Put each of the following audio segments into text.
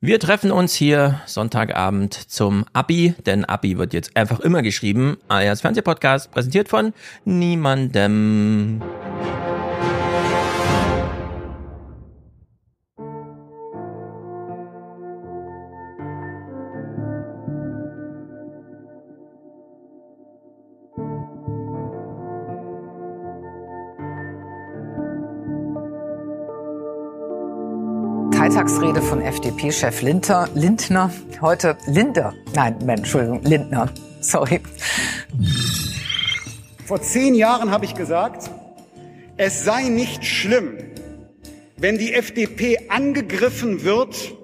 Wir treffen uns hier Sonntagabend zum Abi, denn Abi wird jetzt einfach immer geschrieben, alias Fernsehpodcast, präsentiert von niemandem. Freitagsrede von FDP-Chef Lindner. Heute Linder. Nein, Entschuldigung, Lindner. Sorry. Vor zehn Jahren habe ich gesagt, es sei nicht schlimm, wenn die FDP angegriffen wird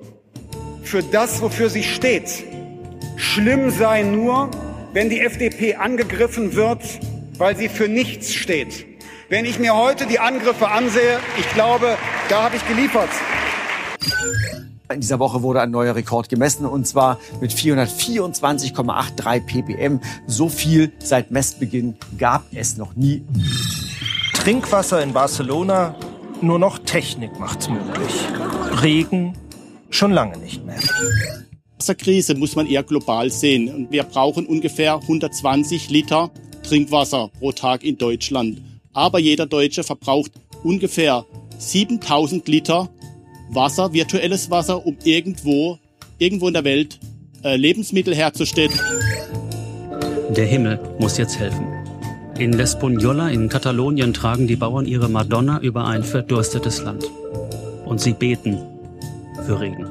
für das, wofür sie steht. Schlimm sei nur, wenn die FDP angegriffen wird, weil sie für nichts steht. Wenn ich mir heute die Angriffe ansehe, ich glaube, da habe ich geliefert. In dieser Woche wurde ein neuer Rekord gemessen und zwar mit 424,83 ppm. So viel seit Messbeginn gab es noch nie. Trinkwasser in Barcelona, nur noch Technik macht's möglich. Regen schon lange nicht mehr. Wasserkrise muss man eher global sehen. Und wir brauchen ungefähr 120 Liter Trinkwasser pro Tag in Deutschland. Aber jeder Deutsche verbraucht ungefähr 7000 Liter Wasser, virtuelles Wasser, um irgendwo, irgendwo in der Welt äh, Lebensmittel herzustellen. Der Himmel muss jetzt helfen. In L'Espagnola in Katalonien tragen die Bauern ihre Madonna über ein verdurstetes Land. Und sie beten für Regen.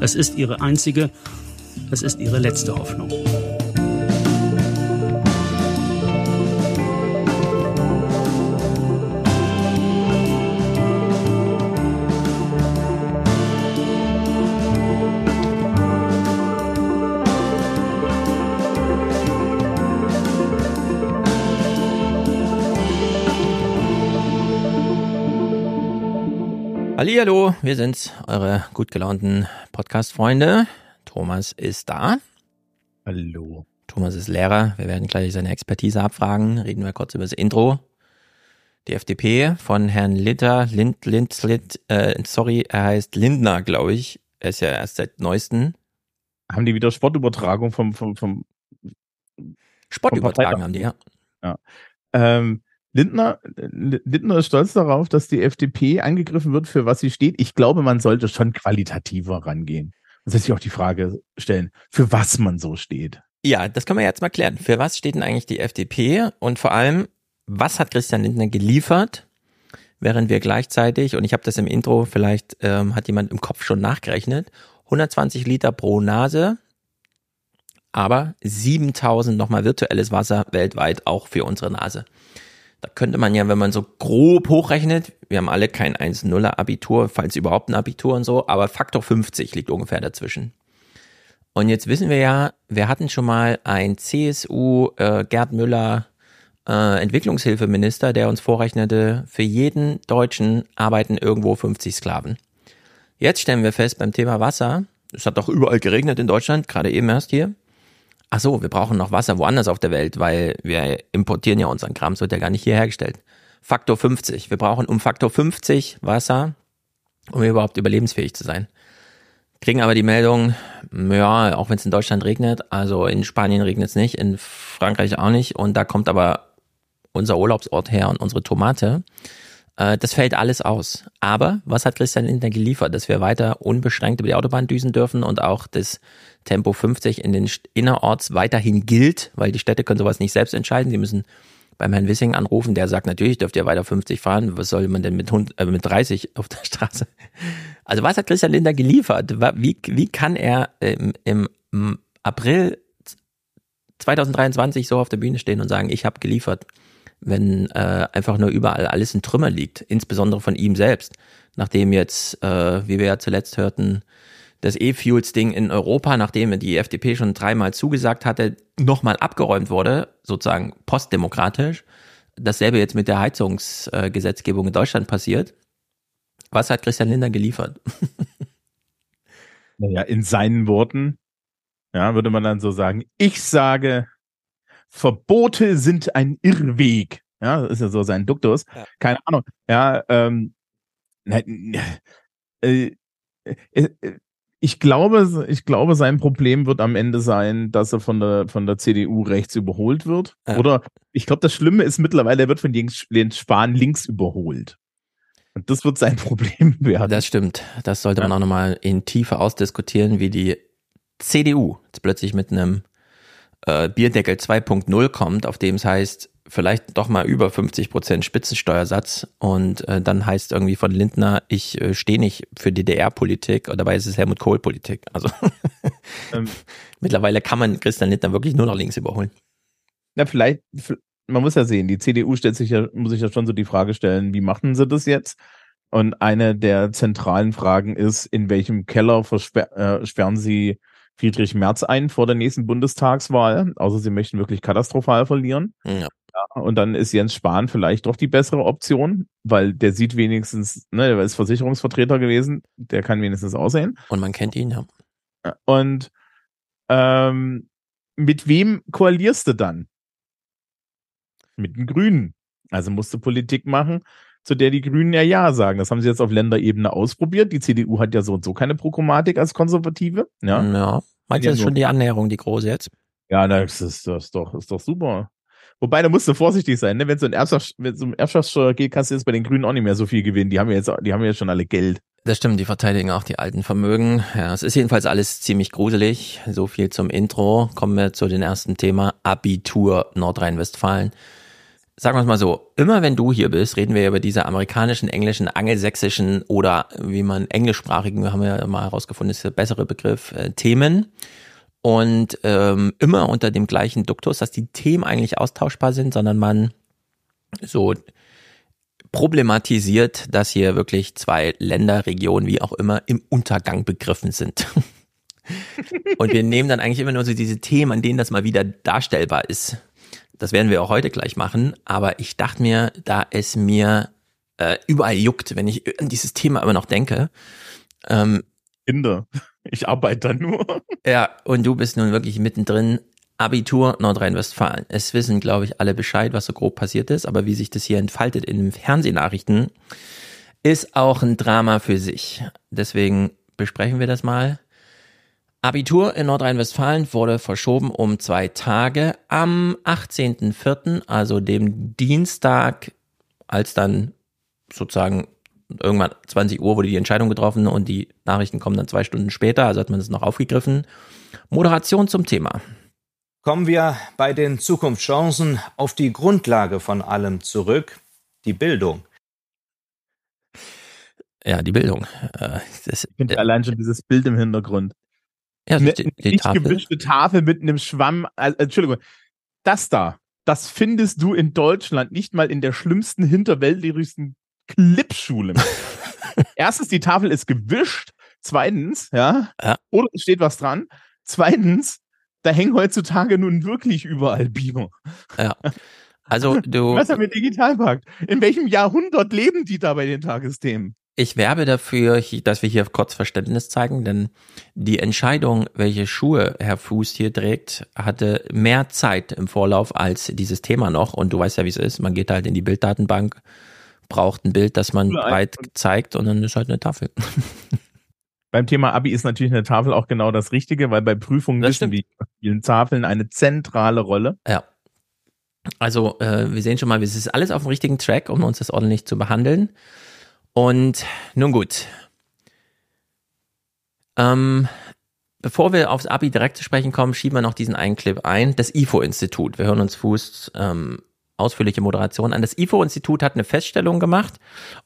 Es ist ihre einzige, es ist ihre letzte Hoffnung. Hallo, wir sind eure gut gelaunten Podcast-Freunde. Thomas ist da. Hallo. Thomas ist Lehrer. Wir werden gleich seine Expertise abfragen. Reden wir kurz über das Intro. Die FDP von Herrn Litter, Lind, Lind, Lind äh, sorry, er heißt Lindner, glaube ich. Er ist ja erst seit neuesten. Haben die wieder Sportübertragung vom, vom, vom Sportübertragung haben die, ja. ja. Ähm, Lindner, Lindner ist stolz darauf, dass die FDP angegriffen wird, für was sie steht. Ich glaube, man sollte schon qualitativer rangehen. Das heißt sich auch die Frage stellen, für was man so steht. Ja, das können wir jetzt mal klären. Für was steht denn eigentlich die FDP? Und vor allem, was hat Christian Lindner geliefert? Während wir gleichzeitig, und ich habe das im Intro, vielleicht ähm, hat jemand im Kopf schon nachgerechnet, 120 Liter pro Nase, aber 7000 nochmal virtuelles Wasser weltweit auch für unsere Nase. Da könnte man ja, wenn man so grob hochrechnet, wir haben alle kein 1-0er Abitur, falls überhaupt ein Abitur und so, aber Faktor 50 liegt ungefähr dazwischen. Und jetzt wissen wir ja, wir hatten schon mal ein CSU äh, Gerd Müller äh, Entwicklungshilfeminister, der uns vorrechnete, für jeden Deutschen arbeiten irgendwo 50 Sklaven. Jetzt stellen wir fest beim Thema Wasser, es hat doch überall geregnet in Deutschland, gerade eben erst hier, ach so, wir brauchen noch Wasser woanders auf der Welt, weil wir importieren ja unseren Kram, es wird ja gar nicht hier hergestellt. Faktor 50. Wir brauchen um Faktor 50 Wasser, um überhaupt überlebensfähig zu sein. Kriegen aber die Meldung, ja, auch wenn es in Deutschland regnet, also in Spanien regnet es nicht, in Frankreich auch nicht und da kommt aber unser Urlaubsort her und unsere Tomate. Äh, das fällt alles aus. Aber was hat Christian Lindner geliefert? Dass wir weiter unbeschränkt über die Autobahn düsen dürfen und auch das Tempo 50 in den innerorts weiterhin gilt, weil die Städte können sowas nicht selbst entscheiden. Sie müssen beim Herrn Wissing anrufen, der sagt, natürlich dürft ihr weiter 50 fahren. Was soll man denn mit, 100, äh, mit 30 auf der Straße? Also was hat Christian Lindner geliefert? Wie, wie kann er im, im April 2023 so auf der Bühne stehen und sagen, ich habe geliefert? wenn äh, einfach nur überall alles in Trümmer liegt, insbesondere von ihm selbst, nachdem jetzt, äh, wie wir ja zuletzt hörten, das E-Fuels-Ding in Europa, nachdem die FDP schon dreimal zugesagt hatte, nochmal abgeräumt wurde, sozusagen postdemokratisch. Dasselbe jetzt mit der Heizungsgesetzgebung in Deutschland passiert. Was hat Christian Lindner geliefert? naja, in seinen Worten, ja, würde man dann so sagen, ich sage, Verbote sind ein Irrweg. Ja, das ist ja so sein Duktus. Ja. Keine Ahnung. Ja, ähm, äh, äh, äh, Ich glaube, ich glaube, sein Problem wird am Ende sein, dass er von der, von der CDU rechts überholt wird. Ja. Oder ich glaube, das Schlimme ist mittlerweile, er wird von Jens Spahn links überholt. Und das wird sein Problem werden. Das stimmt. Das sollte man auch nochmal in Tiefe ausdiskutieren, wie die CDU jetzt plötzlich mit einem äh, Bierdeckel 2.0 kommt, auf dem es heißt, vielleicht doch mal über 50 Prozent Spitzensteuersatz und äh, dann heißt irgendwie von Lindner, ich äh, stehe nicht für DDR-Politik und dabei ist es Helmut Kohl-Politik. Also Ähm. mittlerweile kann man Christian Lindner wirklich nur noch links überholen. Na, vielleicht, man muss ja sehen, die CDU stellt sich ja, muss sich ja schon so die Frage stellen, wie machen sie das jetzt? Und eine der zentralen Fragen ist, in welchem Keller versper äh, sie Friedrich Merz ein vor der nächsten Bundestagswahl? Außer sie möchten wirklich katastrophal verlieren. Ja. Und dann ist Jens Spahn vielleicht doch die bessere Option, weil der sieht wenigstens, ne, der ist Versicherungsvertreter gewesen, der kann wenigstens aussehen. Und man kennt ihn, ja. Und ähm, mit wem koalierst du dann? Mit den Grünen. Also musst du Politik machen, zu der die Grünen ja Ja sagen. Das haben sie jetzt auf Länderebene ausprobiert. Die CDU hat ja so und so keine Programmatik als Konservative. Ja, ja. Meinst du, Ja, das ist schon die Annäherung, die große jetzt? ja das, ist, das ist doch, ist doch super. Wobei, da musst du vorsichtig sein, ne? Wenn es um Erbschafts, um Erbschaftssteuer geht, kannst du jetzt bei den Grünen auch nicht mehr so viel gewinnen. Die haben ja jetzt, die haben ja schon alle Geld. Das stimmt, die verteidigen auch die alten Vermögen. Ja, es ist jedenfalls alles ziemlich gruselig. So viel zum Intro. Kommen wir zu dem ersten Thema. Abitur Nordrhein-Westfalen. Sagen wir es mal so, immer wenn du hier bist, reden wir über diese amerikanischen, englischen, angelsächsischen oder wie man englischsprachigen, haben wir ja mal herausgefunden, ist der bessere Begriff, äh, Themen. Und ähm, immer unter dem gleichen Duktus, dass die Themen eigentlich austauschbar sind, sondern man so problematisiert, dass hier wirklich zwei Länder, Regionen, wie auch immer, im Untergang begriffen sind. Und wir nehmen dann eigentlich immer nur so diese Themen, an denen das mal wieder darstellbar ist. Das werden wir auch heute gleich machen. Aber ich dachte mir, da es mir äh, überall juckt, wenn ich an dieses Thema immer noch denke, ähm, Kinder. Ich arbeite da nur. ja, und du bist nun wirklich mittendrin. Abitur Nordrhein-Westfalen. Es wissen, glaube ich, alle Bescheid, was so grob passiert ist, aber wie sich das hier entfaltet in den Fernsehnachrichten, ist auch ein Drama für sich. Deswegen besprechen wir das mal. Abitur in Nordrhein-Westfalen wurde verschoben um zwei Tage am 18.04., also dem Dienstag, als dann sozusagen irgendwann 20 Uhr wurde die Entscheidung getroffen und die Nachrichten kommen dann zwei Stunden später, also hat man das noch aufgegriffen. Moderation zum Thema. Kommen wir bei den Zukunftschancen auf die Grundlage von allem zurück, die Bildung. Ja, die Bildung. Äh, Das, Ich finde allein schon dieses Bild im Hintergrund. ja, Eine die, die nicht Tafel. gewischte Tafel mit einem Schwamm. äh, Entschuldigung. Das da, das findest du in Deutschland nicht mal in der schlimmsten, hinterwäldlerigsten Clipschule. Erstens, die Tafel ist gewischt. Zweitens, ja, Ja. oder es steht was dran. Zweitens, da hängen heutzutage nun wirklich überall Beamer. Ja. Also du, Was haben wir Digitalpakt? In welchem Jahrhundert leben die da bei den Tagesthemen? ich werbe dafür, dass wir hier kurz Verständnis zeigen, denn die Entscheidung, welche Schuhe Herr Fuß hier trägt, hatte mehr Zeit im Vorlauf als dieses Thema noch. Und du weißt ja, wie es ist. Man geht halt in die Bilddatenbank, braucht ein Bild, das man breit zeigt und dann ist halt eine Tafel. Beim Thema Abi ist natürlich eine Tafel auch genau das Richtige, weil bei Prüfungen Das wissen stimmt. wir, spielen Tafeln eine zentrale Rolle. Ja. Also äh, wir sehen schon mal, es ist alles auf dem richtigen Track, um uns das ordentlich zu behandeln. Und nun gut. Ähm, bevor wir aufs Abi direkt zu sprechen kommen, schieben wir noch diesen einen Clip ein. Das IFO-Institut. Wir hören uns Fuß ähm, ausführliche Moderation an. Das IFO-Institut hat eine Feststellung gemacht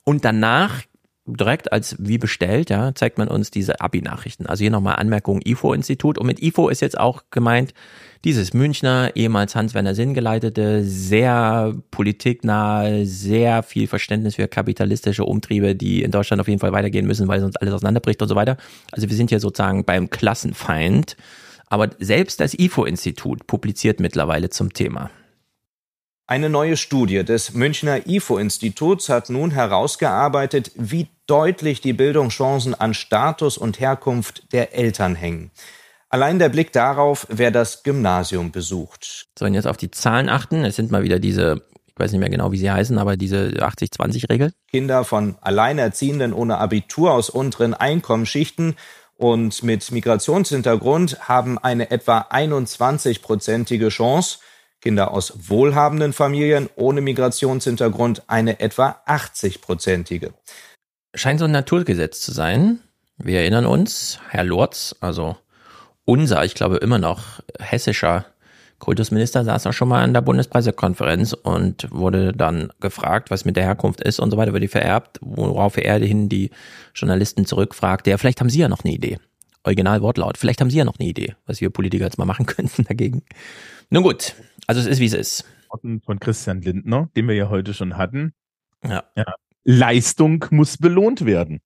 und danach direkt als wie bestellt, ja, zeigt man uns diese Abi-Nachrichten. Also hier nochmal Anmerkung IFO-Institut. Und mit IFO ist jetzt auch gemeint, dieses Münchner, ehemals Hans-Werner Sinn geleitete, sehr politiknahe, sehr viel Verständnis für kapitalistische Umtriebe, die in Deutschland auf jeden Fall weitergehen müssen, weil sonst alles auseinanderbricht und so weiter. Also wir sind hier sozusagen beim Klassenfeind. Aber selbst das IFO-Institut publiziert mittlerweile zum Thema. Eine neue Studie des Münchner IFO-Instituts hat nun herausgearbeitet, wie deutlich die Bildungschancen an Status und Herkunft der Eltern hängen. Allein der Blick darauf, wer das Gymnasium besucht. So, und jetzt auf die Zahlen achten. Es sind mal wieder diese, ich weiß nicht mehr genau, wie sie heißen, aber diese 80-20-Regel. Kinder von Alleinerziehenden ohne Abitur aus unteren Einkommensschichten und mit Migrationshintergrund haben eine etwa 21-prozentige Chance, Kinder aus wohlhabenden Familien ohne Migrationshintergrund eine etwa 80-prozentige. Scheint so ein Naturgesetz zu sein. Wir erinnern uns, Herr Lorz, also unser, ich glaube immer noch hessischer Kultusminister saß auch schon mal an der Bundespressekonferenz und wurde dann gefragt, was mit der Herkunft ist und so weiter, wird die vererbt, worauf er hin die Journalisten zurückfragte, ja, vielleicht haben Sie ja noch eine Idee. Original Wortlaut, vielleicht haben Sie ja noch eine Idee, was wir Politiker jetzt mal machen könnten dagegen. Nun gut, also es ist, wie es ist. Von Christian Lindner, den wir ja heute schon hatten. Ja. ja. Leistung muss belohnt werden.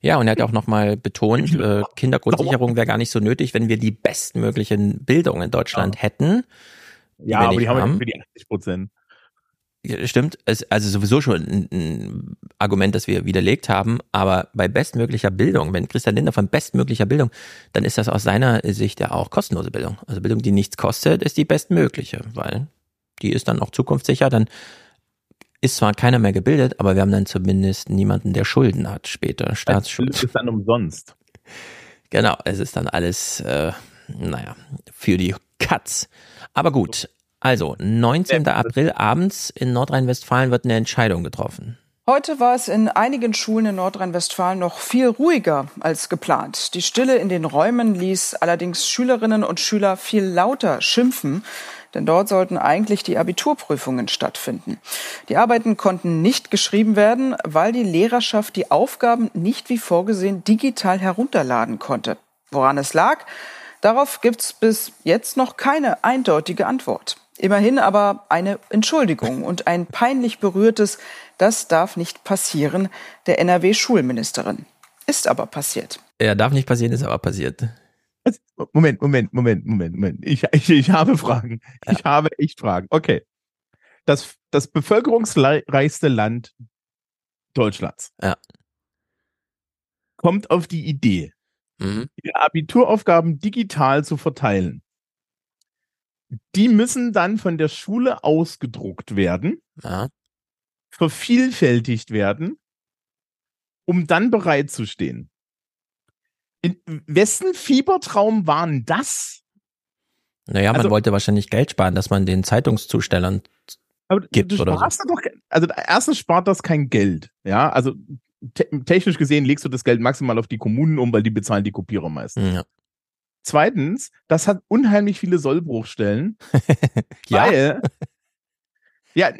Ja, und er hat auch nochmal betont, äh, Kindergrundsicherung wäre gar nicht so nötig, wenn wir die bestmöglichen Bildung in Deutschland ja. hätten. Die ja, aber die haben, haben wir für die 80 Prozent. Stimmt, es, also sowieso schon ein, ein, Argument, das wir widerlegt haben, aber bei bestmöglicher Bildung, wenn Christian Lindner von bestmöglicher Bildung, dann ist das aus seiner Sicht ja auch kostenlose Bildung. Also Bildung, die nichts kostet, ist die bestmögliche, weil die ist dann auch zukunftssicher, dann ist zwar keiner mehr gebildet, aber wir haben dann zumindest niemanden, der Schulden hat später, Staatsschulden. Das ist dann umsonst. Genau, es ist dann alles, äh, naja, für die Katz. Aber gut, also 19. April abends in Nordrhein-Westfalen wird eine Entscheidung getroffen. Heute war es in einigen Schulen in Nordrhein-Westfalen noch viel ruhiger als geplant. Die Stille in den Räumen ließ allerdings Schülerinnen und Schüler viel lauter schimpfen denn dort sollten eigentlich die Abiturprüfungen stattfinden. Die Arbeiten konnten nicht geschrieben werden, weil die Lehrerschaft die Aufgaben nicht wie vorgesehen digital herunterladen konnte. Woran es lag? Darauf gibt es bis jetzt noch keine eindeutige Antwort. Immerhin aber eine Entschuldigung und ein peinlich berührtes, das darf nicht passieren, der NRW-Schulministerin. Ist aber passiert. Ja, darf nicht passieren, ist aber passiert. Moment, Moment, Moment, Moment, Moment. Ich, ich, ich habe Fragen. Ja. Ich habe echt Fragen. Okay. Das, das bevölkerungsreichste Land Deutschlands ja. kommt auf die Idee, mhm. die Abituraufgaben digital zu verteilen. Die müssen dann von der Schule ausgedruckt werden, ja. vervielfältigt werden, um dann bereitzustehen. In wessen Fiebertraum waren das? Naja, man also, wollte wahrscheinlich Geld sparen, dass man den Zeitungszustellern aber gibt du oder so. Doch, also erstens spart das kein Geld. Ja, also te technisch gesehen legst du das Geld maximal auf die Kommunen um, weil die bezahlen die Kopierer meistens. Ja. Zweitens, das hat unheimlich viele Sollbruchstellen, ja. weil ja,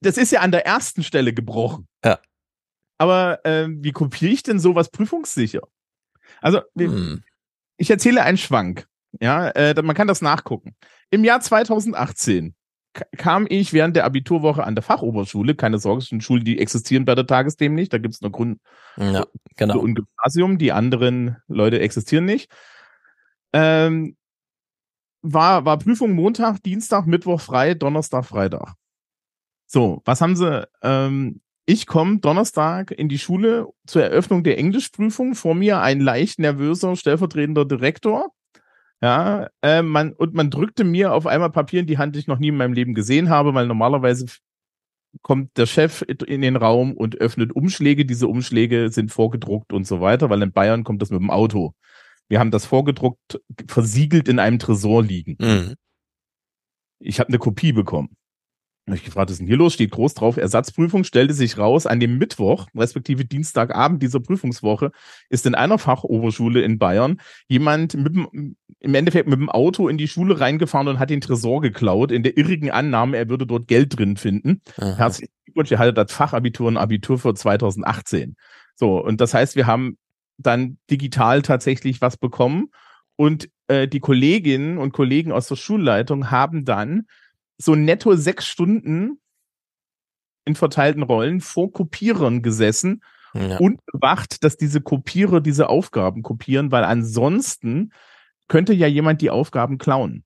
das ist ja an der ersten Stelle gebrochen. Ja. Aber äh, wie kopiere ich denn sowas prüfungssicher? Also, hm. ich erzähle einen Schwank. Ja, äh, man kann das nachgucken. Im Jahr 2018 kam ich während der Abiturwoche an der Fachoberschule, keine Sorge, es sind Schulen, die existieren bei der Tagesthemen nicht, da gibt es nur Grund ja, genau. und Gymnasium, die anderen Leute existieren nicht. Ähm, war, war Prüfung Montag, Dienstag, Mittwoch frei, Donnerstag, Freitag. So, was haben sie ähm, ich komme Donnerstag in die Schule zur Eröffnung der Englischprüfung. Vor mir ein leicht nervöser stellvertretender Direktor. Ja, äh, man, und man drückte mir auf einmal Papier in die Hand, die ich noch nie in meinem Leben gesehen habe, weil normalerweise kommt der Chef in den Raum und öffnet Umschläge. Diese Umschläge sind vorgedruckt und so weiter, weil in Bayern kommt das mit dem Auto. Wir haben das vorgedruckt, versiegelt in einem Tresor liegen. Mhm. Ich habe eine Kopie bekommen habe ich gefragt, was ist denn hier los? Steht groß drauf, Ersatzprüfung, stellte sich raus, an dem Mittwoch, respektive Dienstagabend dieser Prüfungswoche, ist in einer Fachoberschule in Bayern jemand mit dem, im Endeffekt mit dem Auto in die Schule reingefahren und hat den Tresor geklaut, in der irrigen Annahme, er würde dort Geld drin finden. Herzlichen Glückwunsch, er hatte das Fachabitur und Abitur für 2018. So, und das heißt, wir haben dann digital tatsächlich was bekommen und äh, die Kolleginnen und Kollegen aus der Schulleitung haben dann so netto sechs Stunden in verteilten Rollen vor Kopierern gesessen ja. und bewacht, dass diese Kopierer diese Aufgaben kopieren, weil ansonsten könnte ja jemand die Aufgaben klauen.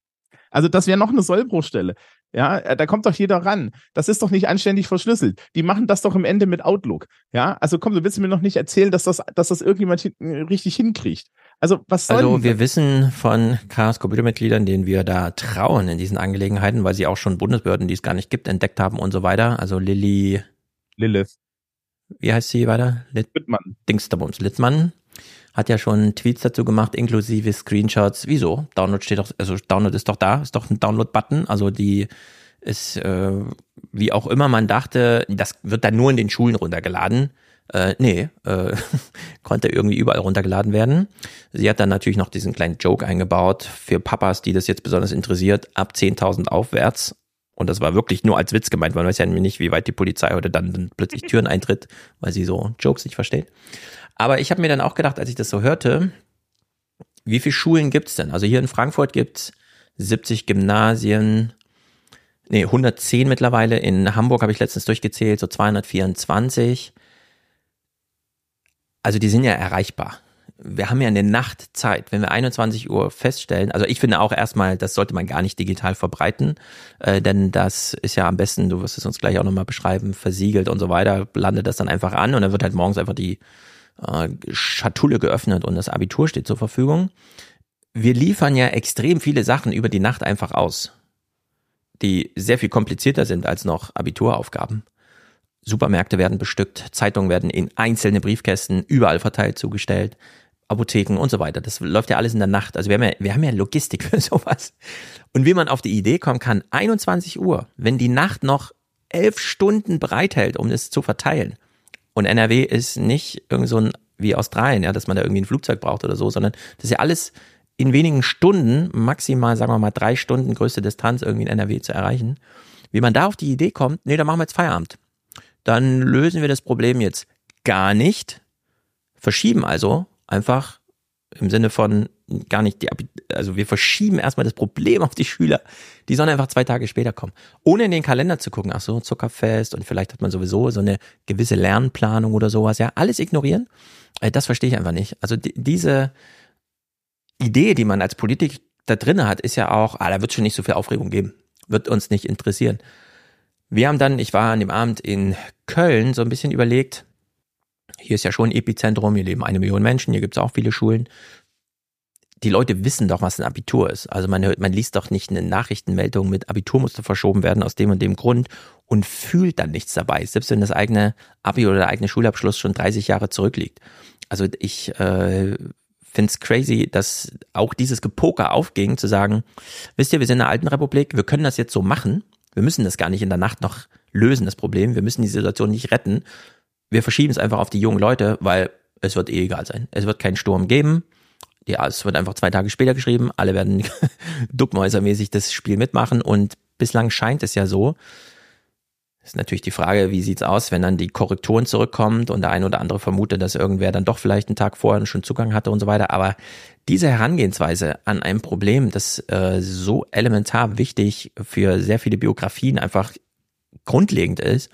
Also das wäre noch eine Sollbruchstelle. Ja, äh, da kommt doch jeder ran. Das ist doch nicht anständig verschlüsselt. Die machen das doch im Ende mit Outlook. Ja, also komm, du willst mir noch nicht erzählen, dass das, dass das irgendjemand hin, äh, richtig hinkriegt. Also was soll Also wir wissen von Chaos Computermitgliedern, denen wir da trauen in diesen Angelegenheiten, weil sie auch schon Bundesbehörden, die es gar nicht gibt, entdeckt haben und so weiter. Also Lilly Lilith. Wie heißt sie weiter? Lit Littmann. Dingsterbums Littmann hat ja schon Tweets dazu gemacht, inklusive Screenshots. Wieso? Download steht doch, also Download ist doch da, ist doch ein Download-Button. Also die ist, äh, wie auch immer man dachte, das wird dann nur in den Schulen runtergeladen. Äh, nee, äh, konnte irgendwie überall runtergeladen werden. Sie hat dann natürlich noch diesen kleinen Joke eingebaut für Papas, die das jetzt besonders interessiert, ab 10.000 aufwärts. Und das war wirklich nur als Witz gemeint. Man weiß ja nicht, wie weit die Polizei heute dann plötzlich Türen eintritt, weil sie so Jokes nicht versteht. Aber ich habe mir dann auch gedacht, als ich das so hörte, wie viele Schulen gibt's denn? Also hier in Frankfurt gibt's 70 Gymnasien, nee, 110 mittlerweile. In Hamburg habe ich letztens durchgezählt, so 224 also die sind ja erreichbar. Wir haben ja eine Nachtzeit. Wenn wir 21 Uhr feststellen, also ich finde auch erstmal, das sollte man gar nicht digital verbreiten, äh, denn das ist ja am besten, du wirst es uns gleich auch nochmal beschreiben, versiegelt und so weiter, landet das dann einfach an und dann wird halt morgens einfach die äh, Schatulle geöffnet und das Abitur steht zur Verfügung. Wir liefern ja extrem viele Sachen über die Nacht einfach aus, die sehr viel komplizierter sind als noch Abituraufgaben. Supermärkte werden bestückt, Zeitungen werden in einzelne Briefkästen überall verteilt zugestellt, Apotheken und so weiter. Das läuft ja alles in der Nacht. Also wir haben ja, wir haben ja Logistik für sowas. Und wie man auf die Idee kommen kann, 21 Uhr, wenn die Nacht noch elf Stunden bereithält, um es zu verteilen. Und NRW ist nicht irgend so ein wie Australien, ja, dass man da irgendwie ein Flugzeug braucht oder so, sondern das ist ja alles in wenigen Stunden, maximal, sagen wir mal, drei Stunden größte Distanz irgendwie in NRW zu erreichen. Wie man da auf die Idee kommt, nee, dann machen wir jetzt Feierabend dann lösen wir das Problem jetzt gar nicht, verschieben also einfach im Sinne von gar nicht die, also wir verschieben erstmal das Problem auf die Schüler, die sollen einfach zwei Tage später kommen. Ohne in den Kalender zu gucken, ach so, Zuckerfest und vielleicht hat man sowieso so eine gewisse Lernplanung oder sowas, ja, alles ignorieren. Äh, das verstehe ich einfach nicht. Also die, diese Idee, die man als Politik da drinne hat, ist ja auch, ah, da wird schon nicht so viel Aufregung geben. Wird uns nicht interessieren. Wir haben dann, ich war an dem Abend in Köln, so ein bisschen überlegt, hier ist ja schon ein Epizentrum, hier leben eine Million Menschen, hier gibt es auch viele Schulen. Die Leute wissen doch, was ein Abitur ist. Also man hört, man liest doch nicht eine Nachrichtenmeldung mit Abitur musste verschoben werden aus dem und dem Grund und fühlt dann nichts dabei, selbst wenn das eigene Abi oder der eigene Schulabschluss schon 30 Jahre zurückliegt. Also ich äh, finde es crazy, dass auch dieses Gepoker aufging, zu sagen, wisst ihr, wir sind in der alten Republik, wir können das jetzt so machen, wir müssen das gar nicht in der Nacht noch lösen, das Problem. Wir müssen die Situation nicht retten. Wir verschieben es einfach auf die jungen Leute, weil es wird eh egal sein. Es wird keinen Sturm geben. Ja, es wird einfach zwei Tage später geschrieben. Alle werden duckmäusermäßig das Spiel mitmachen und bislang scheint es ja so, ist natürlich die Frage, wie sieht's aus, wenn dann die Korrekturen zurückkommt und der eine oder andere vermutet, dass irgendwer dann doch vielleicht einen Tag vorher schon Zugang hatte und so weiter. Aber diese Herangehensweise an ein Problem, das äh, so elementar wichtig für sehr viele Biografien einfach grundlegend ist,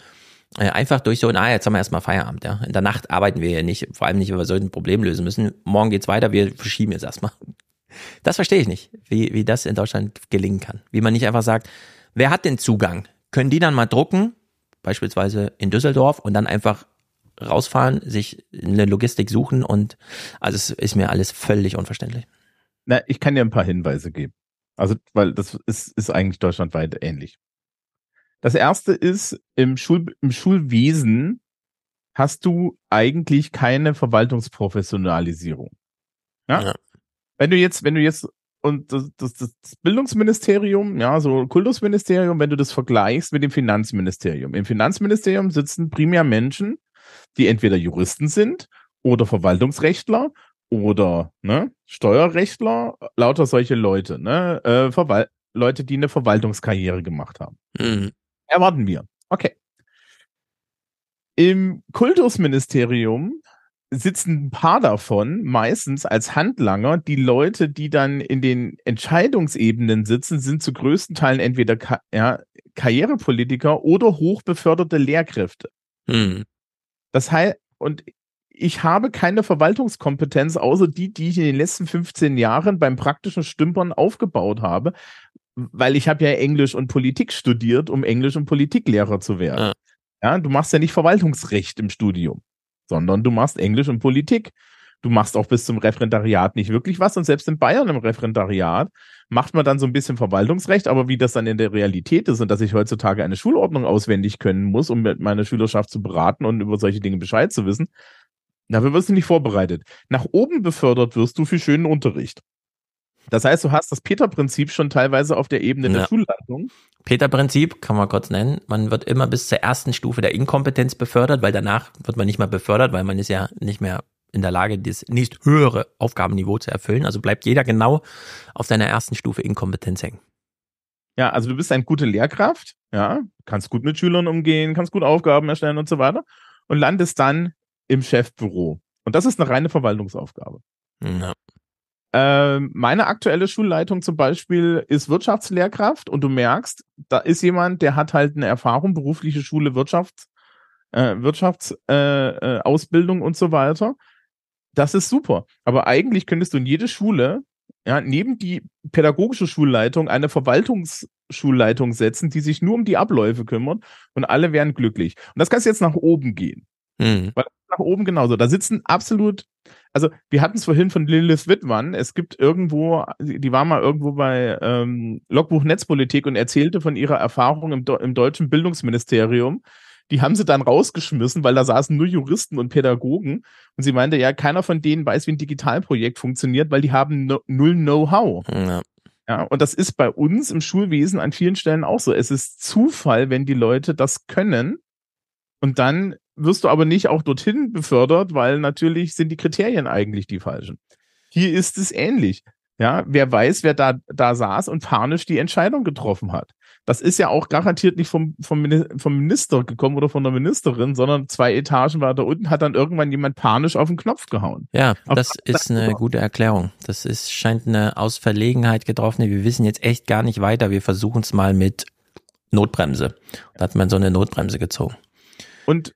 einfach durch so, na, jetzt haben wir erstmal Feierabend, ja. In der Nacht arbeiten wir ja nicht, vor allem nicht, wenn wir so ein Problem lösen müssen. Morgen geht's weiter, wir verschieben jetzt erstmal. Das verstehe ich nicht, wie, wie das in Deutschland gelingen kann. Wie man nicht einfach sagt, wer hat den Zugang? Können die dann mal drucken, beispielsweise in Düsseldorf und dann einfach rausfahren, sich eine Logistik suchen und also es ist mir alles völlig unverständlich. Na, ich kann dir ein paar Hinweise geben. Also, weil das ist, ist eigentlich deutschlandweit ähnlich. Das erste ist, im, Schul, im Schulwesen hast du eigentlich keine Verwaltungsprofessionalisierung. Ja? ja? Wenn du jetzt, wenn du jetzt und das, das, das Bildungsministerium, ja, so Kultusministerium, wenn du das vergleichst mit dem Finanzministerium. Im Finanzministerium sitzen primär Menschen, die entweder Juristen sind oder Verwaltungsrechtler oder ne, Steuerrechtler, lauter solche Leute, ne, äh, Leute, die eine Verwaltungskarriere gemacht haben. Mhm. Erwarten wir. Okay. Im Kultusministerium sitzen ein paar davon meistens als Handlanger. Die Leute, die dann in den Entscheidungsebenen sitzen, sind zu größten Teilen entweder Ka ja, Karrierepolitiker oder hochbeförderte Lehrkräfte. Hm. Das heißt, und ich habe keine Verwaltungskompetenz, außer die, die ich in den letzten 15 Jahren beim praktischen Stümpern aufgebaut habe, weil ich habe ja Englisch und Politik studiert, um Englisch und Politiklehrer zu werden. Ja. ja, du machst ja nicht Verwaltungsrecht im Studium sondern du machst Englisch und Politik. Du machst auch bis zum Referendariat nicht wirklich was und selbst in Bayern im Referendariat macht man dann so ein bisschen Verwaltungsrecht, aber wie das dann in der Realität ist und dass ich heutzutage eine Schulordnung auswendig können muss, um mit meiner Schülerschaft zu beraten und über solche Dinge Bescheid zu wissen, Dafür wirst du nicht vorbereitet. Nach oben befördert wirst du für schönen Unterricht. Das heißt, du hast das Peter-Prinzip schon teilweise auf der Ebene der Ja. Schulleitung. Peter-Prinzip kann man kurz nennen. Man wird immer bis zur ersten Stufe der Inkompetenz befördert, weil danach wird man nicht mehr befördert, weil man ist ja nicht mehr in der Lage, das nächst höhere Aufgabenniveau zu erfüllen. Also bleibt jeder genau auf seiner ersten Stufe Inkompetenz hängen. Ja, also du bist eine gute Lehrkraft, ja, kannst gut mit Schülern umgehen, kannst gut Aufgaben erstellen und so weiter und landest dann im Chefbüro. Und das ist eine reine Verwaltungsaufgabe. Ja. Ähm, meine aktuelle Schulleitung zum Beispiel ist Wirtschaftslehrkraft und du merkst, da ist jemand, der hat halt eine Erfahrung, berufliche Schule, Wirtschafts, äh, Wirtschaftsausbildung äh, äh, und so weiter. Das ist super. Aber eigentlich könntest du in jede Schule, ja, neben die pädagogische Schulleitung eine Verwaltungsschulleitung setzen, die sich nur um die Abläufe kümmert und alle wären glücklich. Und das kannst du jetzt nach oben gehen. Mhm. Weil nach oben genauso. Da sitzen absolut, also wir hatten es vorhin von Lilith Wittmann. Es gibt irgendwo, die war mal irgendwo bei ähm, Logbuch Netzpolitik und erzählte von ihrer Erfahrung im, im deutschen Bildungsministerium. Die haben sie dann rausgeschmissen, weil da saßen nur Juristen und Pädagogen. Und sie meinte, ja, keiner von denen weiß, wie ein Digitalprojekt funktioniert, weil die haben no, null Know-how. Ja. Ja, und das ist bei uns im Schulwesen an vielen Stellen auch so. Es ist Zufall, wenn die Leute das können. Und dann wirst du aber nicht auch dorthin befördert, weil natürlich sind die Kriterien eigentlich die falschen. Hier ist es ähnlich. Ja, wer weiß, wer da, da saß und panisch die Entscheidung getroffen hat. Das ist ja auch garantiert nicht vom, vom, vom Minister gekommen oder von der Ministerin, sondern zwei Etagen weiter unten hat dann irgendwann jemand panisch auf den Knopf gehauen. Ja, Auf das der ist eine gute Erklärung. Das ist, scheint eine aus Verlegenheit getroffene. Wir wissen jetzt echt gar nicht weiter. Wir versuchen es mal mit Notbremse. Da hat man so eine Notbremse gezogen. Und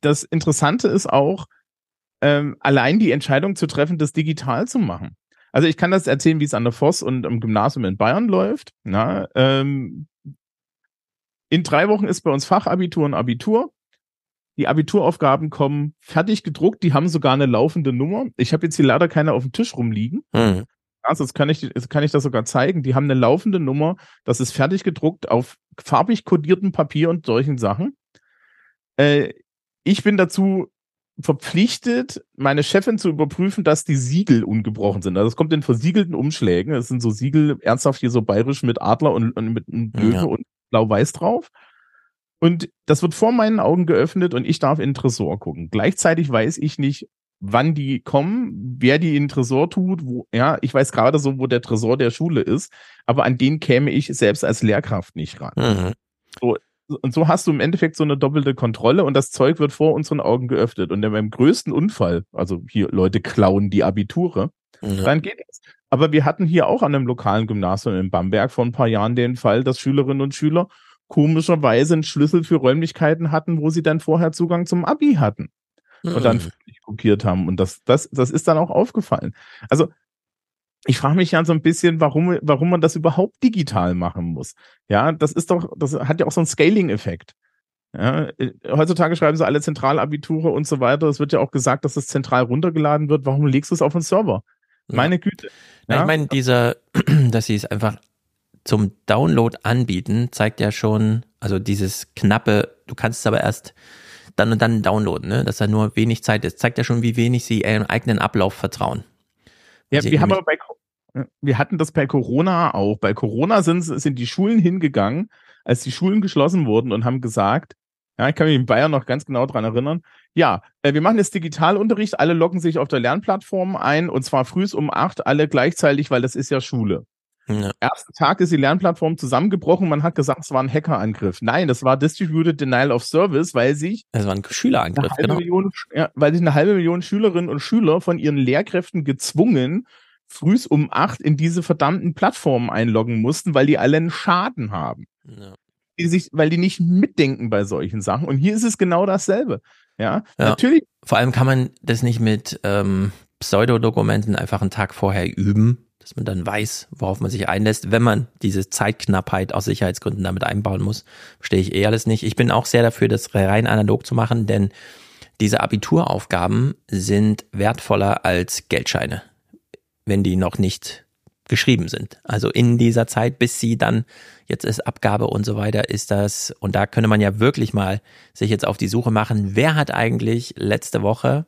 das Interessante ist auch, ähm, allein die Entscheidung zu treffen, das digital zu machen. Also ich kann das erzählen, wie es an der Voss und am Gymnasium in Bayern läuft. Na, ähm, in drei Wochen ist bei uns Fachabitur und Abitur. Die Abituraufgaben kommen fertig gedruckt, die haben sogar eine laufende Nummer. Ich habe jetzt hier leider keine auf dem Tisch rumliegen. Mhm. Also das kann ich, das kann ich das sogar zeigen. Die haben eine laufende Nummer, das ist fertig gedruckt auf farbig kodiertem Papier und solchen Sachen. Äh, ich bin dazu verpflichtet, meine Chefin zu überprüfen, dass die Siegel ungebrochen sind. Also es kommt in versiegelten Umschlägen. Es sind so Siegel, ernsthaft hier so bayerisch mit Adler und, und mit einem Löwe Ja. und blau-weiß drauf. Und das wird vor meinen Augen geöffnet und ich darf in den Tresor gucken. Gleichzeitig weiß ich nicht, wann die kommen, wer die in den Tresor tut, wo, ja, ich weiß gerade so, wo der Tresor der Schule ist, aber an den käme ich selbst als Lehrkraft nicht ran. Mhm. Und so hast du im Endeffekt so eine doppelte Kontrolle und das Zeug wird vor unseren Augen geöffnet. Und beim größten Unfall, also hier Leute klauen die Abiture, Ja. dann geht es. Aber wir hatten hier auch an einem lokalen Gymnasium in Bamberg vor ein paar Jahren den Fall, dass Schülerinnen und Schüler komischerweise einen Schlüssel für Räumlichkeiten hatten, wo sie dann vorher Zugang zum Abi hatten und dann völlig kopiert haben. Und das, das, das ist dann auch aufgefallen. Also ich frage mich ja so ein bisschen, warum, warum man das überhaupt digital machen muss. Ja, das ist doch, das hat ja auch so einen Scaling-Effekt. Ja, äh, heutzutage schreiben sie alle Zentralabiture und so weiter. Es wird ja auch gesagt, dass es zentral runtergeladen wird. Warum legst du es auf den Server? Meine Güte. Ja? ich meine, dieser, dass sie es einfach zum Download anbieten, zeigt ja schon, also dieses knappe, du kannst es aber erst dann und dann downloaden, ne? dass da nur wenig Zeit ist, zeigt ja schon, wie wenig sie ihrem eigenen Ablauf vertrauen. Ja, Sie wir haben aber bei, wir hatten das bei Corona auch. Bei Corona sind, sind die Schulen hingegangen, als die Schulen geschlossen wurden und haben gesagt, ja, ich kann mich in Bayern noch ganz genau dran erinnern, ja, äh, wir machen jetzt Digitalunterricht, alle loggen sich auf der Lernplattform ein und zwar frühs um acht, alle gleichzeitig, weil das ist ja Schule. Ja. Ersten Tag ist die Lernplattform zusammengebrochen, man hat gesagt, es war ein Hackerangriff. Nein, das war Distributed Denial of Service, weil sich Das war ein Schülerangriff, eine halbe genau. Million, ja, weil sich eine halbe Million Schülerinnen und Schüler von ihren Lehrkräften gezwungen, frühs um acht in diese verdammten Plattformen einloggen mussten, weil die alle einen Schaden haben. Ja. Die sich, weil die nicht mitdenken bei solchen Sachen. Und hier ist es genau dasselbe. Ja, Ja. natürlich. Vor allem kann man das nicht mit ähm, Pseudodokumenten einfach einen Tag vorher üben, dass man dann weiß, worauf man sich einlässt, wenn man diese Zeitknappheit aus Sicherheitsgründen damit einbauen muss. Verstehe ich eh alles nicht. Ich bin auch sehr dafür, das rein analog zu machen, denn diese Abituraufgaben sind wertvoller als Geldscheine, wenn die noch nicht geschrieben sind. Also in dieser Zeit, bis sie dann, jetzt ist Abgabe und so weiter, ist das, und da könnte man ja wirklich mal sich jetzt auf die Suche machen, wer hat eigentlich letzte Woche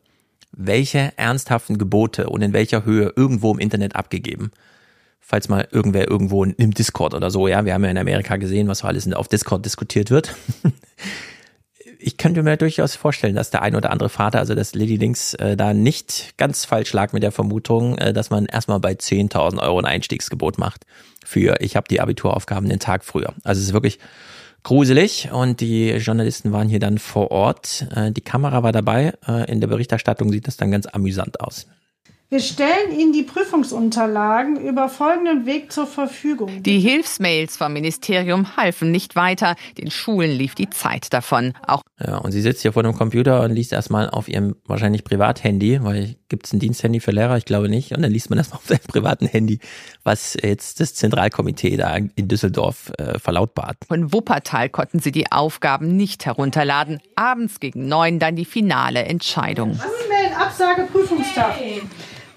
welche ernsthaften Gebote und in welcher Höhe irgendwo im Internet abgegeben. Falls mal irgendwer irgendwo im Discord oder so, ja, wir haben ja in Amerika gesehen, was so alles auf Discord diskutiert wird. ich könnte mir durchaus vorstellen, dass der ein oder andere Vater, also dass Lady Links äh, da nicht ganz falsch lag mit der Vermutung, äh, dass man erstmal bei 10.000 Euro ein Einstiegsgebot macht für ich habe die Abituraufgaben den Tag früher. Also es ist wirklich gruselig und die Journalisten waren hier dann vor Ort. Äh, die Kamera war dabei. Äh, in der Berichterstattung sieht das dann ganz amüsant aus. Wir stellen Ihnen die Prüfungsunterlagen über folgenden Weg zur Verfügung. Die Hilfsmails vom Ministerium halfen nicht weiter. Den Schulen lief die Zeit davon. Auch ja, und sie sitzt hier vor dem Computer und liest erstmal auf ihrem wahrscheinlich Privathandy, weil gibt es ein Diensthandy für Lehrer? Ich glaube nicht. Und dann liest man erstmal auf seinem privaten Handy, was jetzt das Zentralkomitee da in Düsseldorf äh, verlautbart. Von Wuppertal konnten sie die Aufgaben nicht herunterladen. Abends gegen neun dann die finale Entscheidung. E-Mail, Absage, Prüfungstag.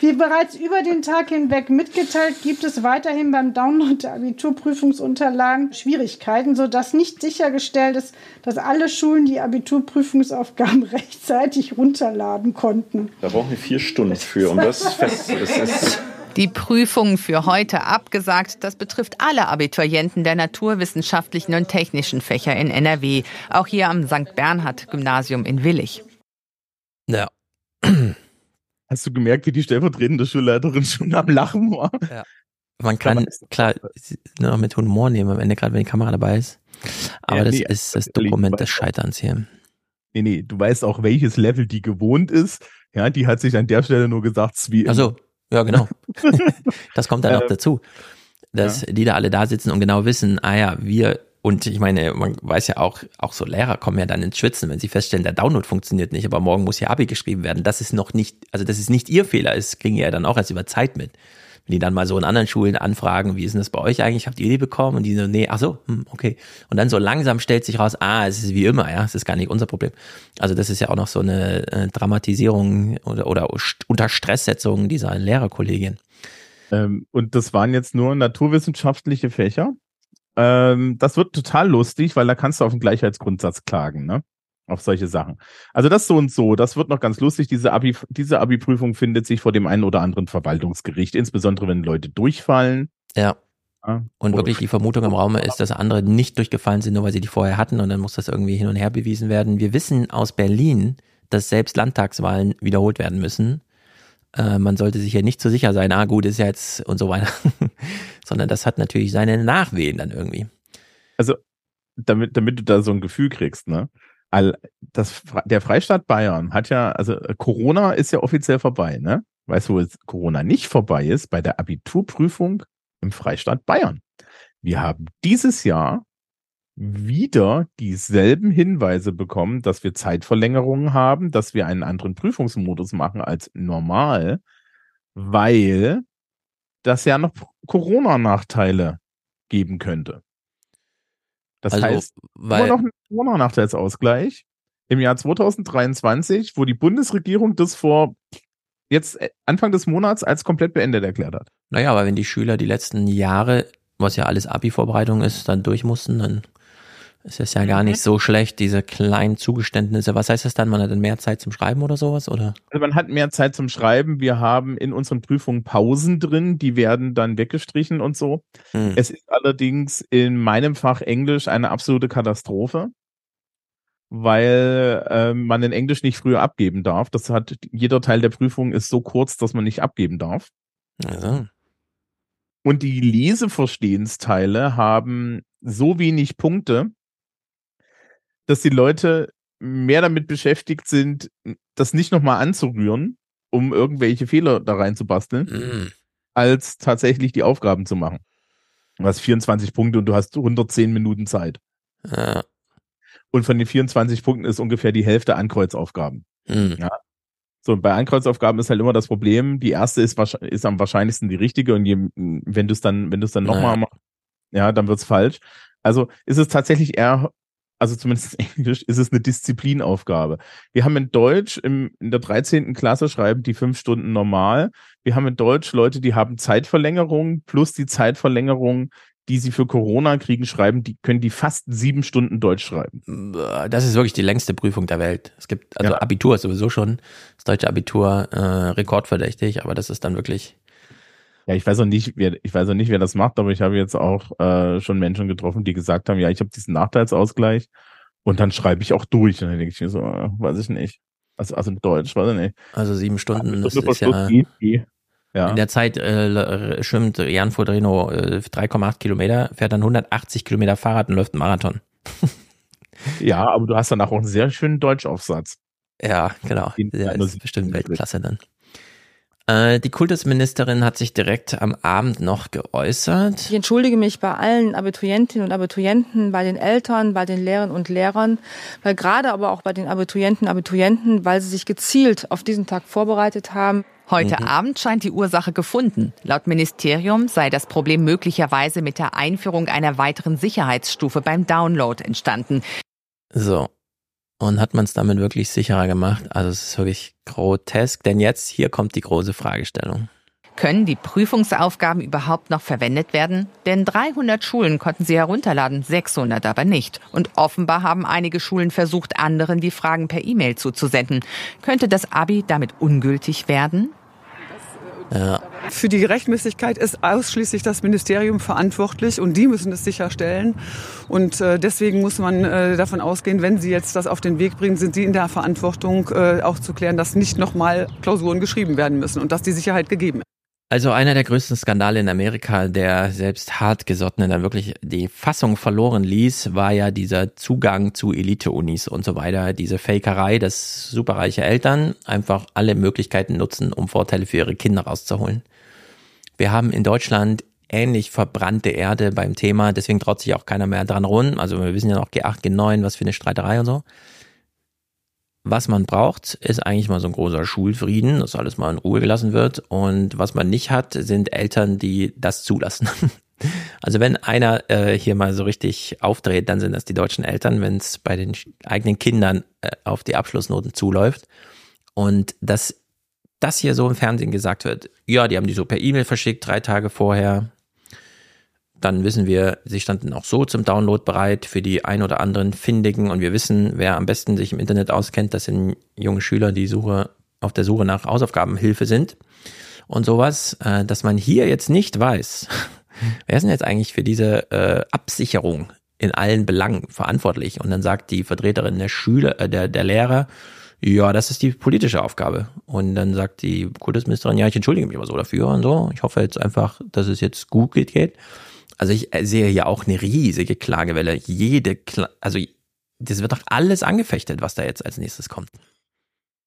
Wie bereits über den Tag hinweg mitgeteilt, gibt es weiterhin beim Download der Abiturprüfungsunterlagen Schwierigkeiten, sodass nicht sichergestellt ist, dass alle Schulen die Abiturprüfungsaufgaben rechtzeitig runterladen konnten. Da brauchen wir vier Stunden für, um das fest. Die Prüfung für heute abgesagt. Das betrifft alle Abiturienten der naturwissenschaftlichen und technischen Fächer in NRW. Auch hier am St. Bernhard Gymnasium in Willig. Ja. Hast du gemerkt, wie die stellvertretende Schulleiterin schon am Lachen war? Ja. Man kann, klar, nur mit Humor nehmen am Ende, gerade wenn die Kamera dabei ist. Aber ja, das nee, ist das Dokument des Scheiterns hier. Nee, nee, du weißt auch, welches Level die gewohnt ist. Ja, die hat sich an der Stelle nur gesagt, wie Also, ja, genau. das kommt dann auch ähm, dazu. Dass ja. die da alle da sitzen und genau wissen, ah ja, wir und ich meine, man weiß ja auch, auch so Lehrer kommen ja dann ins Schwitzen, wenn sie feststellen, der Download funktioniert nicht, aber morgen muss ja Abi geschrieben werden. Das ist noch nicht, also das ist nicht ihr Fehler, das kriegen ja dann auch erst über Zeit mit. Wenn die dann mal so in anderen Schulen anfragen, wie ist denn das bei euch eigentlich? Habt ihr die bekommen? Und die so, nee, ach so, hm, okay. Und dann so langsam stellt sich raus, ah, es ist wie immer, ja, es ist gar nicht unser Problem. Also das ist ja auch noch so eine äh, Dramatisierung oder, oder unter Stresssetzung dieser Lehrerkollegin. Ähm, und das waren jetzt nur naturwissenschaftliche Fächer? Ähm, das wird total lustig, weil da kannst du auf den Gleichheitsgrundsatz klagen, ne? Auf solche Sachen. Also das so und so, das wird noch ganz lustig. Diese Abi, diese Abi-Prüfung findet sich vor dem einen oder anderen Verwaltungsgericht, insbesondere wenn Leute durchfallen. Ja. ja. Und wirklich die Vermutung im Raum ist, dass andere nicht durchgefallen sind, nur weil sie die vorher hatten und dann muss das irgendwie hin und her bewiesen werden. Wir wissen aus Berlin, dass selbst Landtagswahlen wiederholt werden müssen. Äh, man sollte sich ja nicht zu so sicher sein, ah gut, ist ja jetzt und so weiter, sondern das hat natürlich seine Nachwehen dann irgendwie. Also, damit, damit du da so ein Gefühl kriegst, ne? Das, der Freistaat Bayern hat ja, also Corona ist ja offiziell vorbei, ne? Weißt du, wo Corona nicht vorbei ist? Bei der Abiturprüfung im Freistaat Bayern. Wir haben dieses Jahr wieder dieselben Hinweise bekommen, dass wir Zeitverlängerungen haben, dass wir einen anderen Prüfungsmodus machen als normal, weil das ja noch Corona-Nachteile geben könnte. Das also, heißt, weil immer noch ein Corona-Nachteilsausgleich im Jahr 2023, wo die Bundesregierung das vor jetzt äh, Anfang des Monats als komplett beendet erklärt hat. Naja, aber wenn die Schüler die letzten Jahre, was ja alles Abi-Vorbereitung ist, dann durch mussten, dann es ist ja gar nicht mhm. so schlecht, diese kleinen Zugeständnisse. Was heißt das dann? Man hat dann mehr Zeit zum Schreiben oder sowas, oder? Also man hat mehr Zeit zum Schreiben. Wir haben in unseren Prüfungen Pausen drin, die werden dann weggestrichen und so. Hm. Es ist allerdings in meinem Fach Englisch eine absolute Katastrophe, weil äh, man in Englisch nicht früher abgeben darf. Das hat jeder Teil der Prüfung ist so kurz, dass man nicht abgeben darf. Also. Und die Leseverstehensteile haben so wenig Punkte, dass die Leute mehr damit beschäftigt sind, das nicht nochmal anzurühren, um irgendwelche Fehler da reinzubasteln, mhm. als tatsächlich die Aufgaben zu machen. Du hast 24 Punkte und du hast 110 Minuten Zeit. Ja. Und von den 24 Punkten ist ungefähr die Hälfte Ankreuzaufgaben. Mhm. Ja. So, und bei Ankreuzaufgaben ist halt immer das Problem, die erste ist, ist am wahrscheinlichsten die richtige und je, wenn du es dann, wenn du es dann nochmal machst, ja, dann wird's falsch. Also ist es tatsächlich eher also zumindest in Englisch, ist es eine Disziplinaufgabe. Wir haben in Deutsch im, in der 13. Klasse schreiben die fünf Stunden normal. Wir haben in Deutsch Leute, die haben Zeitverlängerung plus die Zeitverlängerung die sie für Corona kriegen, schreiben, die können die fast sieben Stunden Deutsch schreiben. Das ist wirklich die längste Prüfung der Welt. Es gibt, also Ja. Abitur ist sowieso schon, das deutsche Abitur äh, rekordverdächtig, aber das ist dann wirklich, Ja, ich weiß auch nicht, wer, ich weiß auch nicht, wer das macht, aber ich habe jetzt auch äh, schon Menschen getroffen, die gesagt haben, ja, ich habe diesen Nachteilsausgleich und dann schreibe ich auch durch. Und dann denke ich mir so, äh, weiß ich nicht. Also, also Deutsch, weiß ich nicht. also sieben Stunden, das Stunde ist ja, geht. Ja. in der Zeit äh, schwimmt Jan Fodrino äh, 3,8 Kilometer, fährt dann 180 Kilometer Fahrrad und läuft einen Marathon. ja, aber du hast danach auch einen sehr schönen Deutschaufsatz. Ja, genau. Nur ist bestimmt Weltklasse dann. Äh, die Kultusministerin hat sich direkt am Abend noch geäußert. Ich entschuldige mich bei allen Abiturientinnen und Abiturienten, bei den Eltern, bei den Lehrern und Lehrern, weil gerade aber auch bei den Abiturienten und Abiturienten, weil sie sich gezielt auf diesen Tag vorbereitet haben. Heute Abend scheint die Ursache gefunden. Laut Ministerium sei das Problem möglicherweise mit der Einführung einer weiteren Sicherheitsstufe beim Download entstanden. So. Und hat man es damit wirklich sicherer gemacht? Also es ist wirklich grotesk, denn jetzt hier kommt die große Fragestellung. Können die Prüfungsaufgaben überhaupt noch verwendet werden? Denn 300 Schulen konnten sie herunterladen, 600 aber nicht. Und offenbar haben einige Schulen versucht, anderen die Fragen per E-Mail zuzusenden. Könnte das Abi damit ungültig werden? Ja. Für die Rechtmäßigkeit ist ausschließlich das Ministerium verantwortlich und die müssen es sicherstellen. Und äh, deswegen muss man äh, davon ausgehen, wenn sie jetzt das auf den Weg bringen, sind sie in der Verantwortung, äh, auch zu klären, dass nicht nochmal Klausuren geschrieben werden müssen und dass die Sicherheit gegeben ist. Also einer der größten Skandale in Amerika, der selbst hartgesottene dann wirklich die Fassung verloren ließ, war ja dieser Zugang zu Elite-Unis und so weiter, diese Fakerei, dass superreiche Eltern einfach alle Möglichkeiten nutzen, um Vorteile für ihre Kinder rauszuholen. Wir haben in Deutschland ähnlich verbrannte Erde beim Thema, deswegen traut sich auch keiner mehr dran rum. Also wir wissen ja noch G8, G9, was für eine Streiterei und so. Was man braucht, ist eigentlich mal so ein großer Schulfrieden, dass alles mal in Ruhe gelassen wird. Und was man nicht hat, sind Eltern, die das zulassen. Also wenn einer äh, hier mal so richtig aufdreht, dann sind das die deutschen Eltern, wenn es bei den eigenen Kindern äh, auf die Abschlussnoten zuläuft. Und dass das hier so im Fernsehen gesagt wird, ja, die haben die so per E-Mail verschickt, drei Tage vorher. Dann wissen wir, sie standen auch so zum Download bereit für die ein oder anderen Findigen. Und wir wissen, wer am besten sich im Internet auskennt, das sind junge Schüler, die Suche, auf der Suche nach Hausaufgabenhilfe sind. Und sowas, äh, dass man hier jetzt nicht weiß, wer ist denn jetzt eigentlich für diese äh, Absicherung in allen Belangen verantwortlich? Und dann sagt die Vertreterin der Schüler, äh, der, der Lehrer, ja, das ist die politische Aufgabe. Und dann sagt die Kultusministerin, ja, ich entschuldige mich aber so dafür und so. Ich hoffe jetzt einfach, dass es jetzt gut geht. Also ich äh, sehe hier auch eine riesige Klagewelle. Jede, Kla also das wird doch alles angefechtet, was da jetzt als nächstes kommt.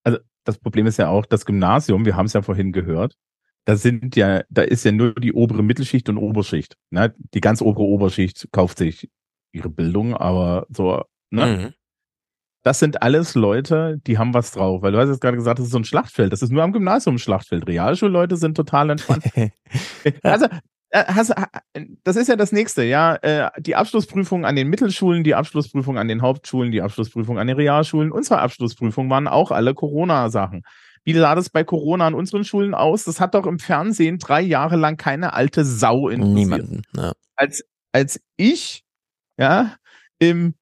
Also das Problem ist ja auch das Gymnasium, wir haben es ja vorhin gehört, da sind ja, da ist ja nur die obere Mittelschicht und Oberschicht. Ne? Die ganz obere Oberschicht kauft sich ihre Bildung, aber so, ne? Mhm. Das sind alles Leute, die haben was drauf. Weil du hast jetzt gerade gesagt, das ist so ein Schlachtfeld. Das ist nur am Gymnasium ein Schlachtfeld. Realschulleute sind total entspannt. also, hast, äh, das ist ja das nächste, ja. Äh, die Abschlussprüfung an den Mittelschulen, die Abschlussprüfung an den Hauptschulen, die Abschlussprüfung an den Realschulen. Unsere Abschlussprüfung waren auch alle Corona-Sachen. Wie sah das bei Corona an unseren Schulen aus? Das hat doch im Fernsehen drei Jahre lang keine alte Sau interessiert. Niemanden. Ja. Als, als ich, ja, im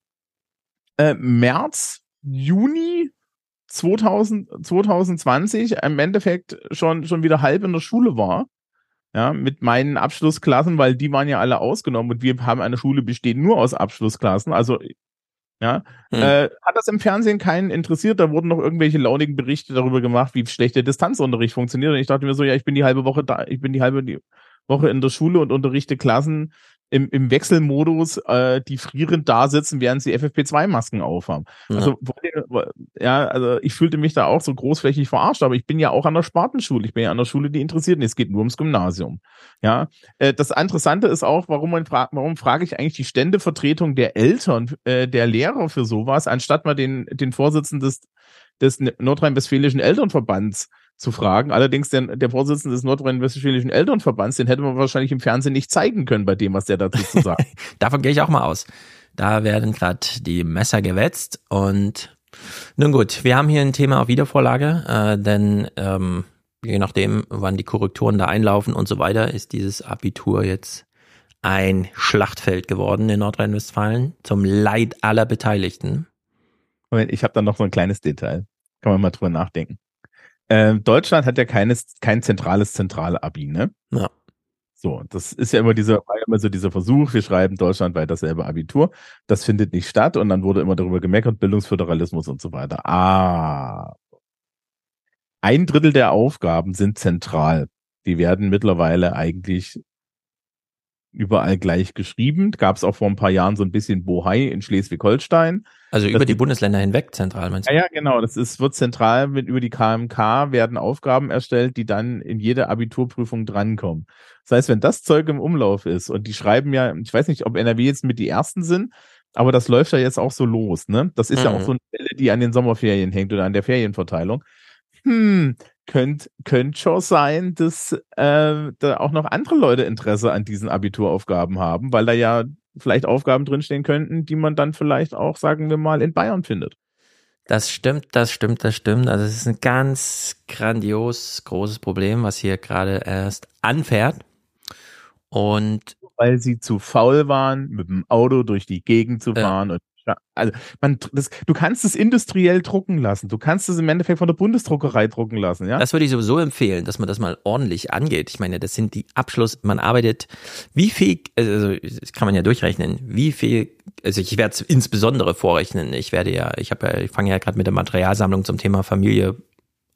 äh, März, Juni 2000, 2020 im Endeffekt schon, schon wieder halb in der Schule war, ja, mit meinen Abschlussklassen, weil die waren ja alle ausgenommen und wir haben eine Schule bestehen nur aus Abschlussklassen, also ja, Hm. äh, hat das im Fernsehen keinen interessiert, da wurden noch irgendwelche launigen Berichte darüber gemacht, wie schlecht der Distanzunterricht funktioniert. Und ich dachte mir so, ja, ich bin die halbe Woche da, ich bin die halbe Woche in der Schule und unterrichte Klassen im, im Wechselmodus, äh, die frierend da sitzen, während sie FFP2-Masken aufhaben. Ja. Also, ja, also ich fühlte mich da auch so großflächig verarscht, aber ich bin ja auch an der Spartenschule. Ich bin ja an der Schule, die interessiert. Und es geht nur ums Gymnasium. Ja, äh, das Interessante ist auch, warum man fragt, warum frage ich eigentlich die Ständevertretung der Eltern, äh, der Lehrer für sowas, anstatt mal den, den Vorsitzenden des, des Nordrhein-Westfälischen Elternverbands zu fragen. Allerdings der, der Vorsitzende des Nordrhein-Westfälischen Elternverbands, den hätte man wahrscheinlich im Fernsehen nicht zeigen können bei dem, was der dazu zu sagen. Davon gehe ich auch mal aus. Da werden gerade die Messer gewetzt und nun gut, wir haben hier ein Thema auf Wiedervorlage, äh, denn ähm, je nachdem, wann die Korrekturen da einlaufen und so weiter, ist dieses Abitur jetzt ein Schlachtfeld geworden in Nordrhein-Westfalen zum Leid aller Beteiligten. Moment, ich habe da noch so ein kleines Detail. Kann man mal drüber nachdenken. Ähm, Deutschland hat ja keines, kein zentrales Zentralabi, ne? Ja. So, das ist ja immer dieser, immer so dieser Versuch, wir schreiben deutschlandweit dasselbe Abitur. Das findet nicht statt und dann wurde immer darüber gemeckert, Bildungsföderalismus und so weiter. Ah. Ein Drittel der Aufgaben sind zentral. Die werden mittlerweile eigentlich überall gleich geschrieben. Gab es auch vor ein paar Jahren so ein bisschen Bohai in Schleswig-Holstein. Also über das die Bundesländer hinweg zentral, meinst du? Ja, ja, genau. Das ist, wird zentral mit über die KMK werden Aufgaben erstellt, die dann in jede Abiturprüfung drankommen. Das heißt, wenn das Zeug im Umlauf ist und die schreiben ja, ich weiß nicht, ob NRW jetzt mit die ersten sind, aber das läuft ja jetzt auch so los, ne? Das ist mhm. ja auch mhm. so eine Welle, die an den Sommerferien hängt oder an der Ferienverteilung. Hm, könnte könnt schon sein, dass äh, da auch noch andere Leute Interesse an diesen Abituraufgaben haben, weil da ja vielleicht Aufgaben drinstehen könnten, die man dann vielleicht auch, sagen wir mal, in Bayern findet. Das stimmt, das stimmt, das stimmt. Also es ist ein ganz grandios großes Problem, was hier gerade erst anfährt. Und weil sie zu faul waren, mit dem Auto durch die Gegend zu fahren ja. und also man, das, du kannst es industriell drucken lassen. Du kannst es im Endeffekt von der Bundesdruckerei drucken lassen, ja. Das würde ich sowieso empfehlen, dass man das mal ordentlich angeht. Ich meine, das sind die Abschluss, man arbeitet, wie viel, also das kann man ja durchrechnen, wie viel, also ich werde es insbesondere vorrechnen. Ich werde ja, ich habe ja, ich fange ja gerade mit der Materialsammlung zum Thema Familie,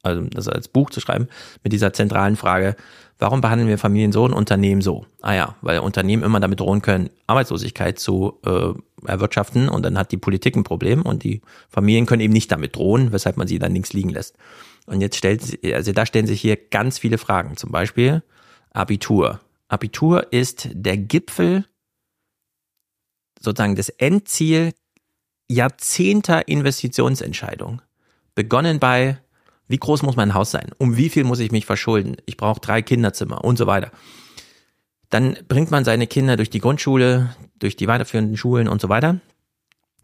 also das als Buch zu schreiben, mit dieser zentralen Frage, Warum behandeln wir Familien so und Unternehmen so? Ah ja, weil Unternehmen immer damit drohen können, Arbeitslosigkeit zu äh, erwirtschaften und dann hat die Politik ein Problem und die Familien können eben nicht damit drohen, weshalb man sie dann links liegen lässt. Und jetzt stellt, also da stellen sich hier ganz viele Fragen. Zum Beispiel Abitur. Abitur ist der Gipfel, sozusagen das Endziel Jahrzehnter Investitionsentscheidung. Begonnen bei wie groß muss mein Haus sein? Um wie viel muss ich mich verschulden? Ich brauche drei Kinderzimmer und so weiter. Dann bringt man seine Kinder durch die Grundschule, durch die weiterführenden Schulen und so weiter.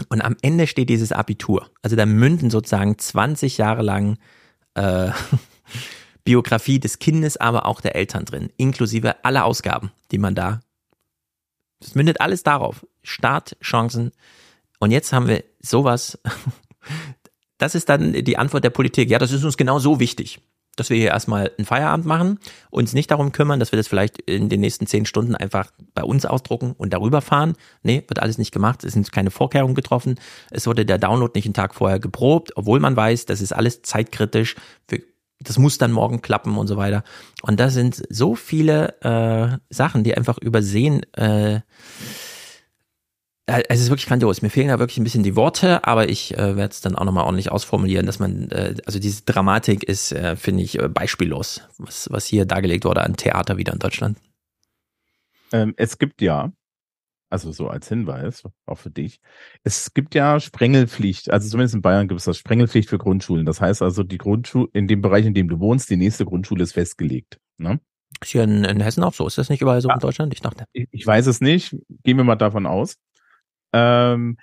Und am Ende steht dieses Abitur. Also da münden sozusagen 20 Jahre lang äh, Biografie des Kindes, aber auch der Eltern drin, inklusive aller Ausgaben, die man da. Das mündet alles darauf. Startchancen. Und jetzt haben wir sowas das ist dann die Antwort der Politik. Ja, das ist uns genau so wichtig, dass wir hier erstmal einen Feierabend machen, uns nicht darum kümmern, dass wir das vielleicht in den nächsten zehn Stunden einfach bei uns ausdrucken und darüber fahren. Nee, wird alles nicht gemacht. Es sind keine Vorkehrungen getroffen. Es wurde der Download nicht einen Tag vorher geprobt, obwohl man weiß, das ist alles zeitkritisch. das muss dann morgen klappen und so weiter. Und da sind so viele äh, Sachen, die einfach übersehen. Äh, es ist wirklich grandios. Mir fehlen da wirklich ein bisschen die Worte, aber ich äh, werde es dann auch nochmal ordentlich ausformulieren, dass man, äh, also diese Dramatik ist, äh, finde ich, äh, beispiellos, was, was hier dargelegt wurde an Theater wieder in Deutschland. Ähm, es gibt ja, also so als Hinweis, auch für dich, es gibt ja Sprengelpflicht, also zumindest in Bayern gibt es das Sprengelpflicht für Grundschulen. Das heißt also, die Grundschule, in dem Bereich, in dem du wohnst, die nächste Grundschule ist festgelegt. Ne? Ist hier in, in Hessen auch so? Ist das nicht überall so ja. in Deutschland? Ich dachte. Ich, ich weiß es nicht. Gehen wir mal davon aus. Ähm,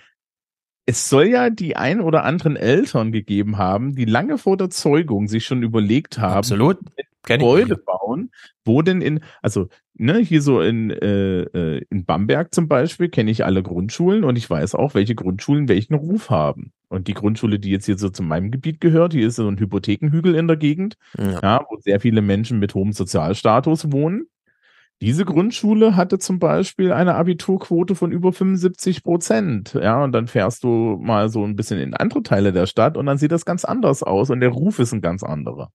es soll ja die ein oder anderen Eltern gegeben haben, die lange vor der Zeugung sich schon überlegt haben, Absolut. Gebäude bauen, wo denn in, also ne, hier so in, äh, äh, in Bamberg zum Beispiel kenne ich alle Grundschulen und ich weiß auch, welche Grundschulen welchen Ruf haben. Und die Grundschule, die jetzt hier so zu meinem Gebiet gehört, hier ist so ein Hypothekenhügel in der Gegend, ja. ja wo sehr viele Menschen mit hohem Sozialstatus wohnen. Diese Grundschule hatte zum Beispiel eine Abiturquote von über 75 Prozent. Ja, und dann fährst du mal so ein bisschen in andere Teile der Stadt und dann sieht das ganz anders aus und der Ruf ist ein ganz anderer.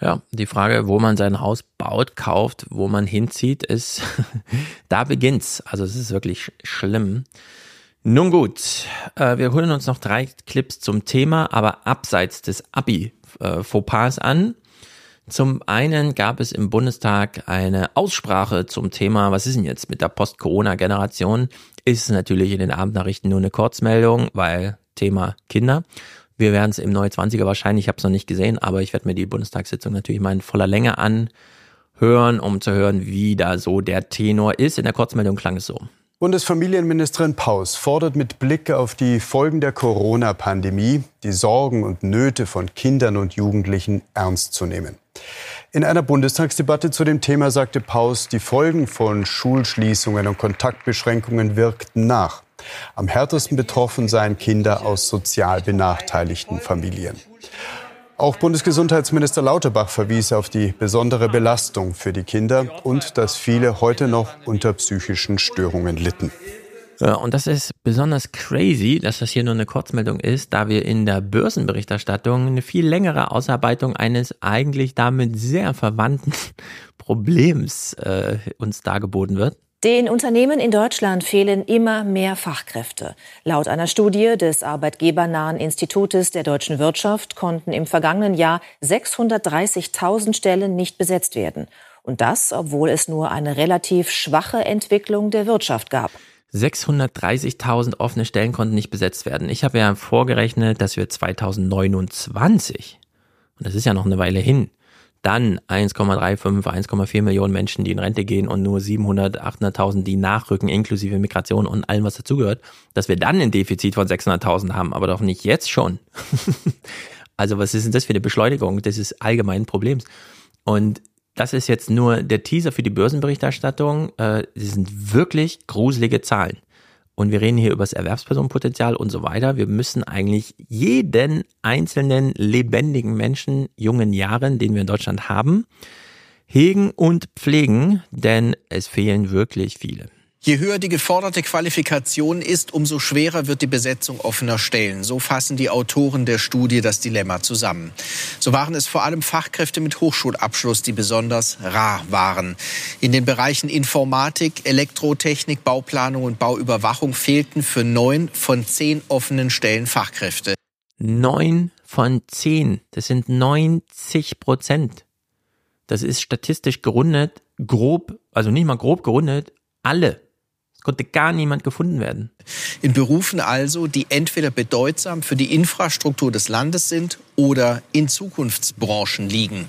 Ja, die Frage, wo man sein Haus baut, kauft, wo man hinzieht, ist, da beginnt's. Also es ist wirklich schlimm. Nun gut, äh, wir holen uns noch drei Clips zum Thema, aber abseits des Abi-Fauxpas äh, an. Zum einen gab es im Bundestag eine Aussprache zum Thema, was ist denn jetzt mit der Post-Corona-Generation? Ist natürlich in den Abendnachrichten nur eine Kurzmeldung, weil Thema Kinder. Wir werden es im Neue 20er wahrscheinlich, ich habe es noch nicht gesehen, aber ich werde mir die Bundestagssitzung natürlich mal in voller Länge anhören, um zu hören, wie da so der Tenor ist. In der Kurzmeldung klang es so. Bundesfamilienministerin Paus fordert mit Blick auf die Folgen der Corona-Pandemie die Sorgen und Nöte von Kindern und Jugendlichen ernst zu nehmen. In einer Bundestagsdebatte zu dem Thema sagte Paus, die Folgen von Schulschließungen und Kontaktbeschränkungen wirkten nach. Am härtesten betroffen seien Kinder aus sozial benachteiligten Familien. Auch Bundesgesundheitsminister Lauterbach verwies auf die besondere Belastung für die Kinder und dass viele heute noch unter psychischen Störungen litten. Ja, und das ist besonders crazy, dass das hier nur eine Kurzmeldung ist, da wir in der Börsenberichterstattung eine viel längere Ausarbeitung eines eigentlich damit sehr verwandten Problems äh, uns dargeboten wird. Den Unternehmen in Deutschland fehlen immer mehr Fachkräfte. Laut einer Studie des arbeitgebernahen Institutes der deutschen Wirtschaft konnten im vergangenen Jahr 630.000 Stellen nicht besetzt werden. Und das, obwohl es nur eine relativ schwache Entwicklung der Wirtschaft gab. 630.000 offene Stellen konnten nicht besetzt werden. Ich habe ja vorgerechnet, dass wir 2029, und das ist ja noch eine Weile hin, dann 1,35, 1,4 Millionen Menschen, die in Rente gehen und nur 700, 800.000, die nachrücken, inklusive Migration und allem, was dazugehört, dass wir dann ein Defizit von 600.000 haben, aber doch nicht jetzt schon. also was ist denn das für eine Beschleunigung des allgemeinen Problems? Und das ist jetzt nur der Teaser für die Börsenberichterstattung. Äh, sie sind wirklich gruselige Zahlen. Und wir reden hier über das Erwerbspersonenpotenzial und so weiter. Wir müssen eigentlich jeden einzelnen lebendigen Menschen jungen Jahren, den wir in Deutschland haben, hegen und pflegen, denn es fehlen wirklich viele. Je höher die geforderte Qualifikation ist, umso schwerer wird die Besetzung offener Stellen. So fassen die Autoren der Studie das Dilemma zusammen. So waren es vor allem Fachkräfte mit Hochschulabschluss, die besonders rar waren. In den Bereichen Informatik, Elektrotechnik, Bauplanung und Bauüberwachung fehlten für neun von zehn offenen Stellen Fachkräfte. Neun von zehn, das sind 90 Prozent. Das ist statistisch gerundet, grob, also nicht mal grob gerundet, alle konnte gar niemand gefunden werden. In Berufen also, die entweder bedeutsam für die Infrastruktur des Landes sind oder in Zukunftsbranchen liegen.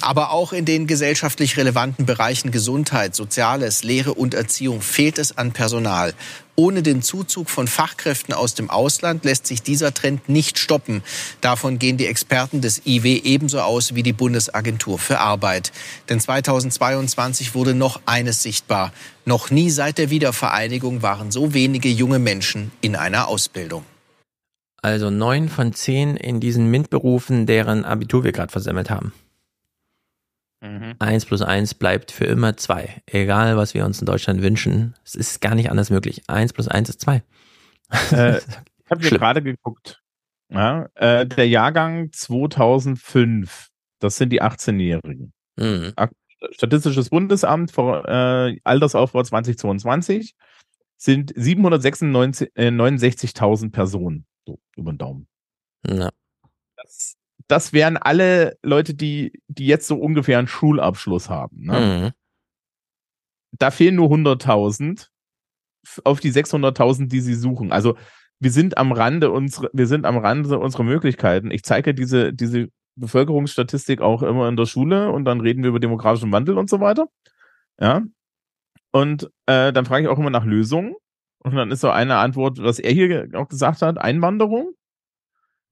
Aber auch in den gesellschaftlich relevanten Bereichen Gesundheit, Soziales, Lehre und Erziehung fehlt es an Personal. Ohne den Zuzug von Fachkräften aus dem Ausland lässt sich dieser Trend nicht stoppen. Davon gehen die Experten des IW ebenso aus wie die Bundesagentur für Arbeit. Denn 2022 wurde noch eines sichtbar. Noch nie seit der Wiedervereinigung waren so wenige junge Menschen in einer Ausbildung. Also neun von zehn in diesen MINT-Berufen, deren Abitur wir gerade versammelt haben. Mhm. Eins plus eins bleibt für immer zwei. Egal, was wir uns in Deutschland wünschen. Es ist gar nicht anders möglich. Eins plus eins ist zwei. Äh, ich habe hier gerade geguckt. Ja, äh, der Jahrgang 2005, das sind die 18-Jährigen. Mhm. Statistisches Bundesamt vor äh, Altersaufbau 2022 sind 769.000 äh, Personen. So, über den Daumen. Ja. Das, das wären alle Leute, die, die jetzt so ungefähr einen Schulabschluss haben. Ne? Mhm. Da fehlen nur 100.000 auf die 600.000, die sie suchen. Also wir sind am Rande unserer, wir sind am Rande unserer Möglichkeiten. Ich zeige diese, diese Bevölkerungsstatistik auch immer in der Schule und dann reden wir über demografischen Wandel und so weiter. Ja. Und äh, dann frage ich auch immer nach Lösungen. Und dann ist so eine Antwort, was er hier auch gesagt hat, Einwanderung.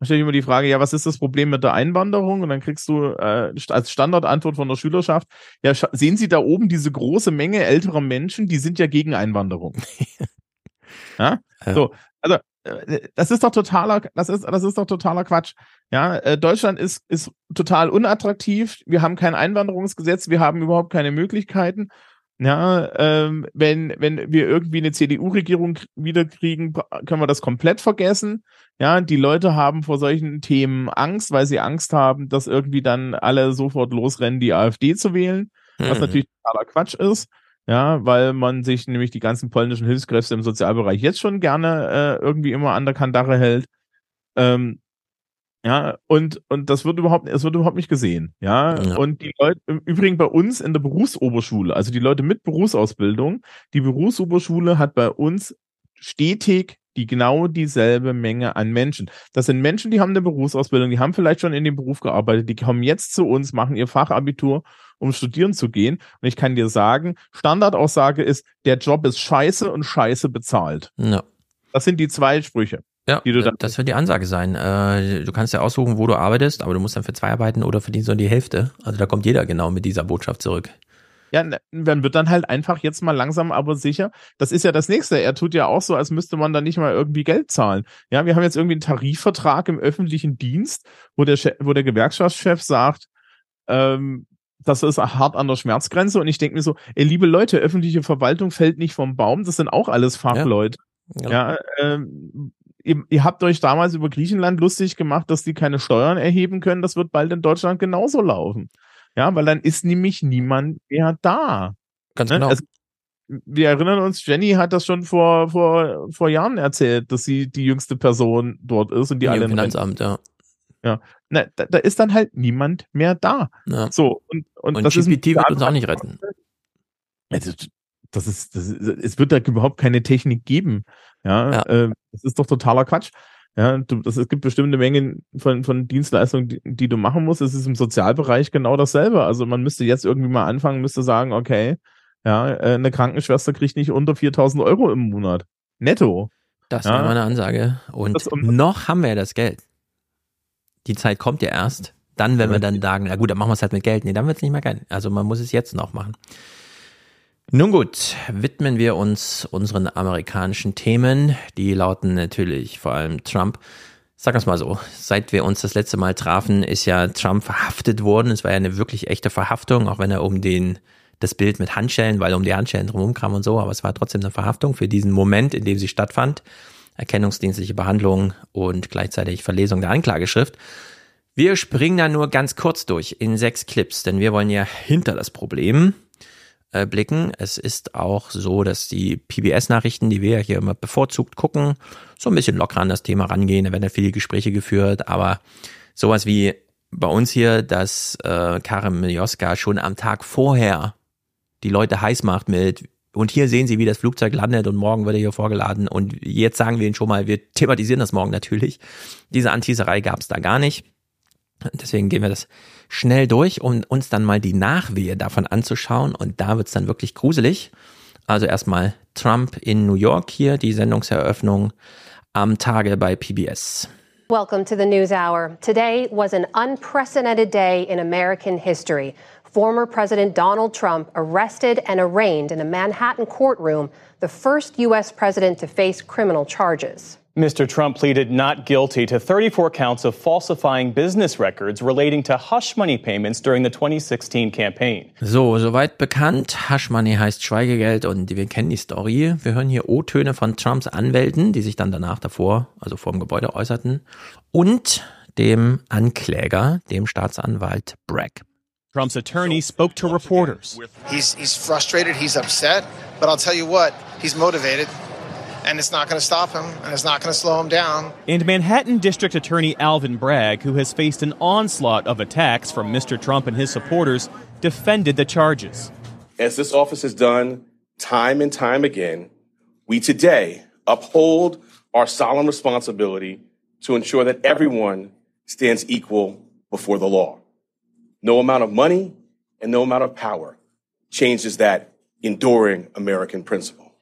Stelle ich immer die Frage, ja, was ist das Problem mit der Einwanderung? Und dann kriegst du äh, als Standardantwort von der Schülerschaft, ja, sehen Sie da oben diese große Menge älterer Menschen, die sind ja gegen Einwanderung. ja? ja? So, also äh, das ist doch totaler, das ist, das ist doch totaler Quatsch. Ja, äh, Deutschland ist, ist total unattraktiv. Wir haben kein Einwanderungsgesetz, wir haben überhaupt keine Möglichkeiten. Ja, ähm, wenn, wenn wir irgendwie eine CDU-Regierung wiederkriegen, können wir das komplett vergessen. Ja, die Leute haben vor solchen Themen Angst, weil sie Angst haben, dass irgendwie dann alle sofort losrennen, die AfD zu wählen, mhm. was natürlich totaler Quatsch ist. Ja, weil man sich nämlich die ganzen polnischen Hilfskräfte im Sozialbereich jetzt schon gerne äh, irgendwie immer an der Kandare hält. Ähm, ja, und, und das wird überhaupt, es wird überhaupt nicht gesehen. Ja? ja. Und die Leute, im Übrigen bei uns in der Berufsoberschule, also die Leute mit Berufsausbildung, die Berufsoberschule hat bei uns stetig die genau dieselbe Menge an Menschen. Das sind Menschen, die haben eine Berufsausbildung, die haben vielleicht schon in dem Beruf gearbeitet, die kommen jetzt zu uns, machen ihr Fachabitur, um studieren zu gehen. Und ich kann dir sagen, Standardaussage ist, der Job ist scheiße und scheiße bezahlt. Ja. Das sind die zwei Sprüche. Ja, dann das wird die Ansage sein. Äh, du kannst ja aussuchen, wo du arbeitest, aber du musst dann für zwei arbeiten oder verdienst nur die Hälfte. Also da kommt jeder genau mit dieser Botschaft zurück. Ja, man wird dann halt einfach jetzt mal langsam aber sicher. Das ist ja das nächste. Er tut ja auch so, als müsste man da nicht mal irgendwie Geld zahlen. Ja, wir haben jetzt irgendwie einen Tarifvertrag im öffentlichen Dienst, wo der, Chef, wo der Gewerkschaftschef sagt, ähm, das ist hart an der Schmerzgrenze. Und ich denke mir so, ey, liebe Leute, öffentliche Verwaltung fällt nicht vom Baum. Das sind auch alles Fachleute. Ja, ja ähm, ihr, ihr habt euch damals über Griechenland lustig gemacht, dass die keine Steuern erheben können. Das wird bald in Deutschland genauso laufen. Ja, weil dann ist nämlich niemand mehr da. Ganz Ne? genau. Also, wir erinnern uns, Jenny hat das schon vor, vor, vor Jahren erzählt, dass sie die jüngste Person dort ist und die Im alle Finanzamt, ja. Ja. Na, da, da ist dann halt niemand mehr da. Ja. So, und, und, Und das ist GPT wird uns auch nicht retten. Also, das ist, das ist, es wird da überhaupt keine Technik geben. Ja, Ja. Äh, das ist doch totaler Quatsch. Ja, du, das, es gibt bestimmte Mengen von, von Dienstleistungen, die, die du machen musst. Es ist im Sozialbereich genau dasselbe. Also man müsste jetzt irgendwie mal anfangen, müsste sagen, okay, ja, äh, eine Krankenschwester kriegt nicht unter 4000 Euro im Monat. Netto. Das Ja. war meine Ansage. Und Das- und- noch haben wir ja das Geld. Die Zeit kommt ja erst. Dann, wenn wir dann sagen, na gut, dann machen wir es halt mit Geld. Nee, dann wird es nicht mehr geil. Also man muss es jetzt noch machen. Nun gut, widmen wir uns unseren amerikanischen Themen. Die lauten natürlich vor allem Trump. Sag es mal so, seit wir uns das letzte Mal trafen, ist ja Trump verhaftet worden. Es war ja eine wirklich echte Verhaftung, auch wenn er um den das Bild mit Handschellen, weil er um die Handschellen drumherum kam und so, aber es war trotzdem eine Verhaftung für diesen Moment, in dem sie stattfand. Erkennungsdienstliche Behandlung und gleichzeitig Verlesung der Anklageschrift. Wir springen da nur ganz kurz durch in sechs Clips, denn wir wollen ja hinter das Problem äh, blicken. Es ist auch so, dass die PBS-Nachrichten, die wir ja hier immer bevorzugt gucken, so ein bisschen locker an das Thema rangehen. Da werden ja viele Gespräche geführt, aber sowas wie bei uns hier, dass äh, Karim Miljoska schon am Tag vorher die Leute heiß macht mit und hier sehen Sie, wie das Flugzeug landet und morgen wird er hier vorgeladen und jetzt sagen wir Ihnen schon mal, wir thematisieren das morgen natürlich. Diese Anteaserei gab es da gar nicht. Deswegen gehen wir das schnell durch, um uns dann mal die Nachwehe davon anzuschauen. Und da wird's dann wirklich gruselig. Also erstmal Trump in New York hier, die Sendungseröffnung am Tage bei PBS. Welcome to the News Hour. Today was an unprecedented day in American history. Former President Donald Trump arrested and arraigned in a Manhattan courtroom, the first U.S. president to face criminal charges. Mr. Trump pleaded not guilty to 34 counts of falsifying business records relating to hush money payments during the 2016 campaign. So, soweit bekannt. Hush Money heißt Schweigegeld und wir kennen die Story. Wir hören hier O-Töne von Trumps Anwälten, die sich dann danach davor, also vor dem Gebäude äußerten, und dem Ankläger, dem Staatsanwalt Bragg. Trump's attorney spoke to reporters. He's he's frustrated, he's upset, but I'll tell you what, he's motivated and it's not going to stop him and it's not going to slow him down. And Manhattan District Attorney Alvin Bragg, who has faced an onslaught of attacks from Mr. Trump and his supporters, defended the charges. As this office has done time and time again, we today uphold our solemn responsibility to ensure that everyone stands equal before the law. No amount of money and no amount of power changes that enduring American principle.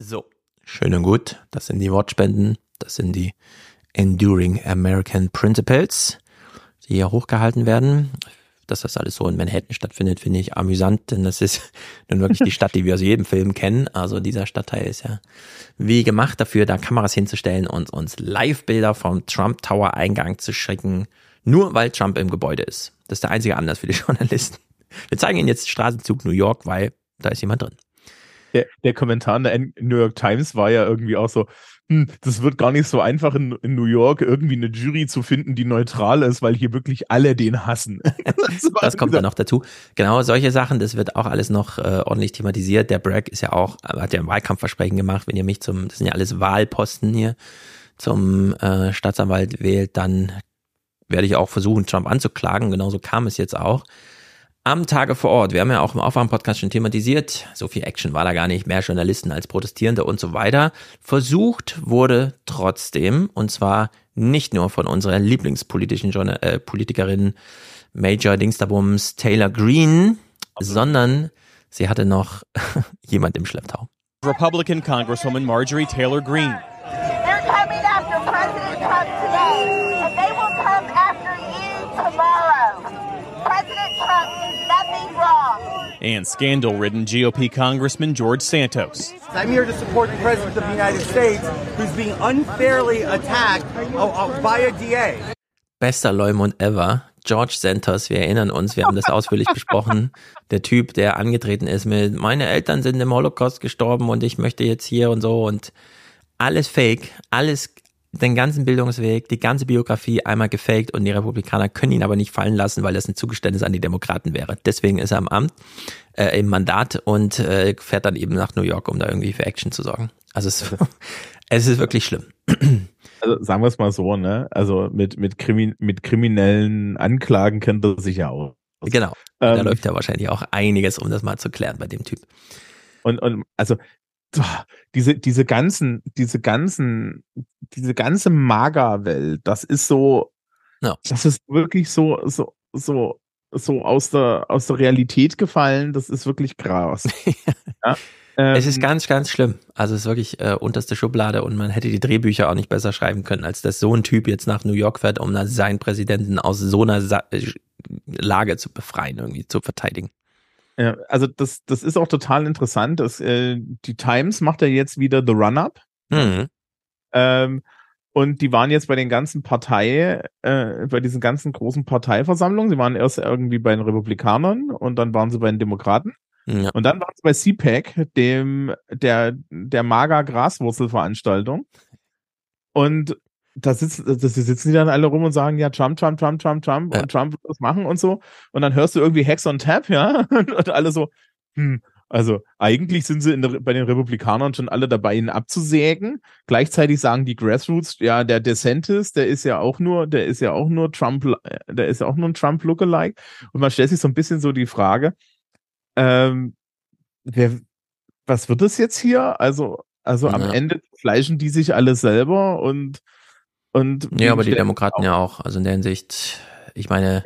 So, schön und gut. Das sind die Wortspenden. Das sind die Enduring American Principles, die hier hochgehalten werden. Dass das alles so in Manhattan stattfindet, finde ich amüsant, denn das ist nun wirklich die Stadt, die wir aus jedem Film kennen. Also dieser Stadtteil ist ja wie gemacht dafür, da Kameras hinzustellen und uns Live-Bilder vom Trump Tower Eingang zu schicken, nur weil Trump im Gebäude ist. Das ist der einzige Anlass für die Journalisten. Wir zeigen Ihnen jetzt Straßenzug New York, weil da ist jemand drin. Der, der Kommentar in der New York Times war ja irgendwie auch so, hm, das wird gar nicht so einfach in, in New York irgendwie eine Jury zu finden, die neutral ist, weil hier wirklich alle den hassen. Das kommt dann noch dazu. Genau, solche Sachen, das wird auch alles noch äh, ordentlich thematisiert. Der Bragg ist ja auch, äh, hat ja ein Wahlkampfversprechen gemacht, wenn ihr mich zum, das sind ja alles Wahlposten hier, zum äh, Staatsanwalt wählt, dann werde ich auch versuchen, Trump anzuklagen. Genauso kam es jetzt auch. Am Tage vor Ort, wir haben ja auch im Aufwachen-Podcast schon thematisiert, so viel Action war da gar nicht, mehr Journalisten als Protestierende und so weiter. Versucht wurde trotzdem, und zwar nicht nur von unserer lieblingspolitischen Journal äh, Politikerin Major Dingsterbums Taylor Green, sondern sie hatte noch jemand im Schlepptau. Republican Congresswoman Marjorie Taylor Greene. They're coming after President Trump today, and they will come after you tomorrow. President Trump did nothing wrong. And scandal ridden GOP Congressman George Santos. I'm here to support the President of the United States, who's being unfairly attacked uh, uh, by a DA. Bester Leumund ever. George Santos, wir erinnern uns, wir haben das ausführlich besprochen. Der Typ, der angetreten ist mit, meine Eltern sind im Holocaust gestorben und ich möchte jetzt hier und so und alles fake, alles, den ganzen Bildungsweg, die ganze Biografie einmal gefaked und die Republikaner können ihn aber nicht fallen lassen, weil das ein Zugeständnis an die Demokraten wäre. Deswegen ist er am Amt, äh, im Mandat und äh, fährt dann eben nach New York, um da irgendwie für Action zu sorgen. Also es, es ist wirklich schlimm. Also sagen wir es mal so, ne? Also mit, mit, Krimi mit kriminellen Anklagen kennt er sich ja auch. Genau. Ähm, da läuft ja wahrscheinlich auch einiges, um das mal zu klären bei dem Typ. Und, und also diese, diese ganzen, diese ganzen, diese ganze Magerwelt, das ist so, ja. das ist wirklich so, so, so, so aus der, aus der Realität gefallen, das ist wirklich krass. ja? es ist ganz, ganz schlimm. Also es ist wirklich äh, unterste Schublade und man hätte die Drehbücher auch nicht besser schreiben können, als dass so ein Typ jetzt nach New York fährt, um seinen Präsidenten aus so einer Sa Lage zu befreien, irgendwie zu verteidigen. Ja, also das, das ist auch total interessant. Das, äh, die Times macht ja jetzt wieder The Run-Up. Mhm. Ähm, und die waren jetzt bei den ganzen Parteien, äh, bei diesen ganzen großen Parteiversammlungen. Sie waren erst irgendwie bei den Republikanern und dann waren sie bei den Demokraten. Ja. Und dann waren sie bei CPAC, dem, der, der Mager Graswurzelveranstaltung. Und da sitzen, da sitzen die dann alle rum und sagen, ja, Trump, Trump, Trump, Trump, Trump Ja. und Trump wird das machen und so. Und dann hörst du irgendwie Hex on Tap, ja, und alle so, hm, also eigentlich sind sie der, bei den Republikanern schon alle dabei, ihn abzusägen. Gleichzeitig sagen die Grassroots, ja, der DeSantis, der ist ja auch nur, der ist ja auch nur Trump, der ist ja auch nur ein Trump-Lookalike. Und man stellt sich so ein bisschen so die Frage, ähm, wer, was wird es jetzt hier? Also, also am Ja. Ende fleischen die sich alle selber und, und Ja, aber die Demokraten ja auch. Also in der Hinsicht, ich meine,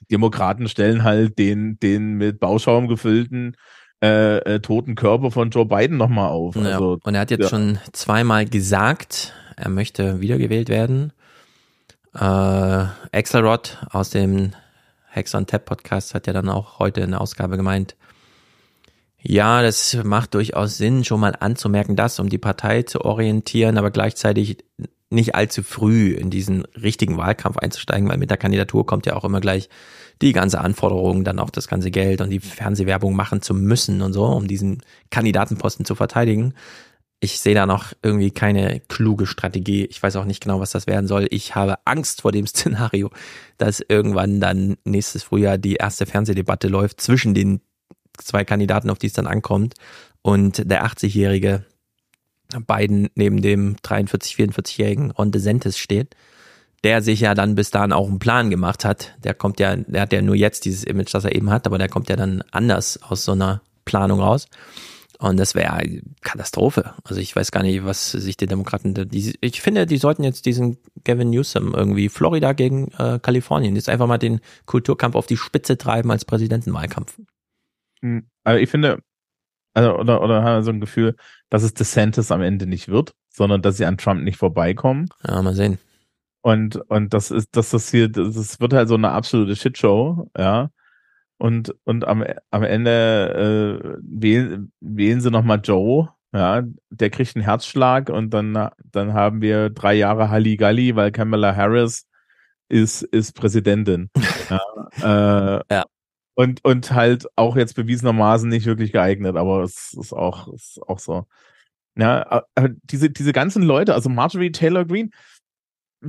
die Demokraten stellen halt den, den mit Bauschaum gefüllten äh, äh, toten Körper von Joe Biden nochmal auf. Ja, Also, und er hat jetzt ja. schon zweimal gesagt, er möchte wiedergewählt werden. Äh, Axelrod aus dem Hex on Tap Podcast hat ja dann auch heute in der Ausgabe gemeint, ja, das macht durchaus Sinn, schon mal anzumerken, das, um die Partei zu orientieren, aber gleichzeitig nicht allzu früh in diesen richtigen Wahlkampf einzusteigen, weil mit der Kandidatur kommt ja auch immer gleich die ganze Anforderung, dann auch das ganze Geld und die Fernsehwerbung machen zu müssen und so, um diesen Kandidatenposten zu verteidigen. Ich sehe da noch irgendwie keine kluge Strategie. Ich weiß auch nicht genau, was das werden soll. Ich habe Angst vor dem Szenario, dass irgendwann dann nächstes Frühjahr die erste Fernsehdebatte läuft zwischen den zwei Kandidaten, auf die es dann ankommt und der 80-jährige Biden neben dem 43, 44-jährigen Ron DeSantis steht, der sich ja dann bis dahin auch einen Plan gemacht hat. Der kommt ja, der hat ja nur jetzt dieses Image, das er eben hat, aber der kommt ja dann anders aus so einer Planung raus. Und das wäre Katastrophe. Also ich weiß gar nicht, was sich die Demokraten, die, ich finde, die sollten jetzt diesen Gavin Newsom irgendwie Florida gegen äh, Kalifornien jetzt einfach mal den Kulturkampf auf die Spitze treiben als Präsidentenwahlkampf. Hm, Also ich finde, also, oder, oder haben wir so ein Gefühl, dass es DeSantis am Ende nicht wird, sondern dass sie an Trump nicht vorbeikommen. Ja, mal sehen. Und, und das ist, dass das hier, das wird halt so eine absolute Shitshow, ja. Und, und am, am Ende äh, wählen, wählen sie nochmal Joe, ja, der kriegt einen Herzschlag und dann, dann haben wir drei Jahre Halligalli, weil Kamala Harris ist, ist Präsidentin. ja, äh, ja. Und, und halt auch jetzt bewiesenermaßen nicht wirklich geeignet, aber es ist auch, ist auch so. Ja, aber diese, diese ganzen Leute, also Marjorie Taylor Greene,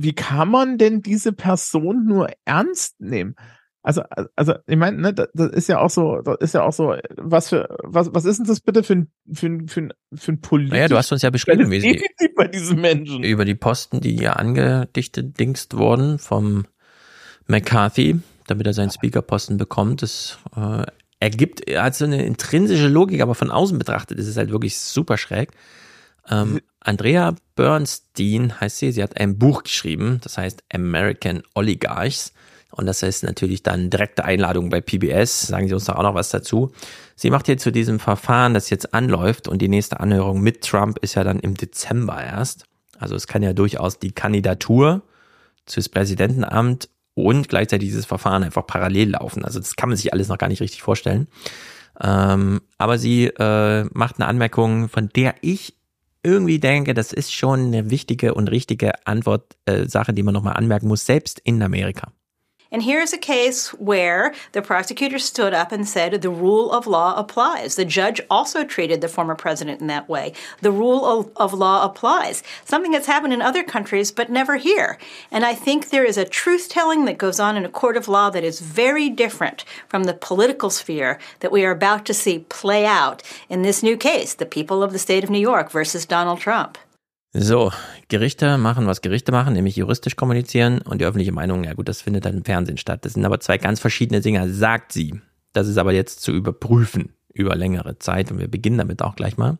wie kann man denn diese Person nur ernst nehmen? Also, also ich meine, ne, das, das ist ja auch so, das ist ja auch so, was für, was, was ist denn das bitte für ein, für ein, für ein, für ein politisches Naja, du hast uns ja beschrieben, wie sie bei diesen Menschen über die Posten, die ja angedichtet dingst wurden vom McCarthy, damit er seinen Speakerposten bekommt. Das äh, ergibt, er hat so eine intrinsische Logik, aber von außen betrachtet ist es halt wirklich super schräg. Ähm, Andrea Bernstein heißt sie, sie hat ein Buch geschrieben, das heißt American Oligarchs. Und das ist natürlich dann direkte Einladung bei PBS. Sagen Sie uns doch auch noch was dazu. Sie macht jetzt zu diesem Verfahren, das jetzt anläuft und die nächste Anhörung mit Trump ist ja dann im Dezember erst. Also es kann ja durchaus die Kandidatur fürs Präsidentenamt und gleichzeitig dieses Verfahren einfach parallel laufen. Also das kann man sich alles noch gar nicht richtig vorstellen. Ähm, aber sie äh, macht eine Anmerkung, von der ich irgendwie denke, das ist schon eine wichtige und richtige Antwort, äh, Sache, die man nochmal anmerken muss, selbst in Amerika. And here's a case where the prosecutor stood up and said the rule of law applies. The judge also treated the former president in that way. The rule of, of, law applies. Something that's happened in other countries, but never here. And I think there is a truth telling that goes on in a court of law that is very different from the political sphere that we are about to see play out in this new case the people of the state of New York versus Donald Trump. So, Gerichte machen, was Gerichte machen, nämlich juristisch kommunizieren und die öffentliche Meinung, ja gut, das findet dann im Fernsehen statt. Das sind aber zwei ganz verschiedene Dinge, sagt sie. Das ist aber jetzt zu überprüfen über längere Zeit und wir beginnen damit auch gleich mal.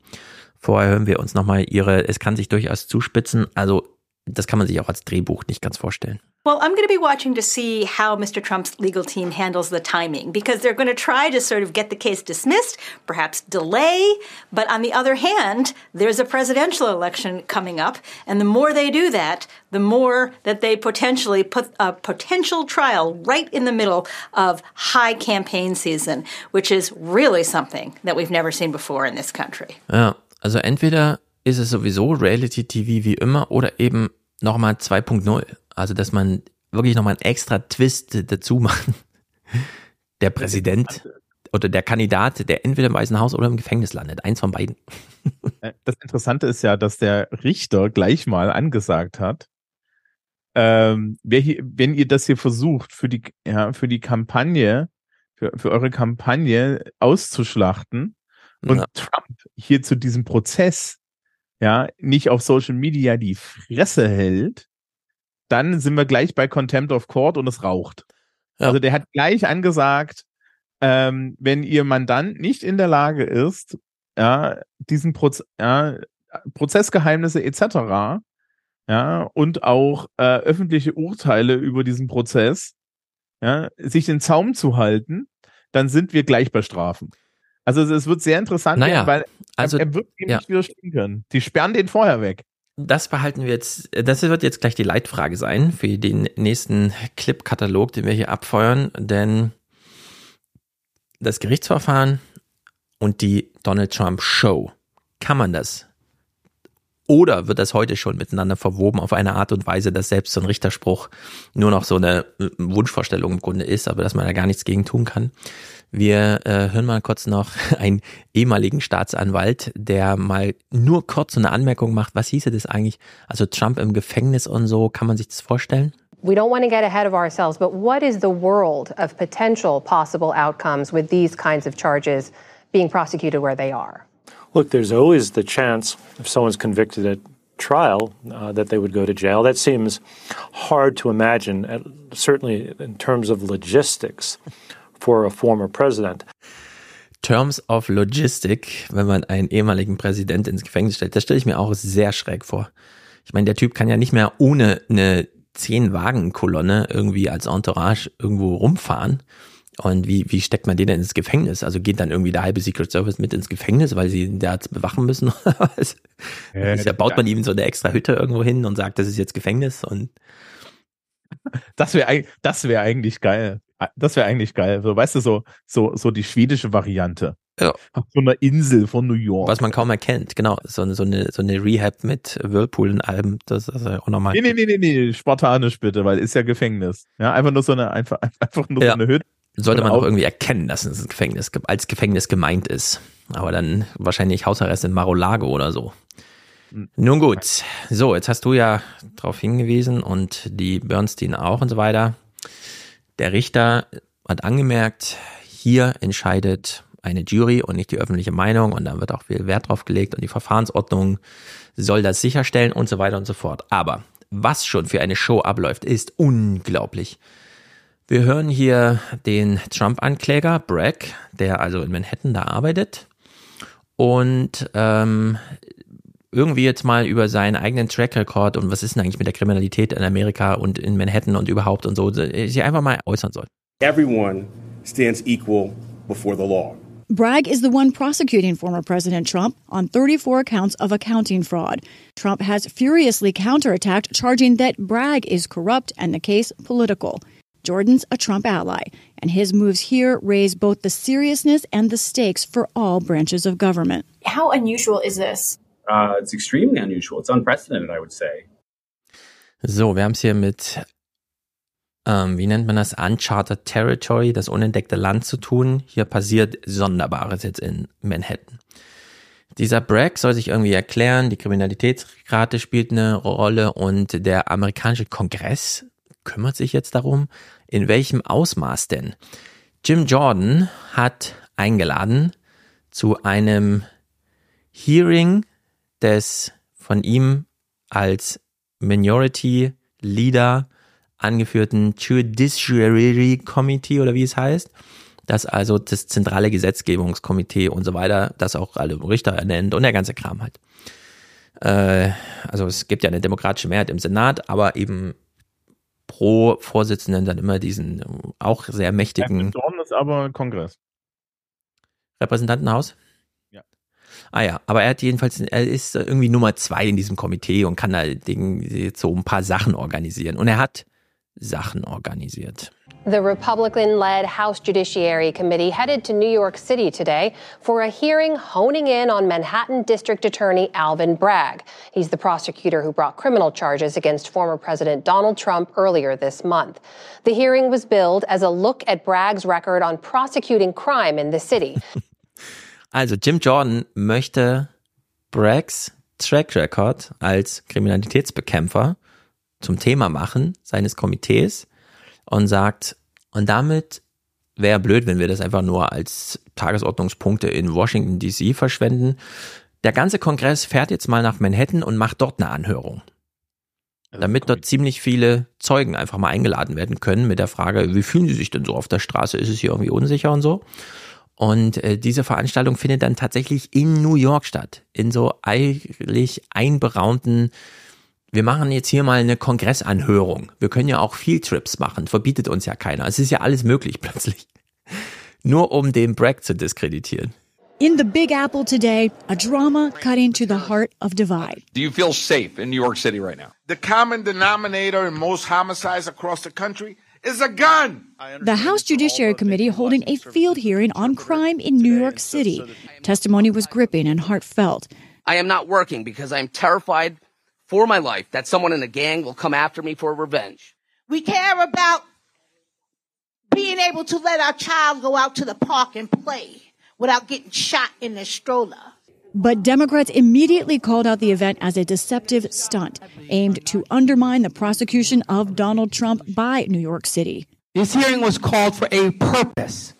Vorher hören wir uns nochmal ihre, es kann sich durchaus zuspitzen, also das kann man sich auch als Drehbuch nicht ganz vorstellen. Well, I'm going to be watching to see how Mr. Trump's legal team handles the timing because they're going to try to sort of get the case dismissed, perhaps delay. But on the other hand, there's a presidential election coming up. And the more they do that, the more that they potentially put a potential trial right in the middle of high campaign season, which is really something that we've never seen before in this country. Ja, also entweder ist es sowieso Reality TV wie immer oder eben nochmal 2.0. Also, dass man wirklich nochmal einen extra Twist dazu macht. Der Präsident oder der Kandidat, der entweder im Weißen Haus oder im Gefängnis landet. Eins von beiden. Äh, das Interessante ist ja, dass der Richter gleich mal angesagt hat, ähm, wer hier, wenn ihr das hier versucht, für die, ja, für die Kampagne, für, für eure Kampagne auszuschlachten und ja. Trump hier zu diesem Prozess ja, nicht auf Social Media die Fresse hält, dann sind wir gleich bei Contempt of Court und es raucht. Ja. Also der hat gleich angesagt, ähm, wenn ihr Mandant nicht in der Lage ist, ja, diesen Proz ja, Prozessgeheimnisse etc. Ja, und auch äh, öffentliche Urteile über diesen Prozess, ja, sich den Zaum zu halten, dann sind wir gleich bei Strafen. Also es wird sehr interessant, naja, weil also, er, er wird ihm ja. nicht widerstehen können. Die sperren den vorher weg. Das behalten wir jetzt, das wird jetzt gleich die Leitfrage sein für den nächsten Clip-Katalog, den wir hier abfeuern, denn das Gerichtsverfahren und die Donald Trump Show, kann man das? Oder wird das heute schon miteinander verwoben auf eine Art und Weise, dass selbst so ein Richterspruch nur noch so eine Wunschvorstellung im Grunde ist, aber dass man da gar nichts gegen tun kann? Wir äh, hören mal kurz noch einen ehemaligen Staatsanwalt, der mal nur kurz so eine Anmerkung macht. Was hieße das eigentlich? Also Trump im Gefängnis und so, kann man sich das vorstellen? We don't want to get ahead of ourselves, but what is the world of potential possible outcomes with these kinds of charges being prosecuted where they are? Look, there's always the chance if someone's convicted at trial uh, that they would go to jail. That seems hard to imagine, certainly in terms of logistics for a former president. Terms of Logistic, wenn man einen ehemaligen Präsident ins Gefängnis stellt, das stelle ich mir auch sehr schräg vor. Ich meine, der Typ kann ja nicht mehr ohne eine Zehn-Wagen-Kolonne irgendwie als Entourage irgendwo rumfahren. Und wie, wie steckt man den denn ins Gefängnis? Also geht dann irgendwie der halbe Secret Service mit ins Gefängnis, weil sie da bewachen müssen? ja, ja, baut man ihm so eine extra Hütte irgendwo hin und sagt, das ist jetzt Gefängnis und das wäre das wäre eigentlich geil. Das wäre eigentlich geil. So, weißt du, so, so, so die schwedische Variante. Ja. Auf so einer Insel von New York. Was man kaum erkennt, genau. So, eine so, eine, so eine Rehab mit Whirlpool und allem. Das ist ja auch nochmal. Nee, nee, nee, nee, nee, spartanisch bitte, weil ist ja Gefängnis. Ja, einfach nur so eine, einfach, einfach nur ja. so eine Hütte. Sollte man auch irgendwie erkennen, dass es ein Gefängnis, als Gefängnis gemeint ist. Aber dann wahrscheinlich Hausarrest in Mar-a-Lago oder so. Hm. Nun gut. So, jetzt hast du ja darauf hingewiesen und die Bernstein auch und so weiter. Der Richter hat angemerkt, hier entscheidet eine Jury und nicht die öffentliche Meinung und da wird auch viel Wert drauf gelegt und die Verfahrensordnung soll das sicherstellen und so weiter und so fort. Aber was schon für eine Show abläuft, ist unglaublich. Wir hören hier den Trump-Ankläger Bragg, der also in Manhattan da arbeitet und ähm, irgendwie jetzt mal über seinen eigenen Track Record und was ist denn eigentlich mit der Kriminalität in Amerika und in Manhattan und überhaupt und so, äh, sich einfach mal äußern soll. Everyone stands equal before the law. Bragg is the one prosecuting former President Trump on 34 counts of accounting fraud. Trump has furiously counterattacked, charging that Bragg is corrupt and the case political. Jordan's a Trump ally, and his moves here raise both the seriousness and the stakes for all branches of government. How unusual is this? Uh, it's extremely unusual. It's unprecedented, I would say. So, wir haben es hier mit, ähm, wie nennt man das, Uncharted Territory, das unentdeckte Land zu tun. Hier passiert Sonderbares jetzt in Manhattan. Dieser Bragg soll sich irgendwie erklären, die Kriminalitätsrate spielt eine Rolle und der amerikanische Kongress kümmert sich jetzt darum, in welchem Ausmaß denn. Jim Jordan hat eingeladen zu einem Hearing des von ihm als Minority Leader angeführten Judiciary Committee oder wie es heißt. Das also das zentrale Gesetzgebungskomitee und so weiter, das auch alle Richter ernennt und der ganze Kram halt. Äh, also es gibt ja eine demokratische Mehrheit im Senat, aber eben pro Vorsitzenden dann immer diesen auch sehr mächtigen. Jordan ist aber Kongress. Repräsentantenhaus? Ah ja, aber er hat jedenfalls, er ist irgendwie Nummer zwei in diesem Komitee und kann da jetzt so ein paar Sachen organisieren. Und er hat Sachen organisiert. The Republican led House Judiciary Committee headed to New York City today for a hearing honing in on Manhattan District Attorney Alvin Bragg. He's the prosecutor who brought criminal charges against former President Donald Trump earlier this month. The hearing was billed as a look at Bragg's record on prosecuting crime in the city. Also Jim Jordan möchte Braggs Track Record als Kriminalitätsbekämpfer zum Thema machen seines Komitees und sagt, und damit wäre blöd, wenn wir das einfach nur als Tagesordnungspunkte in Washington DC verschwenden. Der ganze Kongress fährt jetzt mal nach Manhattan und macht dort eine Anhörung. Damit dort ziemlich viele Zeugen einfach mal eingeladen werden können mit der Frage, wie fühlen sie sich denn so auf der Straße? Ist es hier irgendwie unsicher und so? Und äh, diese Veranstaltung findet dann tatsächlich in New York statt. In so eigentlich einberaumten wir machen jetzt hier mal eine Kongressanhörung. Wir können ja auch Fieldtrips machen, verbietet uns ja keiner. Es ist ja alles möglich plötzlich. Nur um den Bragg zu diskreditieren. In the Big Apple today, a drama cutting to the heart of divide. Do you feel safe in New York City right now? The common denominator in most homicides across the country is a gun. The House Judiciary Committee holding a field hearing on crime in New York City. Testimony was gripping and heartfelt. I am not working because I'm terrified for my life that someone in a gang will come after me for revenge. We care about being able to let our child go out to the park and play without getting shot in the stroller. But Democrats immediately called out the event as a deceptive stunt aimed to undermine the prosecution of Donald Trump by New York City. This hearing was called for a purpose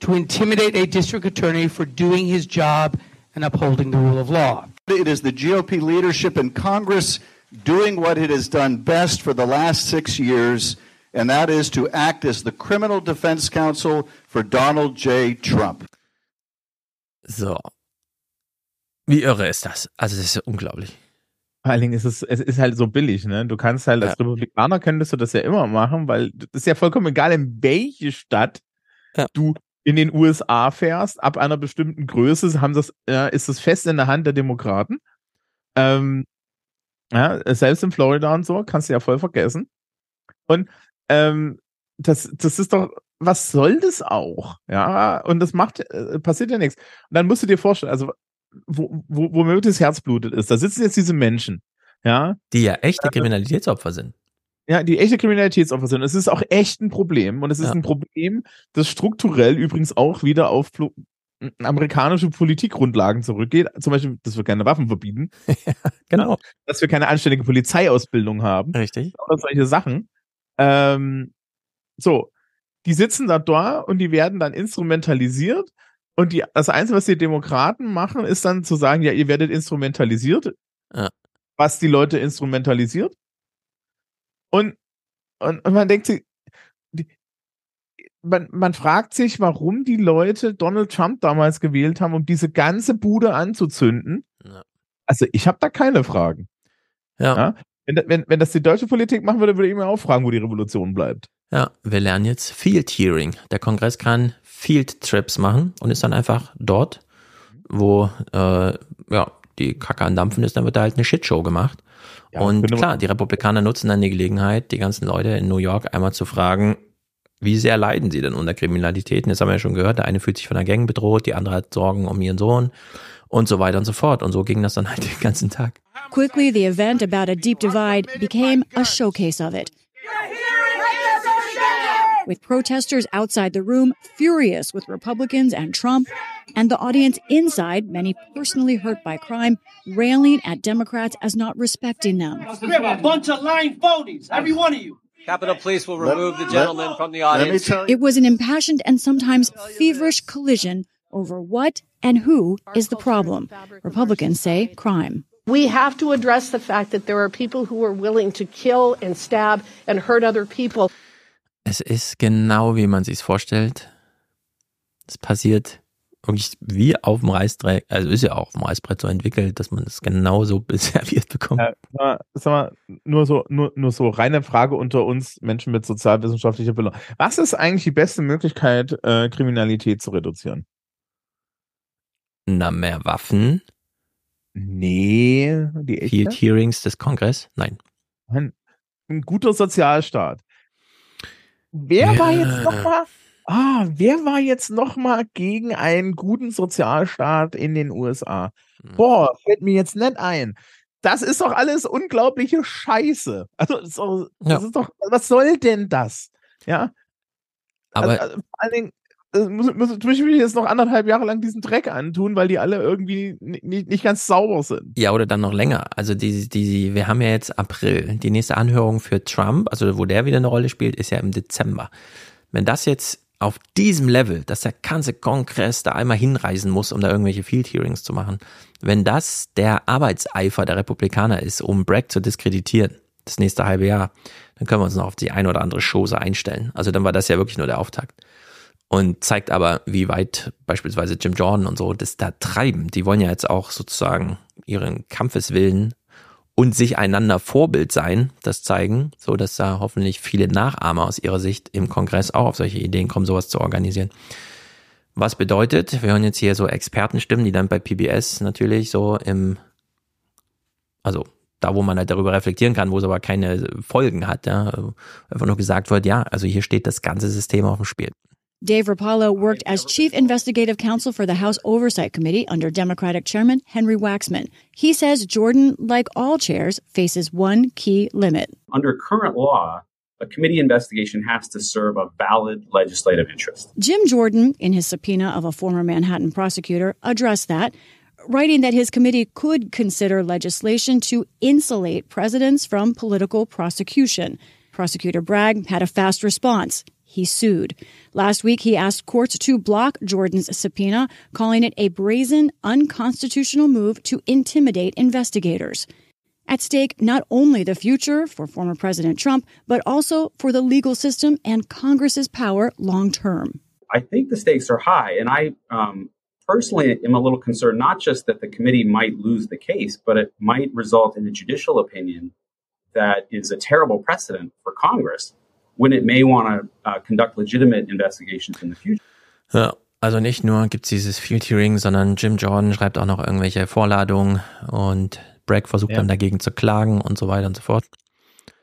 to intimidate a district attorney for doing his job and upholding the rule of law. It is the GOP leadership in Congress doing what it has done best for the last six years, and that is to act as the criminal defense counsel for Donald J. Trump. So. Wie irre ist das? Also, das ist ja unglaublich. Vor allen Dingen ist es, es ist halt so billig, ne? Du kannst halt als ja. Republikaner könntest du das ja immer machen, weil das ist ja vollkommen egal, in welche Stadt ja. du in den USA fährst, ab einer bestimmten Größe haben das, äh, ist das fest in der Hand der Demokraten. Ähm, ja, selbst in Florida und so, kannst du ja voll vergessen. Und ähm, das, das ist doch, was soll das auch? Ja, und das macht, äh, passiert ja nichts. Und dann musst du dir vorstellen, also wo, wo, wo mir das Herz blutet ist, da sitzen jetzt diese Menschen, ja. Die ja echte Kriminalitätsopfer sind. Ja, die echte Kriminalitätsopfer sind. Es ist auch echt ein Problem. Und es ist ja. ein Problem, das strukturell übrigens auch wieder auf amerikanische Politikgrundlagen zurückgeht. Zum Beispiel, dass wir keine Waffen verbieten. genau. Dass wir keine anständige Polizeiausbildung haben. Richtig. Oder solche Sachen. Ähm, so. Die sitzen da da und die werden dann instrumentalisiert. Und die, das Einzige, was die Demokraten machen, ist dann zu sagen, ja, ihr werdet instrumentalisiert. Ja. Was die Leute instrumentalisiert. Und, und, und man denkt sich, man, man fragt sich, warum die Leute Donald Trump damals gewählt haben, um diese ganze Bude anzuzünden. Ja. Also ich habe da keine Fragen. Ja. Ja? Wenn, wenn, wenn das die deutsche Politik machen würde, würde ich mir auch fragen, wo die Revolution bleibt. Ja, wir lernen jetzt Field Hearing. Der Kongress kann Field Trips machen und ist dann einfach dort, wo äh, ja, die Kacke an Dampfen ist, dann wird da halt eine Shitshow gemacht. Ja, und klar, die Republikaner nutzen dann die Gelegenheit, die ganzen Leute in New York einmal zu fragen, wie sehr leiden sie denn unter Kriminalität? Und Jetzt haben wir ja schon gehört, der eine fühlt sich von der Gang bedroht, die andere hat Sorgen um ihren Sohn und so weiter und so fort. Und so ging das dann halt den ganzen Tag. Quickly, the event about a deep divide became a showcase of it. With protesters outside the room furious with Republicans and Trump, and the audience inside, many personally hurt by crime, railing at Democrats as not respecting them. We have a bunch of lying phonies, every one of you. Capitol Police will remove the gentleman from the audience. It was an impassioned and sometimes feverish collision over what and who is the problem. Republicans say crime. We have to address the fact that there are people who are willing to kill and stab and hurt other people. Es ist genau, wie man sich's vorstellt. Es passiert wirklich wie auf dem Reißbrett, also ist ja auch auf dem Reißbrett so entwickelt, dass man es genauso serviert bekommt. Äh, sag mal, nur so, nur, nur so reine Frage unter uns Menschen mit sozialwissenschaftlicher Bildung. Was ist eigentlich die beste Möglichkeit, äh, Kriminalität zu reduzieren? Na, mehr Waffen, Nee, die Field echte? Hearings des Kongress? Nein. Ein, ein guter Sozialstaat. Wer war jetzt noch mal? Ah, wer war jetzt noch mal gegen einen guten Sozialstaat in den USA? Boah, fällt mir jetzt nicht ein. Das ist doch alles unglaubliche Scheiße. Also, das ist doch, das ist doch was soll denn das? Ja. Aber also, also, vor allen Dingen, muss, muss, muss ich mir jetzt noch anderthalb Jahre lang diesen Dreck antun, weil die alle irgendwie nicht, nicht ganz sauber sind. Ja, oder dann noch länger. Also die, die, wir haben ja jetzt April. Die nächste Anhörung für Trump, also wo der wieder eine Rolle spielt, ist ja im Dezember. Wenn das jetzt auf diesem Level, dass der ganze Kongress da einmal hinreisen muss, um da irgendwelche Field Hearings zu machen, wenn das der Arbeitseifer der Republikaner ist, um Bragg zu diskreditieren, das nächste halbe Jahr, dann können wir uns noch auf die ein oder andere Chose einstellen. Also dann war das ja wirklich nur der Auftakt. Und zeigt aber, wie weit beispielsweise Jim Jordan und so das da treiben. Die wollen ja jetzt auch sozusagen ihren Kampfeswillen und sich einander Vorbild sein, das zeigen, so dass da hoffentlich viele Nachahmer aus ihrer Sicht im Kongress auch auf solche Ideen kommen, sowas zu organisieren. Was bedeutet, wir hören jetzt hier so Expertenstimmen, die dann bei PBS natürlich so im, also da, wo man halt darüber reflektieren kann, wo es aber keine Folgen hat, ja, einfach nur gesagt wird, ja, also hier steht das ganze System auf dem Spiel. Dave Rapallo worked as chief investigative counsel for the House Oversight Committee under Democratic Chairman Henry Waxman. He says Jordan, like all chairs, faces one key limit. Under current law, a committee investigation has to serve a valid legislative interest. Jim Jordan, in his subpoena of a former Manhattan prosecutor, addressed that, writing that his committee could consider legislation to insulate presidents from political prosecution. Prosecutor Bragg had a fast response. He sued. Last week, he asked courts to block Jordan's subpoena, calling it a brazen, unconstitutional move to intimidate investigators. At stake, not only the future for former President Trump, but also for the legal system and Congress's power long term. I think the stakes are high, and I um, personally am a little concerned not just that the committee might lose the case, but it might result in a judicial opinion that is a terrible precedent for Congress when it may want to uh, conduct legitimate investigations in the future. Ja, also nicht nur gibt's dieses Field Hearing, sondern Jim Jordan schreibt auch noch irgendwelche Vorladungen und Bragg versucht Ja. dann dagegen zu klagen und so weiter und so fort.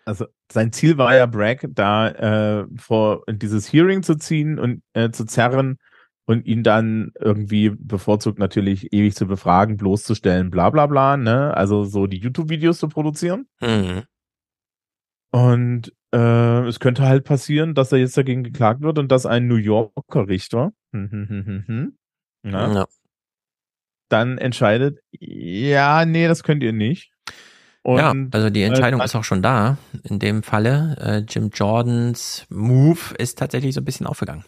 Also sein Ziel war ja, Bragg da äh, vor in dieses Hearing zu ziehen und äh, zu zerren und ihn dann irgendwie bevorzugt natürlich ewig zu befragen, bloßzustellen, bla bla bla, ne? Also so die YouTube-Videos zu produzieren. Mhm. Und äh, es könnte halt passieren, dass er jetzt dagegen geklagt wird und dass ein New Yorker Richter hm, hm, hm, hm, ja, Ja. dann entscheidet, ja, nee, das könnt ihr nicht. Und, ja, also die Entscheidung äh, ist auch schon da. In dem Falle, äh, Jim Jordans Move ist tatsächlich so ein bisschen aufgegangen.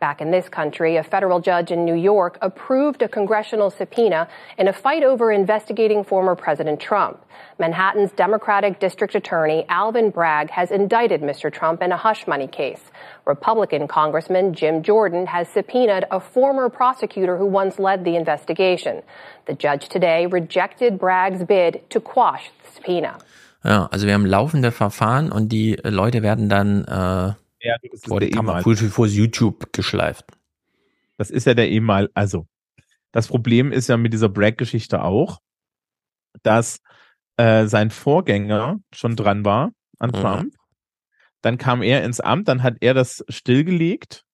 Back in this country, a federal judge in New York approved a congressional subpoena in a fight over investigating former President Trump. Manhattan's Democratic District Attorney Alvin Bragg has indicted Mr. Trump in a hush money case. Republican Congressman Jim Jordan has subpoenaed a former prosecutor who once led the investigation. The judge today rejected Bragg's bid to quash the subpoena. Ja, also wir haben laufende Verfahren und die Leute werden dann äh, Ja, das vor, der die Kamera, E-Mail. vor, YouTube geschleift. Das ist ja der E-Mail. Also, das Problem ist ja mit dieser Bragg-Geschichte auch, dass äh, sein Vorgänger schon dran war an Mhm. Trump. Dann kam er ins Amt, dann hat er das stillgelegt.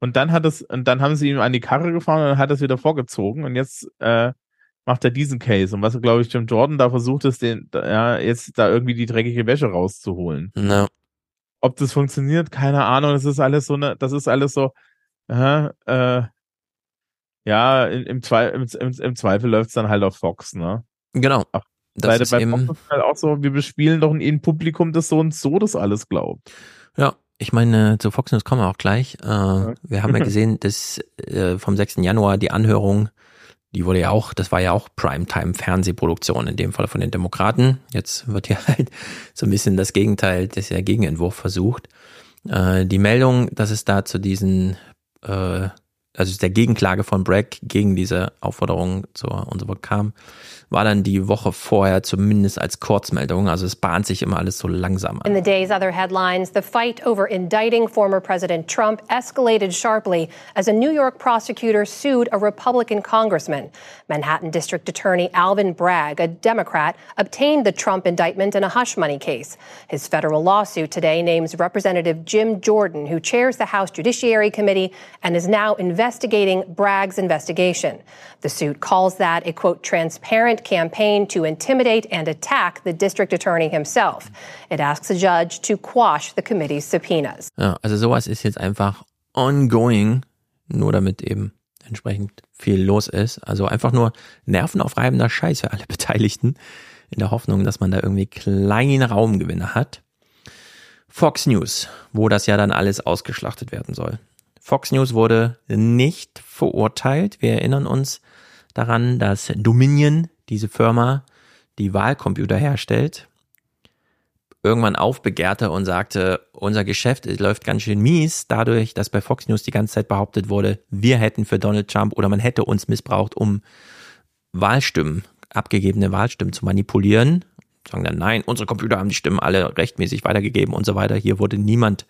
Und dann hat es, und dann haben sie ihm an die Karre gefahren und dann hat es wieder vorgezogen. Und jetzt äh, macht er diesen Case. Und was, glaube ich, Jim Jordan da versucht ist, den, ja, jetzt da irgendwie die dreckige Wäsche rauszuholen. No. Ob das funktioniert, keine Ahnung. Das ist alles so eine, das ist alles so, aha, äh, ja, im, im, Zwe im, im, im Zweifel läuft's dann halt auf Fox, ne? Genau. Das Bei, ist bei eben, Fox ist halt auch so, wir bespielen doch ein Publikum, das so und so das alles glaubt. ja, ich meine, zu Fox News kommen wir auch gleich. Äh, Wir haben ja gesehen, dass äh, vom 6. Januar die Anhörung, die wurde ja auch, das war ja auch Primetime-Fernsehproduktion, in dem Fall von den Demokraten. Jetzt wird hier halt so ein bisschen das Gegenteil, das ja Gegenentwurf versucht. Äh, die Meldung, dass es da zu diesen, äh, also der Gegenklage von Bragg gegen diese Aufforderung zur und kam, war dann die Woche vorher zumindest als Kurzmeldung. Also es bahnt sich immer alles so langsam an. In the day's other headlines, the fight over indicting former President Trump escalated sharply as a New York prosecutor sued a Republican congressman. Manhattan District Attorney Alvin Bragg, a Democrat, obtained the Trump indictment in a hush money case. His federal lawsuit today names Representative Jim Jordan, who chairs the House Judiciary Committee and is now investigating Bragg's investigation. The suit calls that a quote transparent campaign to intimidate and attack the district attorney himself. It asks a judge to quash the committee's subpoenas. Ja, also sowas ist jetzt einfach ongoing, nur damit eben entsprechend viel los ist. Also einfach nur nervenaufreibender Scheiß für alle Beteiligten, in der Hoffnung, dass man da irgendwie kleine Raumgewinne hat. Fox News, wo das ja dann alles ausgeschlachtet werden soll. Fox News wurde nicht verurteilt. Wir erinnern uns daran, dass Dominion, diese Firma, die Wahlcomputer herstellt, irgendwann aufbegehrte und sagte, unser Geschäft läuft ganz schön mies, dadurch, dass bei Fox News die ganze Zeit behauptet wurde, wir hätten für Donald Trump oder man hätte uns missbraucht, um Wahlstimmen, abgegebene Wahlstimmen zu manipulieren. Sagen dann, nein, unsere Computer haben die Stimmen alle rechtmäßig weitergegeben und so weiter. Hier wurde niemand,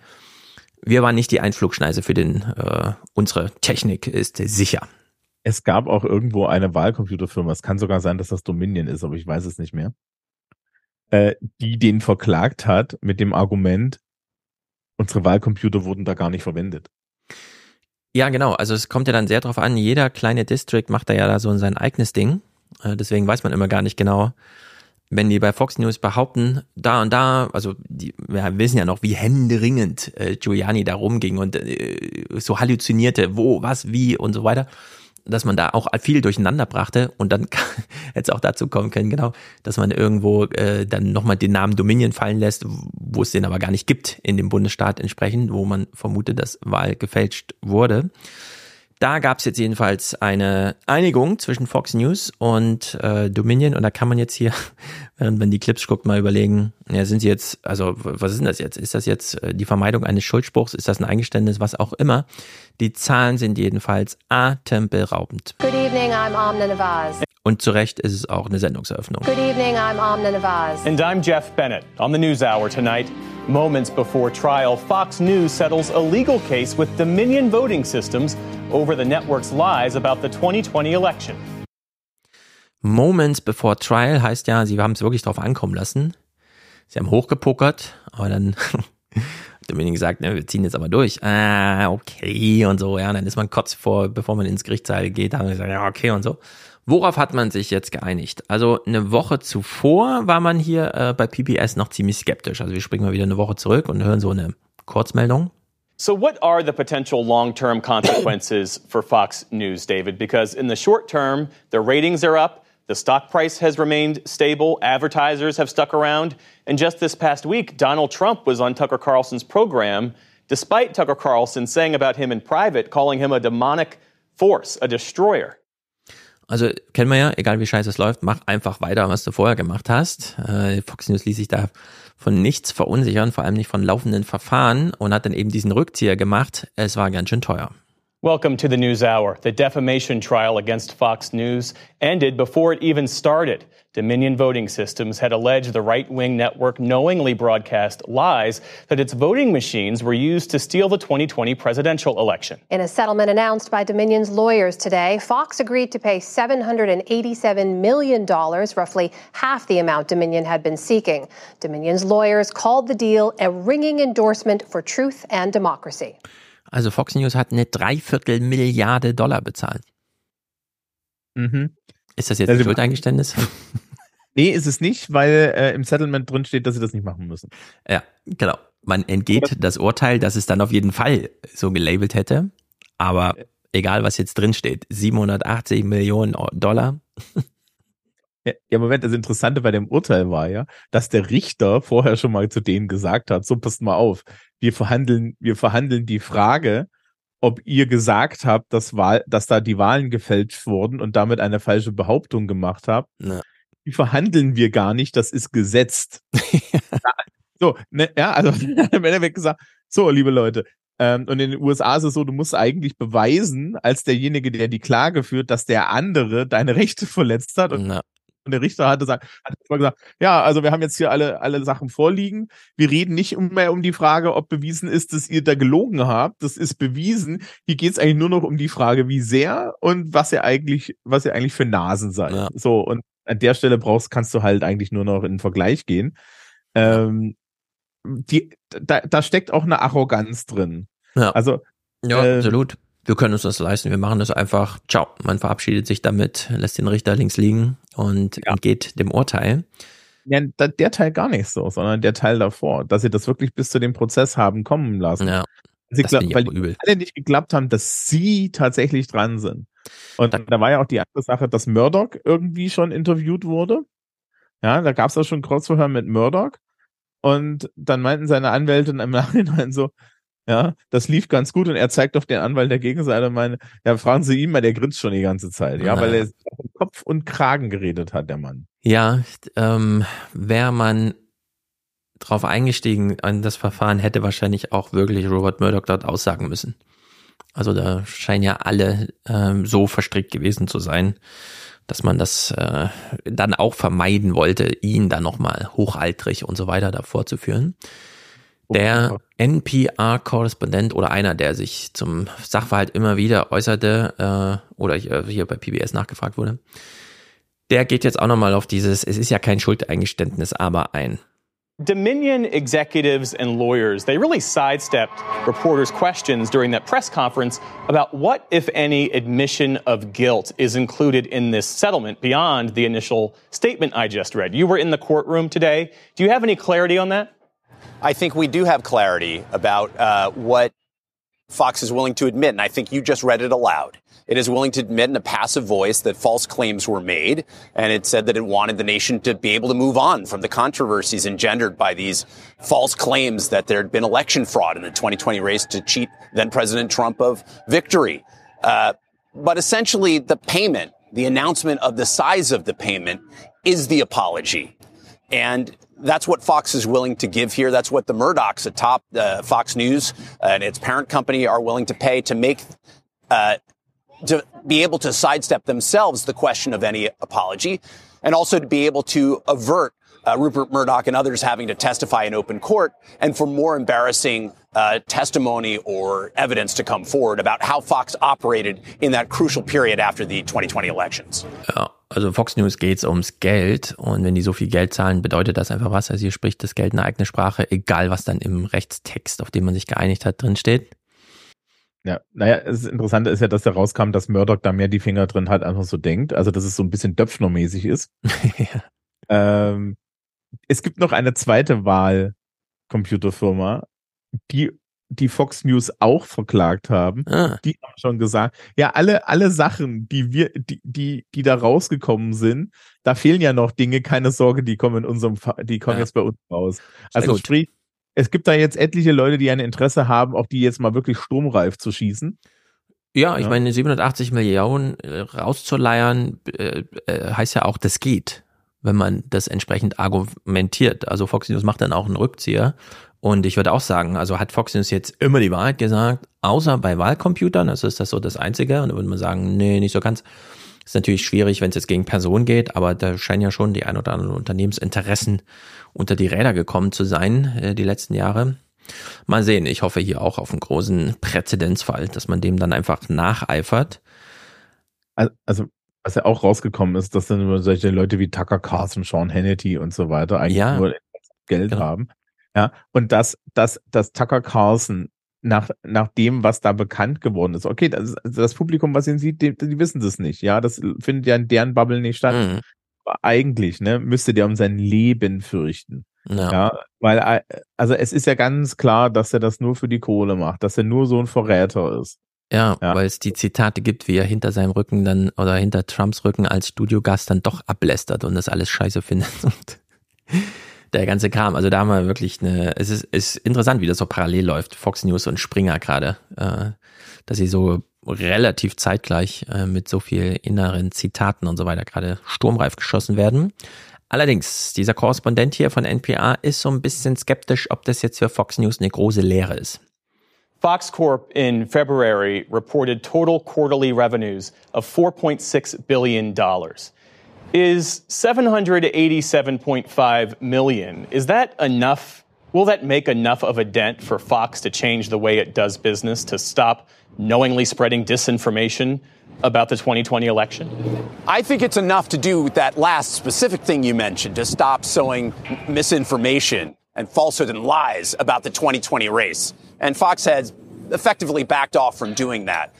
wir waren nicht die Einflugschneise für den, äh, unsere Technik ist sicher. Es gab auch irgendwo eine Wahlcomputerfirma, es kann sogar sein, dass das Dominion ist, aber ich weiß es nicht mehr, äh, die den verklagt hat mit dem Argument, unsere Wahlcomputer wurden da gar nicht verwendet. Ja, genau. Also es kommt ja dann sehr drauf an, jeder kleine District macht da ja da so sein eigenes Ding. Äh, Deswegen weiß man immer gar nicht genau, wenn die bei Fox News behaupten, da und da, also die wir wissen ja noch, wie händeringend äh, Giuliani da rumging und äh, so halluzinierte, wo, was, wie und so weiter, dass man da auch viel durcheinander brachte und dann hätte es auch dazu kommen können, genau, dass man irgendwo äh, dann nochmal den Namen Dominion fallen lässt, wo es den aber gar nicht gibt in dem Bundesstaat entsprechend, wo man vermutet, dass Wahl gefälscht wurde. Da gab es jetzt jedenfalls eine Einigung zwischen Fox News und äh, Dominion und da kann man jetzt hier, während man die Clips guckt, mal überlegen, ja, sind sie jetzt, also was ist denn das jetzt? Ist das jetzt äh, die Vermeidung eines Schuldspruchs? Ist das ein Eingeständnis? Was auch immer. Die Zahlen sind jedenfalls atemberaubend. Good evening, I'm Amna Nawaz. Und zu Recht ist es auch eine Sendungseröffnung. Good evening, I'm Amna Nawaz. And I'm Jeff Bennett. On the News Hour tonight, moments before trial, Fox News settles a legal case with Dominion Voting Systems over the network's lies about the 2020 election. Moments before trial heißt ja, sie haben es wirklich drauf ankommen lassen. Sie haben hochgepokert, aber dann Dominion gesagt, ne, wir ziehen jetzt aber durch. Ah, okay und so, ja, und dann ist man kurz vor, bevor man ins Gerichtssaal geht, haben wir gesagt, ja, okay und so. Worauf hat man sich jetzt geeinigt? Also eine Woche zuvor war man hier äh, bei PBS noch ziemlich skeptisch. Also wir springen mal wieder eine Woche zurück und hören so eine Kurzmeldung. So, what are the potential long term consequences for Fox News, David? Because in the short term, their ratings are up, the stock price has remained stable, advertisers have stuck around, and just this past week, Donald Trump was on Tucker Carlson's program despite Tucker Carlson saying about him in private, calling him a demonic force, a destroyer. Also kennen wir ja, egal wie scheiße es läuft, mach einfach weiter, was du vorher gemacht hast. Äh, Fox News ließ sich da von nichts verunsichern, vor allem nicht von laufenden Verfahren und hat dann eben diesen Rückzieher gemacht. Es war ganz schön teuer. Welcome to the News Hour. The defamation trial against Fox News ended before it even started. Dominion Voting Systems had alleged the right wing network knowingly broadcast lies that its voting machines were used to steal the 2020 presidential election. In a settlement announced by Dominion's lawyers today, Fox agreed to pay $787 million, roughly half the amount Dominion had been seeking. Dominion's lawyers called the deal a ringing endorsement for truth and democracy. Also Fox News hat eine Dreiviertel Milliarde Dollar bezahlt. Mhm. Ist das jetzt ein Also- Schuldeingeständnis? Nee, ist es nicht, weil äh, im Settlement drin steht, dass sie das nicht machen müssen. ja, genau. Man entgeht das Urteil, dass es dann auf jeden Fall so gelabelt hätte. Aber egal, was jetzt drin steht, 780 Millionen Dollar. Ja, ja, Moment, das Interessante bei dem Urteil war ja, dass der Richter vorher schon mal zu denen gesagt hat, so passt mal auf, wir verhandeln, wir verhandeln die Frage, ob ihr gesagt habt, dass, Wahl, dass da die Wahlen gefälscht wurden und damit eine falsche Behauptung gemacht habt. Ja. Die verhandeln wir gar nicht, das ist gesetzt. Ja, so, ne, ja, also im Endeffekt gesagt, so, liebe Leute, ähm, und in den USA ist es so, du musst eigentlich beweisen, als derjenige, der die Klage führt, dass der andere deine Rechte verletzt hat. Und Ja. Und der Richter hatte gesagt, hat mal gesagt, ja, also wir haben jetzt hier alle, alle Sachen vorliegen. Wir reden nicht mehr um die Frage, ob bewiesen ist, dass ihr da gelogen habt. Das ist bewiesen. Hier geht es eigentlich nur noch um die Frage, wie sehr und was ihr eigentlich, was ihr eigentlich für Nasen seid. Ja. So, und an der Stelle brauchst, kannst du halt eigentlich nur noch in den Vergleich gehen. Ähm, die, da, da steckt auch eine Arroganz drin. Ja. Also, Ja, äh, absolut. Wir können uns das leisten. Wir machen das einfach. Ciao. Man verabschiedet sich damit, lässt den Richter links liegen und entgeht dem Urteil. Ja, da- der Teil gar nicht so, sondern der Teil davor, dass sie das wirklich bis zu dem Prozess haben kommen lassen. Ja. Sie Das weil übel. alle nicht geglaubt haben, dass sie tatsächlich dran sind. Und da war ja auch die andere Sache, dass Murdoch irgendwie schon interviewt wurde. Ja, da gab es auch schon Kreuzverhör mit Murdoch. Und dann meinten seine Anwälte im Nachhinein so, ja, das lief ganz gut und er zeigt auf den Anwalt der Gegenseite und meine, ja, fragen Sie ihn mal, der grinst schon die ganze Zeit, ja, Ja. weil er Kopf und Kragen geredet hat, der Mann. Ja, ähm, wäre man drauf eingestiegen an das Verfahren, hätte wahrscheinlich auch wirklich Robert Murdoch dort aussagen müssen. Also da scheinen ja alle ähm, so verstrickt gewesen zu sein, dass man das äh, dann auch vermeiden wollte, ihn dann nochmal hochaltrig und so weiter davor zu führen. Der NPR-Korrespondent oder einer, der sich zum Sachverhalt immer wieder äußerte äh, oder hier, hier bei PBS nachgefragt wurde, der geht jetzt auch nochmal auf dieses, es ist ja kein Schuldeingeständnis, aber ein. Dominion executives and lawyers, they really sidestepped reporters' questions during that press conference about what, if any, admission of guilt is included in this settlement beyond the initial statement I just read. You were in the courtroom today. Do you have any clarity on that? I think we do have clarity about uh, what Fox is willing to admit, and I think you just read it aloud. It is willing to admit in a passive voice that false claims were made, and it said that it wanted the nation to be able to move on from the controversies engendered by these false claims that there had been election fraud in the 2020 race to cheat then President Trump of victory. Uh, but essentially, the payment, the announcement of the size of the payment, is the apology. And that's what Fox is willing to give here. That's what the Murdochs atop uh, Fox News and its parent company are willing to pay to make, uh, to be able to sidestep themselves the question of any apology and also to be able to avert uh, Rupert Murdoch and others having to testify in open court and for more embarrassing uh, testimony or evidence to come forward about how Fox operated in that crucial period after the 2020 elections. Ja, also Fox News geht's ums Geld und wenn die so viel Geld zahlen, bedeutet das einfach was. Also hier spricht das Geld eine eigene Sprache, egal was dann im Rechtstext, auf dem man sich geeinigt hat, drin steht. Ja, naja, das Interessante ist ja, dass da rauskam, dass Murdoch da mehr die Finger drin hat, einfach so denkt. Also, dass es so ein bisschen Döpfner-mäßig ist. ähm, es gibt noch eine zweite Wahl-Computerfirma, die die Fox News auch verklagt haben. Ah. Die haben schon gesagt, ja, alle, alle Sachen, die wir, die, die, die da rausgekommen sind, da fehlen ja noch Dinge, keine Sorge, die kommen in unserem, die kommen Ja. jetzt bei uns raus. Sehr Also gut. sprich, es gibt da jetzt etliche Leute, die ein Interesse haben, auch die jetzt mal wirklich sturmreif zu schießen. Ja, ich ja. meine, 780 Millionen äh, rauszuleiern, äh, äh, heißt ja auch, das geht, wenn man das entsprechend argumentiert. Also Fox News macht dann auch einen Rückzieher. Und ich würde auch sagen, also hat Fox News jetzt immer die Wahrheit gesagt, außer bei Wahlcomputern, also ist das so das Einzige. Und da würde man sagen, nee, nicht so ganz. Ist natürlich schwierig, wenn es jetzt gegen Personen geht, aber da scheinen ja schon die ein oder anderen Unternehmensinteressen unter die Räder gekommen zu sein, äh, die letzten Jahre. Mal sehen, ich hoffe hier auch auf einen großen Präzedenzfall, dass man dem dann einfach nacheifert. Also, was ja auch rausgekommen ist, dass dann solche Leute wie Tucker Carlson, Sean Hannity und so weiter eigentlich ja, nur Geld genau. haben. Ja, und dass, dass, dass Tucker Carlson nach, nach dem, was da bekannt geworden ist. Okay, das, das Publikum, was ihn sieht, die, die wissen das nicht. Ja, das findet ja in deren Bubble nicht statt. Mhm. Aber eigentlich, ne, müsste der um sein Leben fürchten. Ja. ja. weil, äh, also es ist ja ganz klar, dass er das nur für die Kohle macht, dass er nur so ein Verräter ist. Ja, ja, weil es die Zitate gibt, wie er hinter seinem Rücken dann oder hinter Trumps Rücken als Studiogast dann doch ablästert und das alles scheiße findet. Und der ganze Kram. Also da haben wir wirklich eine, es ist, ist interessant, wie das so parallel läuft. Fox News und Springer gerade, äh, dass sie so relativ zeitgleich äh, mit so viel inneren Zitaten und so weiter gerade sturmreif geschossen werden. Allerdings, dieser Korrespondent hier von NPR ist so ein bisschen skeptisch, ob das jetzt für Fox News eine große Lehre ist. Fox Corp in February reported total quarterly revenues of 4.6 billion dollars. Is 787.5 million is that enough? Will that make enough of a dent for Fox to change the way it does business to stop knowingly spreading disinformation about the 2020 election? I think it's enough to do that last specific thing you mentioned to stop sowing misinformation and falsehood and lies about the 2020 race. And Fox has effectively backed off from doing that.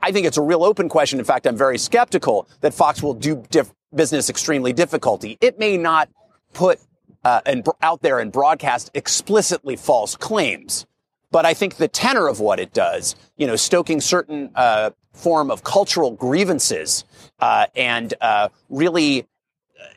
I think it's a real open question. In fact, I'm very skeptical that Fox will do diff- business extremely difficulty. It may not put uh, and out there and broadcast explicitly false claims, but I think the tenor of what it does, you know, stoking certain uh, form of cultural grievances uh, and uh, really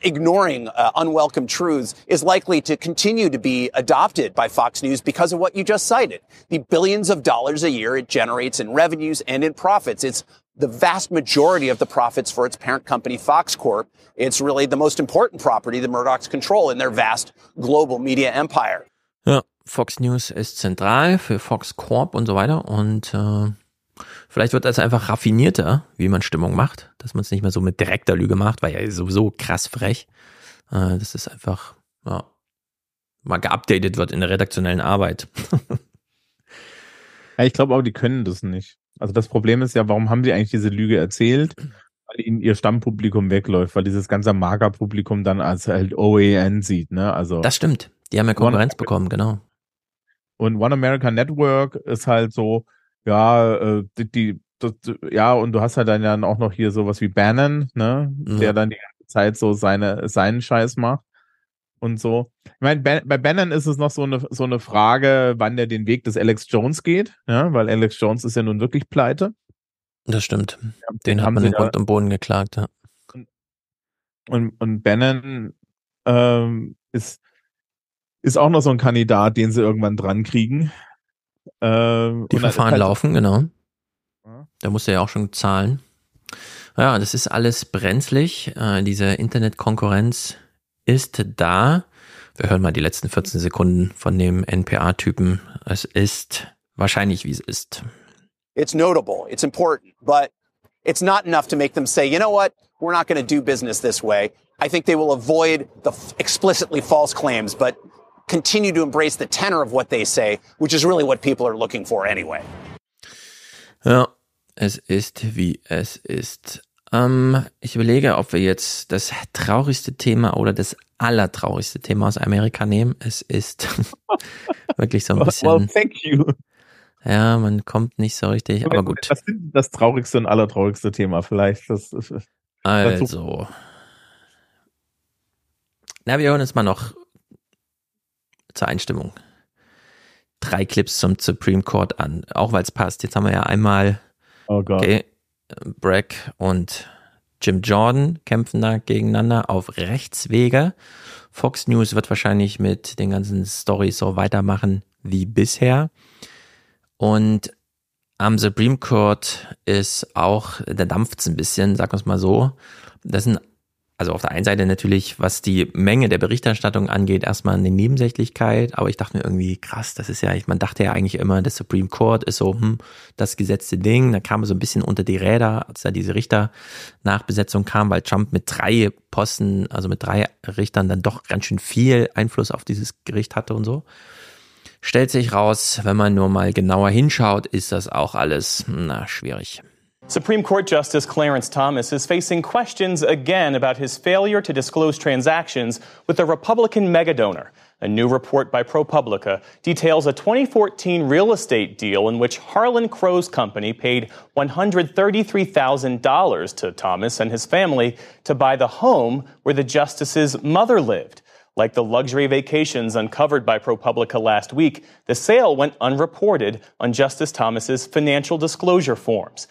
ignoring uh, unwelcome truths is likely to continue to be adopted by Fox News because of what you just cited. The billions of dollars a year it generates in revenues and in profits. It's the vast majority of the profits for its parent company, Fox Corp. It's really the most important property the Murdochs control in their vast global media empire. Ja, Fox News ist zentral für Fox Corp und so weiter und äh, vielleicht wird das einfach raffinierter, wie man Stimmung macht, dass man es nicht mehr so mit direkter Lüge macht, weil ja sowieso krass frech. Äh, das ist einfach ja, mal geupdatet wird in der redaktionellen Arbeit. ja, ich glaube auch, die können das nicht. Also das Problem ist ja, warum haben sie eigentlich diese Lüge erzählt? Weil ihnen ihr Stammpublikum wegläuft, weil dieses ganze Magerpublikum dann als halt OAN sieht, ne? Also. Das stimmt. Die haben ja Konkurrenz One bekommen, genau. Und One American Network ist halt so, ja, äh, die, die das, ja, und du hast halt dann auch noch hier sowas wie Bannon, ne? Mhm. Der dann die ganze Zeit so seine, seinen Scheiß macht und so. Ich meine, bei Bannon ist es noch so eine, so eine Frage, wann der den Weg des Alex Jones geht, ja, weil Alex Jones ist ja nun wirklich pleite. Das stimmt. Ja, den, den hat man in Grund und Boden geklagt, ja. Und, und Bannon ähm, ist, ist auch noch so ein Kandidat, den sie irgendwann dran kriegen. Ähm, Die Verfahren halt, laufen, genau. Ja. Da muss er ja auch schon zahlen. Ja, das ist alles brenzlig. Äh, diese Internetkonkurrenz ist da. Wir hören mal die letzten 14 Sekunden von dem NPA-Typen. Es ist wahrscheinlich, wie es ist. It's notable, it's important, but it's not enough to make them say, you know what, we're not going to do business this way. I think they will avoid the explicitly false claims, but continue to embrace the tenor of what they say, which is really what people are looking for anyway. Ja, es ist, wie es ist. Ähm, ich überlege, ob wir jetzt das traurigste Thema oder das allertraurigste Thema aus Amerika nehmen. Es ist wirklich so ein bisschen. Well, thank you. Ja, man kommt nicht so richtig, aber gut. Was ist das traurigste und allertraurigste Thema vielleicht? Das, das, also. Na, wir hören uns mal noch zur Einstimmung drei Clips zum Supreme Court an, auch weil es passt. Jetzt haben wir ja einmal oh Gott. okay, Bragg und Jim Jordan kämpfen da gegeneinander auf Rechtswege. Fox News wird wahrscheinlich mit den ganzen Stories so weitermachen wie bisher. Und am Supreme Court ist auch, da dampft's ein bisschen, sagen wir es mal so. Das sind also auf der einen Seite natürlich, was die Menge der Berichterstattung angeht, erstmal eine Nebensächlichkeit, aber ich dachte mir irgendwie, krass, das ist ja, man dachte ja eigentlich immer, das Supreme Court ist so, hm, das gesetzte Ding, da kam so ein bisschen unter die Räder, als da diese Richter-Nachbesetzung kam, weil Trump mit drei Posten, also mit drei Richtern dann doch ganz schön viel Einfluss auf dieses Gericht hatte und so. Stellt sich raus, wenn man nur mal genauer hinschaut, ist das auch alles, na, schwierig. Supreme Court Justice Clarence Thomas is facing questions again about his failure to disclose transactions with a Republican megadonor. A new report by ProPublica details a 2014 real estate deal in which Harlan Crow's company paid $133,000 to Thomas and his family to buy the home where the justice's mother lived. Like the luxury vacations uncovered by ProPublica last week, the sale went unreported on Justice Thomas's financial disclosure forms.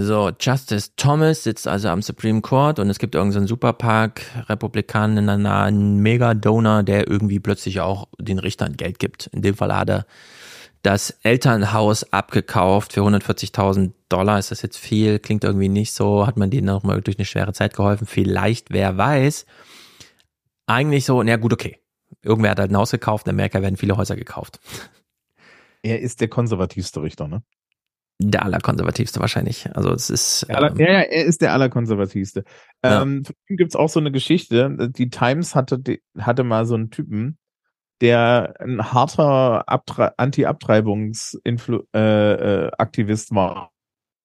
So, Justice Thomas sitzt also am Supreme Court und es gibt irgendeinen so Superpark, Republikaner, einen Mega-Donor, der irgendwie plötzlich auch den Richtern Geld gibt. In dem Fall hat er das Elternhaus abgekauft für 140.000 Dollar. Ist das jetzt viel? Klingt irgendwie nicht so. Hat man denen auch mal durch eine schwere Zeit geholfen? Vielleicht, wer weiß. Eigentlich so, na gut, okay. Irgendwer hat halt ein Haus gekauft. In Amerika werden viele Häuser gekauft. Er ist der konservativste Richter, ne? Der allerkonservativste wahrscheinlich. Also es ist. Ähm, ja, ja, er ist der allerkonservativste. Ja. Ähm, von ihm gibt es auch so eine Geschichte. Die Times hatte, hatte mal so einen Typen, der ein harter Anti-Abtreibungsaktivist äh, äh, war.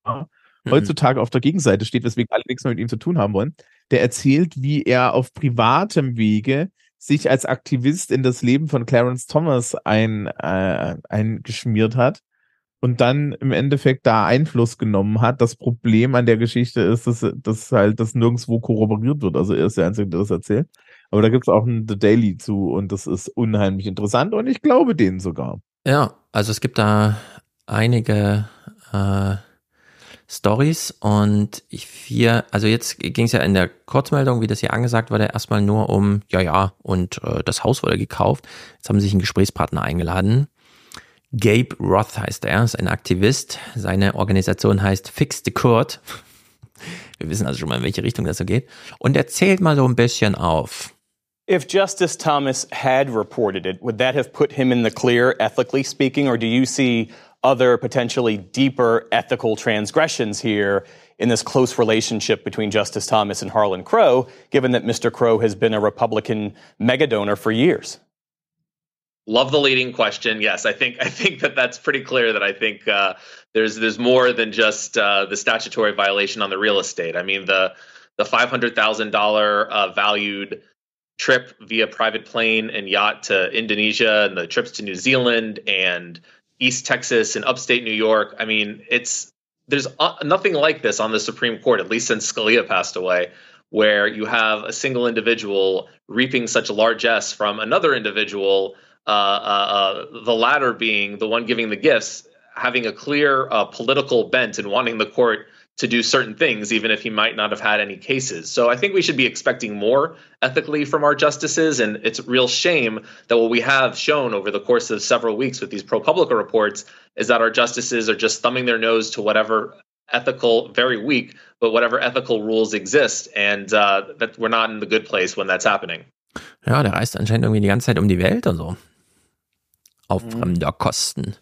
Mhm. Heutzutage auf der Gegenseite steht, weswegen alle nichts mehr mit ihm zu tun haben wollen. Der erzählt, wie er auf privatem Wege sich als Aktivist in das Leben von Clarence Thomas ein, äh, eingeschmiert hat und dann im Endeffekt da Einfluss genommen hat. Das Problem an der Geschichte ist, dass, dass halt das nirgendwo korroboriert wird. Also er ist der Einzige, der das erzählt. Aber da gibt es auch ein The Daily zu und das ist unheimlich interessant und ich glaube denen sogar. Ja, also es gibt da einige äh, Stories und ich vier, also jetzt ging es ja in der Kurzmeldung, wie das hier angesagt wurde, erstmal nur um, ja, ja, und äh, das Haus wurde gekauft. Jetzt haben sie sich einen Gesprächspartner eingeladen Gabe Roth heißt er, ist ein Aktivist. Seine Organisation heißt Fix the Court. Wir wissen also schon mal, in welche Richtung das so geht. Und er zählt mal so ein bisschen auf. If Justice Thomas had reported it, would that have put him in the clear, ethically speaking, or do you see other potentially deeper ethical transgressions here in this close relationship between Justice Thomas and Harlan Crow, given that Mr. Crow has been a Republican megadonor for years? Love the leading question. Yes, I think I think that that's pretty clear. That I think uh, there's there's more than just uh, the statutory violation on the real estate. I mean the the five hundred thousand uh, valued trip via private plane and yacht to Indonesia and the trips to New Zealand and East Texas and upstate New York. I mean, it's there's uh, nothing like this on the Supreme Court, at least since Scalia passed away, where you have a single individual reaping such largesse from another individual uh, uh, uh, the latter being the one giving the gifts, having a clear uh, political bent and wanting the court to do certain things, even if he might not have had any cases. So I think we should be expecting more ethically from our justices. And it's a real shame that what we have shown over the course of several weeks with these ProPublica reports is that our justices are just thumbing their nose to whatever ethical, very weak, but whatever ethical rules exist. And uh, that we're not in the good place when that's happening. Ja, der reist anscheinend irgendwie die ganze Zeit um die Welt und so. Auf mhm. fremder Kosten.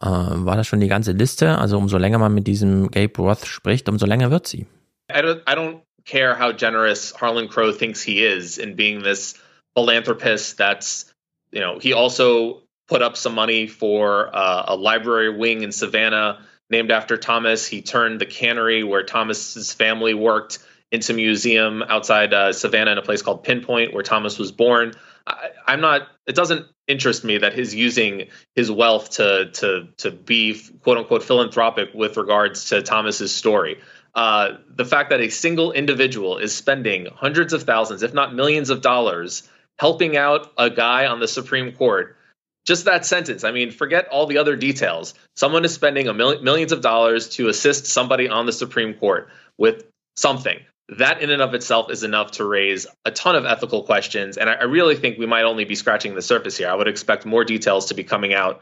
Äh, war das schon die ganze Liste? Also umso länger man mit diesem Gabe Roth spricht, umso länger wird sie. I don't, I don't care how generous Harlan Crow thinks he is in being this philanthropist that's, you know, he also put up some money for uh, a library wing in Savannah named after Thomas. He turned the cannery where Thomas's family worked into a museum outside uh, Savannah in a place called Pinpoint where Thomas was born. I, I'm not. It doesn't interest me that he's using his wealth to to to be quote unquote philanthropic with regards to Thomas's story. Uh, the fact that a single individual is spending hundreds of thousands, if not millions of dollars, helping out a guy on the Supreme Court. Just that sentence. I mean, forget all the other details. Someone is spending a mil- millions of dollars to assist somebody on the Supreme Court with something that in and of itself is enough to raise a ton of ethical questions. And I, I really think we might only be scratching the surface here. I would expect more details to be coming out.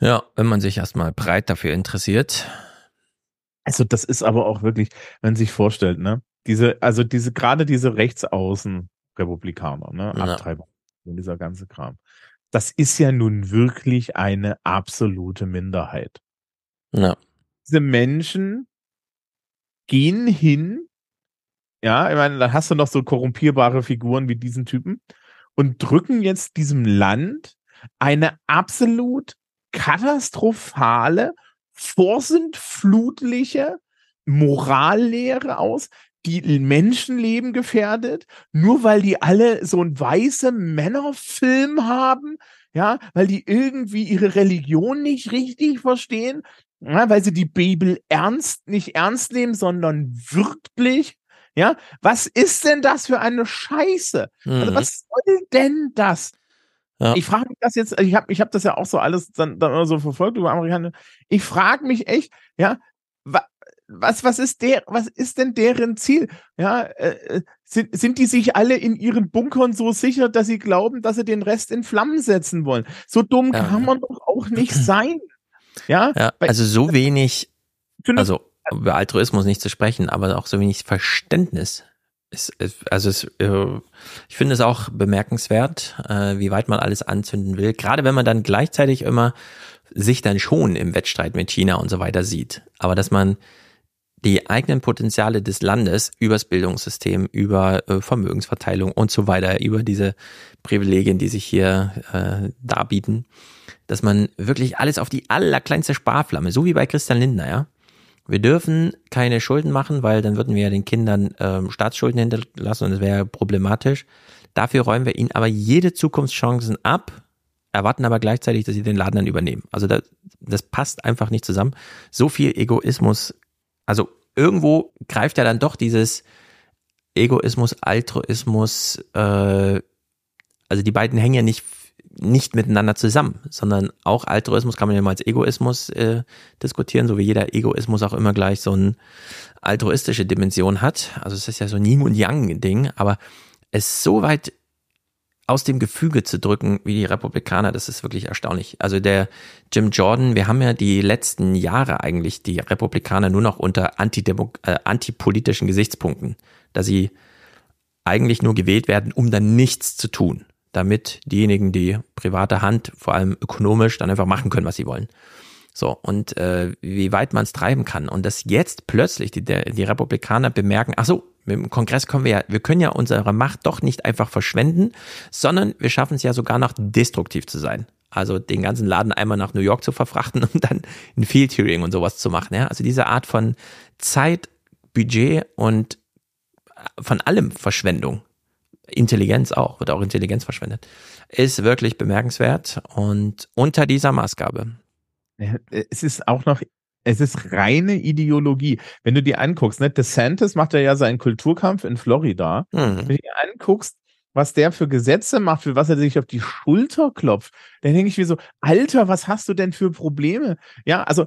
Ja, wenn man sich erstmal breit dafür interessiert. Also, das ist aber auch wirklich, wenn man sich vorstellt, ne? Diese, also diese, gerade diese Rechtsaußen-Republikaner, ne? Ja. Abtreibung und dieser ganze Kram. Das ist ja nun wirklich eine absolute Minderheit. Ja. Diese Menschen gehen hin, ja, ich meine, dann hast du noch so korrumpierbare Figuren wie diesen Typen und drücken jetzt diesem Land eine absolut katastrophale, vorsintflutliche Morallehre aus, die Menschenleben gefährdet, nur weil die alle so einen weiße Männerfilm haben, ja, weil die irgendwie ihre Religion nicht richtig verstehen, ja, weil sie die Bibel ernst, nicht ernst nehmen, sondern wirklich, ja, was ist denn das für eine Scheiße? Also Mhm. was soll denn das? Ja. Ich frage mich das jetzt, ich habe ich hab das ja auch so alles dann, dann immer so verfolgt über Amerikaner. Ich frage mich echt, ja, wa, was, was ist der, was ist denn deren Ziel? Ja, äh, äh, sind, sind die sich alle in ihren Bunkern so sicher, dass sie glauben, dass sie den Rest in Flammen setzen wollen? So dumm Ja. kann man doch auch nicht sein. Ja, Ja, also so wenig, also über Altruismus nicht zu sprechen, aber auch so wenig Verständnis. Es, es, also es, äh, ich finde es auch bemerkenswert, äh, wie weit man alles anzünden will. Gerade wenn man dann gleichzeitig immer sich dann schon im Wettstreit mit China und so weiter sieht. Aber dass man die eigenen Potenziale des Landes übers Bildungssystem, über äh, Vermögensverteilung und so weiter, über diese Privilegien, die sich hier äh, darbieten, dass man wirklich alles auf die allerkleinste Sparflamme, so wie bei Christian Lindner, ja. Wir dürfen keine Schulden machen, weil dann würden wir ja den Kindern ähm, Staatsschulden hinterlassen und das wäre problematisch. Dafür räumen wir ihnen aber jede Zukunftschancen ab, erwarten aber gleichzeitig, dass sie den Laden dann übernehmen. Also das, das passt einfach nicht zusammen. So viel Egoismus, also irgendwo greift ja dann doch dieses Egoismus, Altruismus, äh, also die beiden hängen ja nicht nicht miteinander zusammen, sondern auch Altruismus kann man ja mal als Egoismus äh, diskutieren, so wie jeder Egoismus auch immer gleich so eine altruistische Dimension hat. Also es ist ja so ein Yin und Yang Ding, aber es so weit aus dem Gefüge zu drücken wie die Republikaner, das ist wirklich erstaunlich. Also der Jim Jordan, wir haben ja die letzten Jahre eigentlich die Republikaner nur noch unter Antidemo äh, antipolitischen Gesichtspunkten, da sie eigentlich nur gewählt werden, um dann nichts zu tun, damit diejenigen, die private Hand, vor allem ökonomisch, dann einfach machen können, was sie wollen. So, und äh, wie weit man es treiben kann. Und dass jetzt plötzlich die, der, die Republikaner bemerken, ach so, mit dem Kongress können wir ja, wir können ja unsere Macht doch nicht einfach verschwenden, sondern wir schaffen es ja sogar noch destruktiv zu sein. Also den ganzen Laden einmal nach New York zu verfrachten und dann ein Field Hearing und sowas zu machen. Ja? Also diese Art von Zeit, Budget und von allem Verschwendung. Intelligenz auch, wird auch Intelligenz verschwendet. Ist wirklich bemerkenswert und unter dieser Maßgabe. Es ist auch noch, es ist reine Ideologie. Wenn du dir anguckst, ne, DeSantis macht ja seinen Kulturkampf in Florida. Mhm. Wenn du dir anguckst, was der für Gesetze macht, für was er sich auf die Schulter klopft, dann denke ich mir so, Alter, was hast du denn für Probleme? Ja, also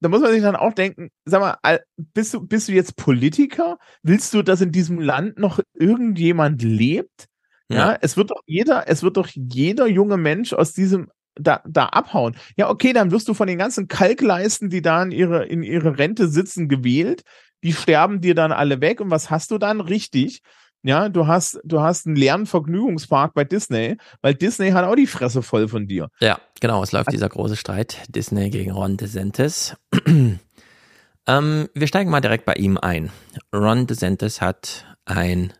da muss man sich dann auch denken, sag mal, al- bist du, bist du jetzt Politiker? Willst du, dass in diesem Land noch irgendjemand lebt? Ja, Ja. es wird doch jeder, es wird doch jeder junge Mensch aus diesem da, da abhauen. Ja, okay, dann wirst du von den ganzen Kalkleisten, die da in ihre, in ihre Rente sitzen, gewählt. Die sterben dir dann alle weg. Und was hast du dann? Richtig. Ja, du hast, du hast einen leeren Vergnügungspark bei Disney, weil Disney hat auch die Fresse voll von dir. Ja, genau, es läuft dieser große Streit Disney gegen Ron DeSantis. ähm, wir steigen mal direkt bei ihm ein. Ron DeSantis hat ein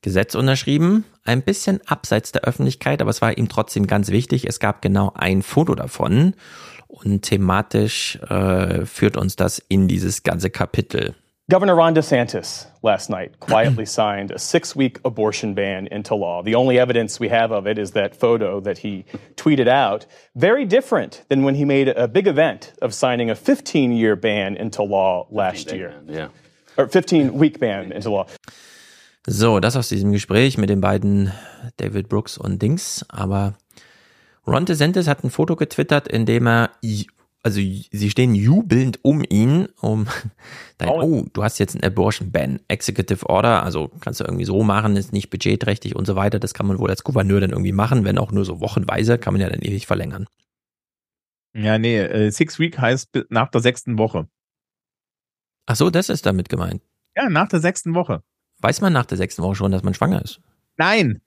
Gesetz unterschrieben, ein bisschen abseits der Öffentlichkeit, aber es war ihm trotzdem ganz wichtig. Es gab genau ein Foto davon und thematisch äh, führt uns das in dieses ganze Kapitel. Governor Ron DeSantis last night quietly signed a six week abortion ban into law. The only evidence we have of it is that photo that he tweeted out. Very different than when he made a big event of signing a 15 year ban into law last year. Yeah. Or 15 week ban into law. So, das aus diesem Gespräch mit den beiden David Brooks und Dings. Aber Ron DeSantis hat ein Foto getwittert, in dem er i- also sie stehen jubelnd um ihn, um dann, oh, du hast jetzt ein Abortion Ban, Executive Order, also kannst du irgendwie so machen, ist nicht budgetträchtig und so weiter. Das kann man wohl als Gouverneur dann irgendwie machen, wenn auch nur so wochenweise, kann man ja dann ewig verlängern. Ja, nee, äh, Six Week heißt nach der sechsten Woche. Ach so, das ist damit gemeint. Ja, nach der sechsten Woche. Weiß man nach der sechsten Woche schon, dass man schwanger ist? Nein.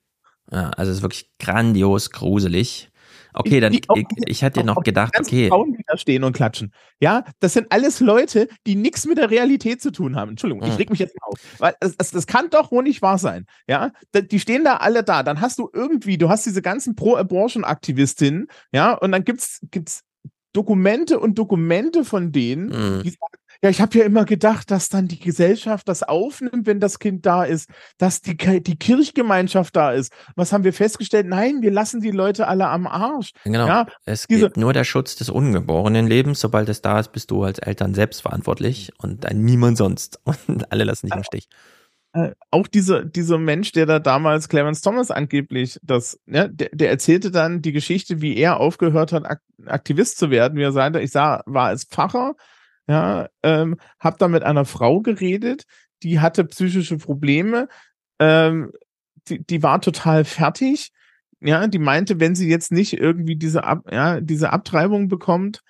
Ja, also es ist wirklich grandios gruselig. Okay, dann, ich, ich, ich hätte noch gedacht, okay. Frauen, die da stehen und klatschen. Ja, das sind alles Leute, die nichts mit der Realität zu tun haben. Entschuldigung, ich hm. reg mich jetzt mal auf. Weil das, das, das kann doch wohl nicht wahr sein. Ja, die stehen da alle da. Dann hast du irgendwie, du hast diese ganzen Pro-Abortion-Aktivistinnen, ja, und dann gibt's, gibt's Dokumente und Dokumente von denen, mhm. die sagen, ja, ich habe ja immer gedacht, dass dann die Gesellschaft das aufnimmt, wenn das Kind da ist, dass die, die Kirchgemeinschaft da ist. Was haben wir festgestellt? Nein, wir lassen die Leute alle am Arsch. Genau. Ja, es geht nur der Schutz des ungeborenen Lebens. Sobald es da ist, bist du als Eltern selbst verantwortlich und niemand sonst. Und alle lassen dich im Stich. Äh, auch dieser, dieser Mensch, der da damals Clarence Thomas angeblich das, ne, der, der erzählte dann die Geschichte, wie er aufgehört hat, Aktivist zu werden, wie er sagte, ich sah, war als Pfarrer, ja, ähm, habe da mit einer Frau geredet, die hatte psychische Probleme, ähm, die, die war total fertig, ja, die meinte, wenn sie jetzt nicht irgendwie diese Ab, ja, diese Abtreibung bekommt,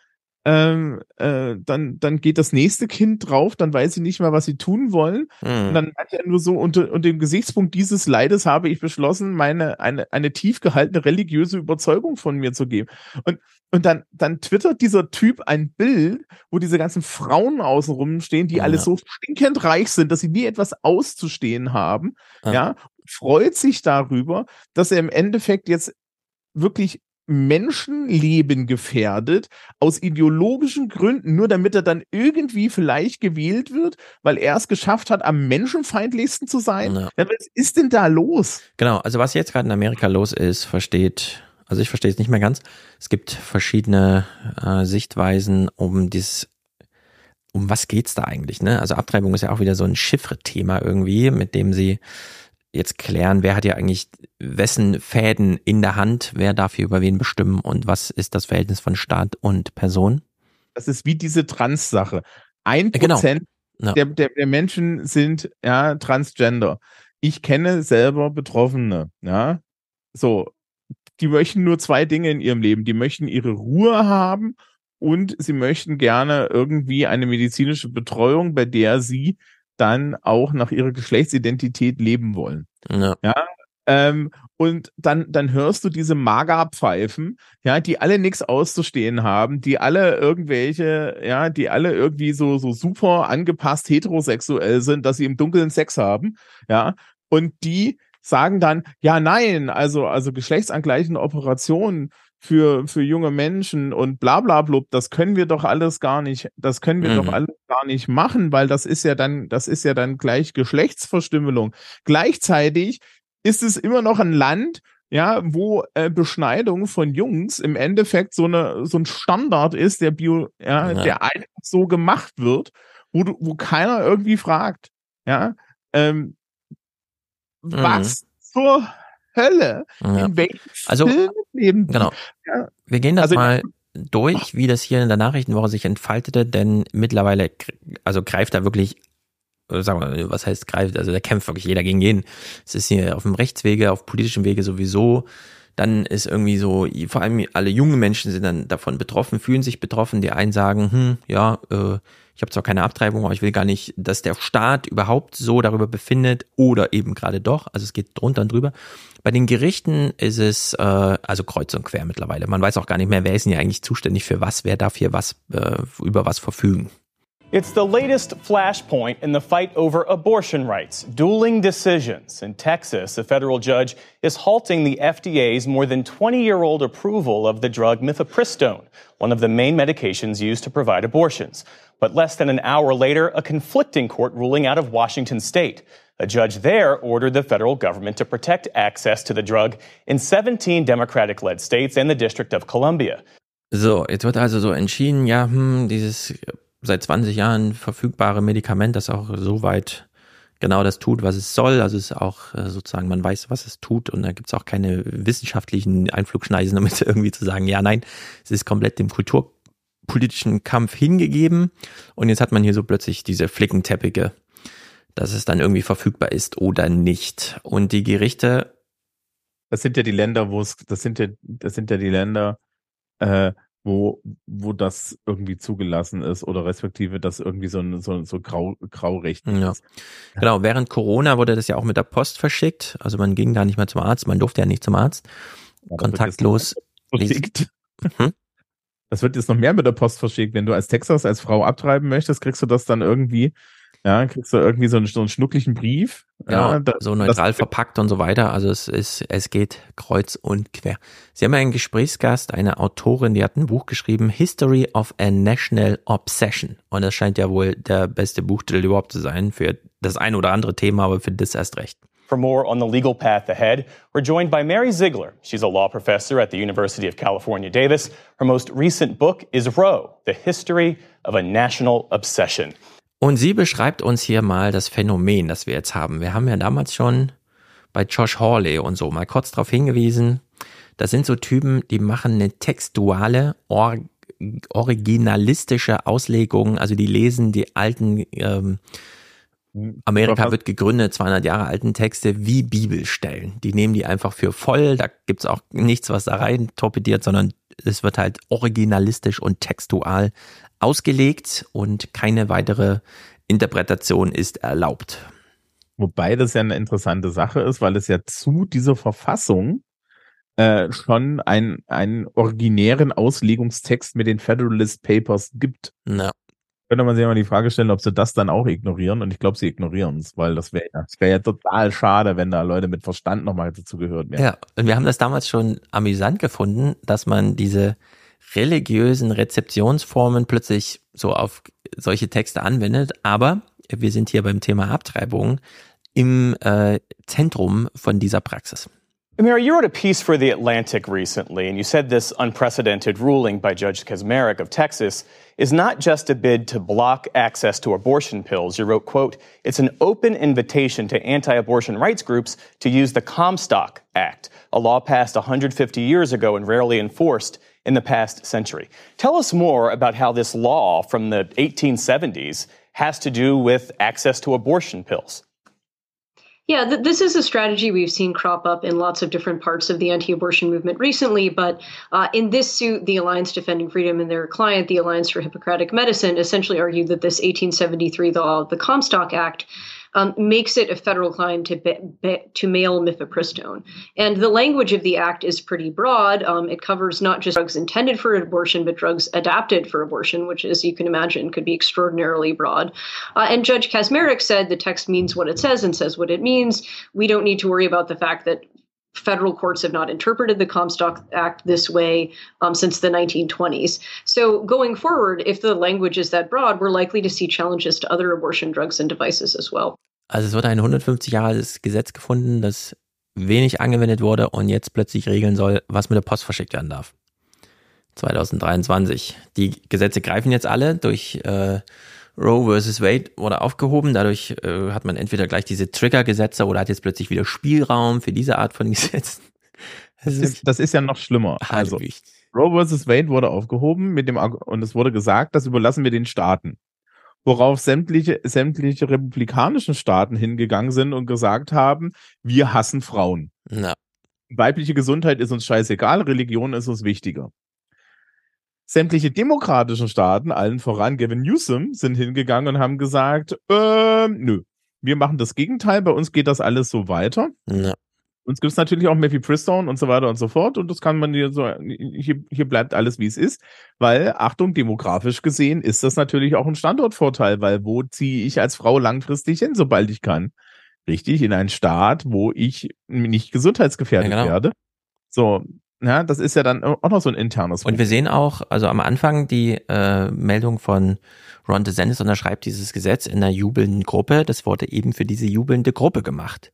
ähm, äh, dann, dann geht das nächste Kind drauf, dann weiß sie nicht mehr, was sie tun wollen. Mhm. Und dann hat er nur so unter, unter dem Gesichtspunkt dieses Leides habe ich beschlossen, meine, eine, eine tief gehaltene religiöse Überzeugung von mir zu geben. Und, und dann, dann twittert dieser Typ ein Bild, wo diese ganzen Frauen außenrum stehen, die ja. alle so stinkend reich sind, dass sie nie etwas auszustehen haben, ja. ja, freut sich darüber, dass er im Endeffekt jetzt wirklich Menschenleben gefährdet, aus ideologischen Gründen, nur damit er dann irgendwie vielleicht gewählt wird, weil er es geschafft hat, am menschenfeindlichsten zu sein. Ja, was ist denn da los? Genau, also was jetzt gerade in Amerika los ist, versteht, also ich verstehe es nicht mehr ganz. Es gibt verschiedene äh, Sichtweisen, um dieses um was geht's da eigentlich, ne? Also Abtreibung ist ja auch wieder so ein Chiffre-Thema irgendwie, mit dem sie jetzt klären, wer hat ja eigentlich wessen Fäden in der Hand, wer darf hier über wen bestimmen und was ist das Verhältnis von Staat und Person? Das ist wie diese Trans-Sache. Ein äh, genau. Prozent genau. der, der, der Menschen sind ja transgender. Ich kenne selber Betroffene, ja. So, die möchten nur zwei Dinge in ihrem Leben. Die möchten ihre Ruhe haben und sie möchten gerne irgendwie eine medizinische Betreuung, bei der sie dann auch nach ihrer Geschlechtsidentität leben wollen. Ja. ja ähm, und dann, dann hörst du diese Magerpfeifen, ja, die alle nichts auszustehen haben, die alle irgendwelche, ja, die alle irgendwie so, so super angepasst heterosexuell sind, dass sie im Dunkeln Sex haben, ja, und die sagen dann, ja, nein, also, also geschlechtsangleichende Operationen für, für junge Menschen und bla bla blub, das können wir doch alles gar nicht, das können wir mhm. doch alles gar nicht machen, weil das ist ja dann, das ist ja dann gleich Geschlechtsverstümmelung. Gleichzeitig ist es immer noch ein Land, ja, wo äh, Beschneidung von Jungs im Endeffekt so eine so ein Standard ist, der Bio, ja, ja. der einfach so gemacht wird, wo du, wo keiner irgendwie fragt, ja, ähm, mhm. was zur Hölle? Ja. In welchem also, Film leben Genau. Ja. Wir gehen das also, mal durch, wie das hier in der Nachrichtenwoche sich entfaltete, denn mittlerweile, also greift da wirklich, äh, sagen wir, was heißt greift, also da kämpft wirklich jeder gegen jeden. Es ist hier auf dem Rechtswege, auf politischem Wege sowieso. Dann ist irgendwie so, vor allem alle jungen Menschen sind dann davon betroffen, fühlen sich betroffen. Die einen sagen, hm, ja, äh, ich habe zwar keine Abtreibung, aber ich will gar nicht, dass der Staat überhaupt so darüber befindet oder eben gerade doch. Also es geht drunter und drüber. Bei den Gerichten ist es äh, also kreuz und quer mittlerweile. Man weiß auch gar nicht mehr, wer ist denn hier eigentlich zuständig für was, wer darf hier was äh, über was verfügen. It's the latest flashpoint in the fight over abortion rights, dueling decisions. In Texas, a federal judge is halting the FDA's more than 20 year old approval of the drug mifepristone, one of the main medications used to provide abortions. But less than an hour later, a conflicting court ruling out of Washington state. A judge there ordered the federal government to protect access to the drug in 17 Democratic led states and the District of Columbia. So, jetzt wird also so entschieden, ja, hm, dieses seit 20 Jahren verfügbare Medikament, das auch soweit genau das tut, was es soll. Also es ist auch äh, sozusagen, man weiß, was es tut und da gibt es auch keine wissenschaftlichen Einflugschneisen, damit irgendwie zu sagen, ja, nein, es ist komplett dem Kultur politischen Kampf hingegeben und jetzt hat man hier so plötzlich diese Flickenteppiche, dass es dann irgendwie verfügbar ist oder nicht. Und die Gerichte. Das sind ja die Länder, wo es, das sind ja, das sind ja die Länder, äh, wo, wo das irgendwie zugelassen ist oder respektive das irgendwie so ein so, so grau, graurecht ja. ist. Genau, während Corona wurde das ja auch mit der Post verschickt. Also man ging da nicht mehr zum Arzt, man durfte ja nicht zum Arzt. Ja, Kontaktlos. Verschickt. Hm? Das wird jetzt noch mehr mit der Post verschickt. Wenn du als Texas als Frau abtreiben möchtest, kriegst du das dann irgendwie ja, kriegst du irgendwie so einen, so einen schnucklichen Brief. Genau, ja, da, so neutral verpackt und so weiter. Also es ist, es geht kreuz und quer. Sie haben einen Gesprächsgast, eine Autorin, die hat ein Buch geschrieben, History of a National Obsession. Und das scheint ja wohl der beste Buchtitel überhaupt zu sein für das ein oder andere Thema, aber für das erst recht. For more on the legal path ahead, we're joined by Mary Ziegler. She's a law professor at the University of California, Davis. Her most recent book is Roe, The History of a National Obsession. Und sie beschreibt uns hier mal das Phänomen, das wir jetzt haben. Wir haben ja damals schon bei Josh Hawley und so mal kurz darauf hingewiesen. Das sind so Typen, die machen eine textuale, or originalistische Auslegung. Also die lesen die alten, ähm, Amerika wird gegründet, 200 Jahre alten Texte wie Bibelstellen. Die nehmen die einfach für voll. Da gibt's auch nichts, was da rein torpediert, sondern es wird halt originalistisch und textual ausgelegt und keine weitere Interpretation ist erlaubt. Wobei das ja eine interessante Sache ist, weil es ja zu dieser Verfassung äh, schon ein, einen originären Auslegungstext mit den Federalist Papers gibt. Ja. Könnte man sich mal die Frage stellen, ob sie das dann auch ignorieren. Und ich glaube, sie ignorieren es, weil das wäre ja, wäre ja total schade, wenn da Leute mit Verstand nochmal dazu gehört werden. Ja, und wir haben das damals schon amüsant gefunden, dass man diese religiösen Rezeptionsformen plötzlich so auf solche Texte anwendet. Aber wir sind hier beim Thema Abtreibung im äh, Zentrum von dieser Praxis. Mary, you wrote a piece for The Atlantic recently, and you said this unprecedented ruling by Judge Kaczmarek of Texas is not just a bid to block access to abortion pills. You wrote, quote, it's an open invitation to anti-abortion rights groups to use the Comstock Act, a law passed 150 years ago and rarely enforced in the past century. Tell us more about how this law from the 1870s has to do with access to abortion pills. Yeah, th- this is a strategy we've seen crop up in lots of different parts of the anti abortion movement recently. But uh, in this suit, the Alliance Defending Freedom and their client, the Alliance for Hippocratic Medicine, essentially argued that this 1873 law, the Comstock Act, um, makes it a federal crime to be, be, to mail mifepristone. And the language of the act is pretty broad. Um, it covers not just drugs intended for abortion, but drugs adapted for abortion, which, as you can imagine, could be extraordinarily broad. Uh, and Judge Kasmerek said the text means what it says and says what it means. We don't need to worry about the fact that federal courts have not interpreted the Comstock Act this way um, since the 1920s. So, going forward, if the language is that broad, we're likely to see challenges to other abortion drugs and devices as well. Also, es wurde ein 150 Jahre altes Gesetz gefunden, das wenig angewendet wurde und jetzt plötzlich regeln soll, was mit der Post verschickt werden darf. 2023. Die Gesetze greifen jetzt alle durch äh, Roe versus Wade wurde aufgehoben. Dadurch äh, hat man entweder gleich diese Trigger-Gesetze oder hat jetzt plötzlich wieder Spielraum für diese Art von Gesetzen. Das ist, das ist ja noch schlimmer. Also, Roe versus Wade wurde aufgehoben mit dem, und es wurde gesagt, das überlassen wir den Staaten. Worauf sämtliche, sämtliche republikanischen Staaten hingegangen sind und gesagt haben, wir hassen Frauen. Ja. Weibliche Gesundheit ist uns scheißegal, Religion ist uns wichtiger sämtliche demokratischen Staaten, allen voran Gavin Newsom, sind hingegangen und haben gesagt, äh, nö, wir machen das Gegenteil, bei uns geht das alles so weiter. Ja. Uns gibt es natürlich auch Matthew Pristone und so weiter und so fort. Und das kann man hier so, hier, hier bleibt alles wie es ist. Weil, Achtung, demografisch gesehen ist das natürlich auch ein Standortvorteil, weil wo ziehe ich als Frau langfristig hin, sobald ich kann? Richtig, in einen Staat, wo ich nicht gesundheitsgefährdet ja, genau. werde. So, ja, das ist ja dann auch noch so ein internes. Und wir sehen auch, also am Anfang die äh, Meldung von Ron DeSantis unterschreibt dieses Gesetz in einer jubelnden Gruppe. Das wurde eben für diese jubelnde Gruppe gemacht.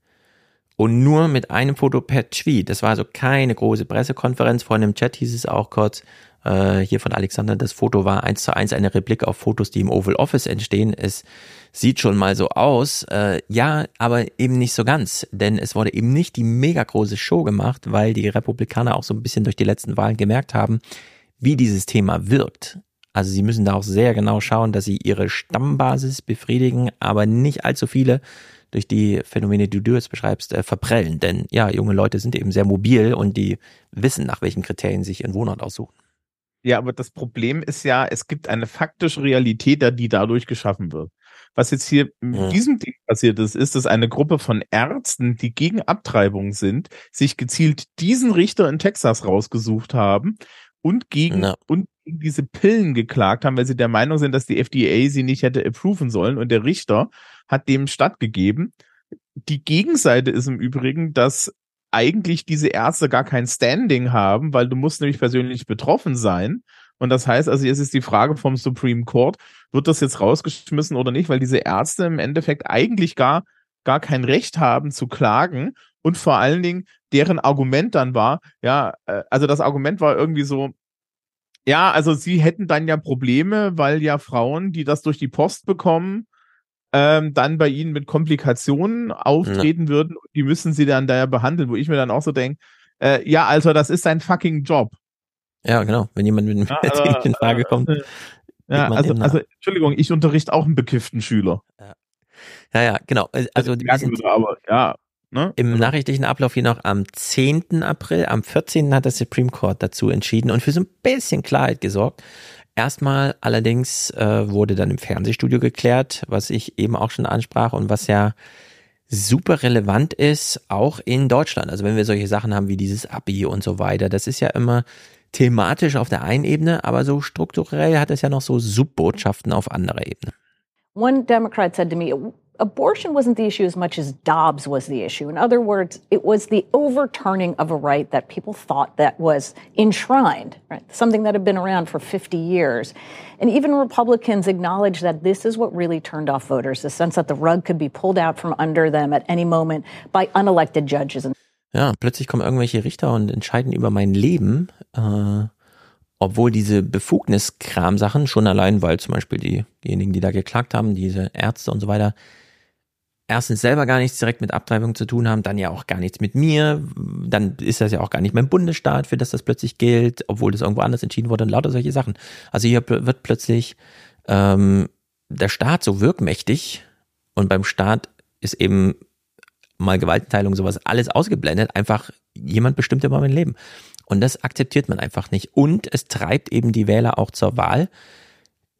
Und nur mit einem Foto per Tweet. Das war also keine große Pressekonferenz. Vor einem Chat hieß es auch kurz, äh, hier von Alexander, das Foto war eins zu eins eine Replik auf Fotos, die im Oval Office entstehen. Es sieht schon mal so aus. Äh, ja, aber eben nicht so ganz, denn es wurde eben nicht die mega große Show gemacht, weil die Republikaner auch so ein bisschen durch die letzten Wahlen gemerkt haben, wie dieses Thema wirkt. Also sie müssen da auch sehr genau schauen, dass sie ihre Stammbasis befriedigen, aber nicht allzu viele durch die Phänomene, die du jetzt beschreibst, äh, verprellen. Denn ja, junge Leute sind eben sehr mobil und die wissen, nach welchen Kriterien sich ihren Wohnort aussuchen. Ja, aber das Problem ist ja, es gibt eine faktische Realität, die dadurch geschaffen wird. Was jetzt hier mit ja. diesem Ding passiert ist, ist, dass eine Gruppe von Ärzten, die gegen Abtreibung sind, sich gezielt diesen Richter in Texas rausgesucht haben und gegen, und gegen diese Pillen geklagt haben, weil sie der Meinung sind, dass die FDA sie nicht hätte approven sollen. Und der Richter hat dem stattgegeben. Die Gegenseite ist im Übrigen, dass eigentlich diese Ärzte gar kein Standing haben, weil du musst nämlich persönlich betroffen sein. Und das heißt also, jetzt ist die Frage vom Supreme Court, wird das jetzt rausgeschmissen oder nicht, weil diese Ärzte im Endeffekt eigentlich gar, gar kein Recht haben zu klagen und vor allen Dingen deren Argument dann war, ja, äh, also das Argument war irgendwie so, ja, also sie hätten dann ja Probleme, weil ja Frauen, die das durch die Post bekommen, ähm, dann bei ihnen mit Komplikationen auftreten ja. würden. Die müssen sie dann da ja behandeln, wo ich mir dann auch so denke, äh, ja, also das ist ein fucking Job. Ja, genau. Wenn jemand mit ja, also, in Frage äh, kommt. Ja, also, also, Entschuldigung, ich unterrichte auch einen bekifften Schüler. Ja, ja, ja genau. Also, also die sind, aber, ja, Ne? Im also nachrichtlichen Ablauf hier noch am 10. April, am 14. hat der Supreme Court dazu entschieden und für so ein bisschen Klarheit gesorgt. Erstmal allerdings äh, wurde dann im Fernsehstudio geklärt, was ich eben auch schon ansprach und was ja super relevant ist, auch in Deutschland. Also wenn wir solche Sachen haben wie dieses Abi und so weiter, das ist ja immer thematisch auf der einen Ebene, aber so strukturell hat es ja noch so Subbotschaften auf anderer Ebene. One Democrat said to me, abortion wasn't the issue as much as Dobbs was the issue. In other words, it was the overturning of a right that people thought that was enshrined, right? Something that had been around for 50 years. And even Republicans acknowledged that this is what really turned off voters, the sense that the rug could be pulled out from under them at any moment by unelected judges. Ja, plötzlich kommen irgendwelche Richter und entscheiden über mein Leben. Äh obwohl diese Befugniskram-Sachen schon allein, weil zum Beispiel diejenigen, die da geklagt haben, diese Ärzte und so weiter, erstens selber gar nichts direkt mit Abtreibung zu tun haben, dann ja auch gar nichts mit mir, dann ist das ja auch gar nicht mein Bundesstaat, für das das plötzlich gilt, obwohl das irgendwo anders entschieden wurde und lauter solche Sachen. Also hier wird plötzlich ähm, der Staat so wirkmächtig und beim Staat ist eben mal Gewaltenteilung, sowas alles ausgeblendet, einfach jemand bestimmt über mein Leben. Und das akzeptiert man einfach nicht. Und es treibt eben die Wähler auch zur Wahl.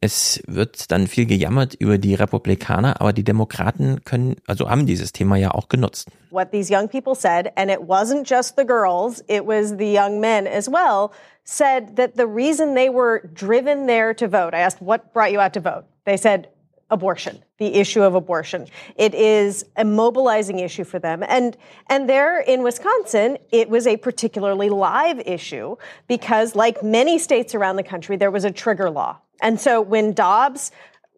Es wird dann viel gejammert über die Republikaner, aber die Demokraten können, also haben dieses Thema ja auch genutzt. What these young people said, and it wasn't just the girls, it was the young men as well, said that the reason they were driven there to vote, I asked, what brought you out to vote? They said, abortion, the issue of abortion. It is a mobilizing issue for them. And, and there in Wisconsin, it was a particularly live issue because like many states around the country, there was a trigger law and so when Dobbs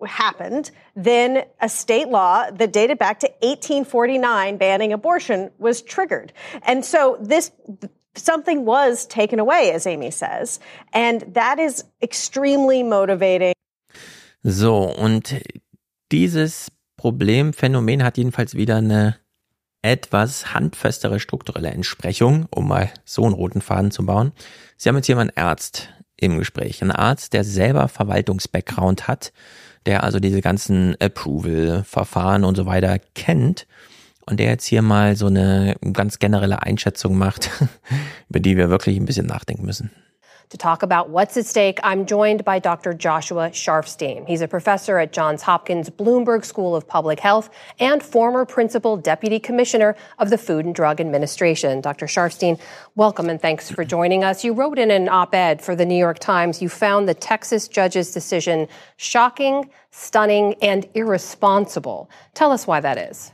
happened, then a state law that dated back to 1849 banning abortion was triggered. And so this something was taken away, as Amy says, and that is extremely motivating. So, und dieses Problemphänomen hat jedenfalls wieder eine etwas handfestere strukturelle Entsprechung, um mal so einen roten Faden zu bauen. Sie haben jetzt hier mal einen Arzt im Gespräch. Ein Arzt, der selber Verwaltungsbackground hat, der also diese ganzen Approval-Verfahren und so weiter kennt und der jetzt hier mal so eine ganz generelle Einschätzung macht, über die wir wirklich ein bisschen nachdenken müssen. To talk about what's at stake, I'm joined by Dr. Joshua Sharfstein. He's a professor at Johns Hopkins Bloomberg School of Public Health and former principal deputy commissioner of the Food and Drug Administration. Dr. Sharfstein, welcome and thanks for joining us. You wrote in an op-ed for the New York Times, you found the Texas judge's decision shocking, stunning, and irresponsible. Tell us why that is.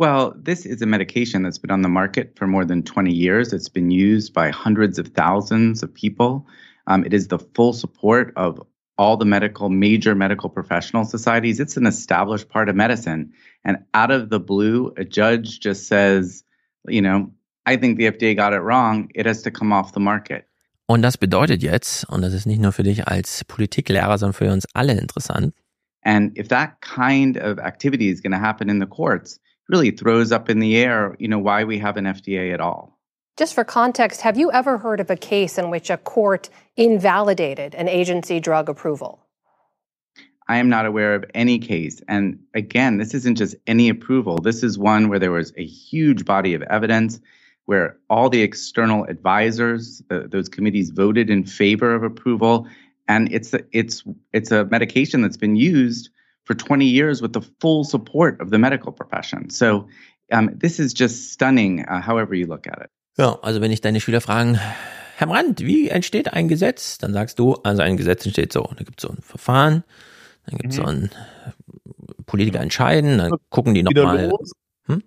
Well, this is a medication that's been on the market for more than 20 years. It's been used by hundreds of thousands of people. Um, it is the full support of all the medical, major medical professional societies. It's an established part of medicine. And out of the blue, a judge just says, you know, I think the FDA got it wrong. It has to come off the market. Und das bedeutet jetzt, und das ist nicht nur für dich als Politiklehrer, sondern für uns alle interessant. And if that kind of activity is going to happen in the courts, really throws up in the air, you know, why we have an FDA at all. Just for context, have you ever heard of a case in which a court invalidated an agency drug approval? I am not aware of any case. And again, this isn't just any approval. This is one where there was a huge body of evidence where all the external advisors, uh, those committees voted in favor of approval. And it's a, it's, it's a medication that's been used for 20 years with the full support of the medical profession. So um, this is just stunning, uh, however you look at it. Ja, also wenn ich deine Schüler fragen, Herr Brandt, wie entsteht ein Gesetz? Dann sagst du, also ein Gesetz entsteht so. Da gibt es so ein Verfahren, dann gibt es mhm. so ein Politiker entscheiden, dann gucken die nochmal. Hm?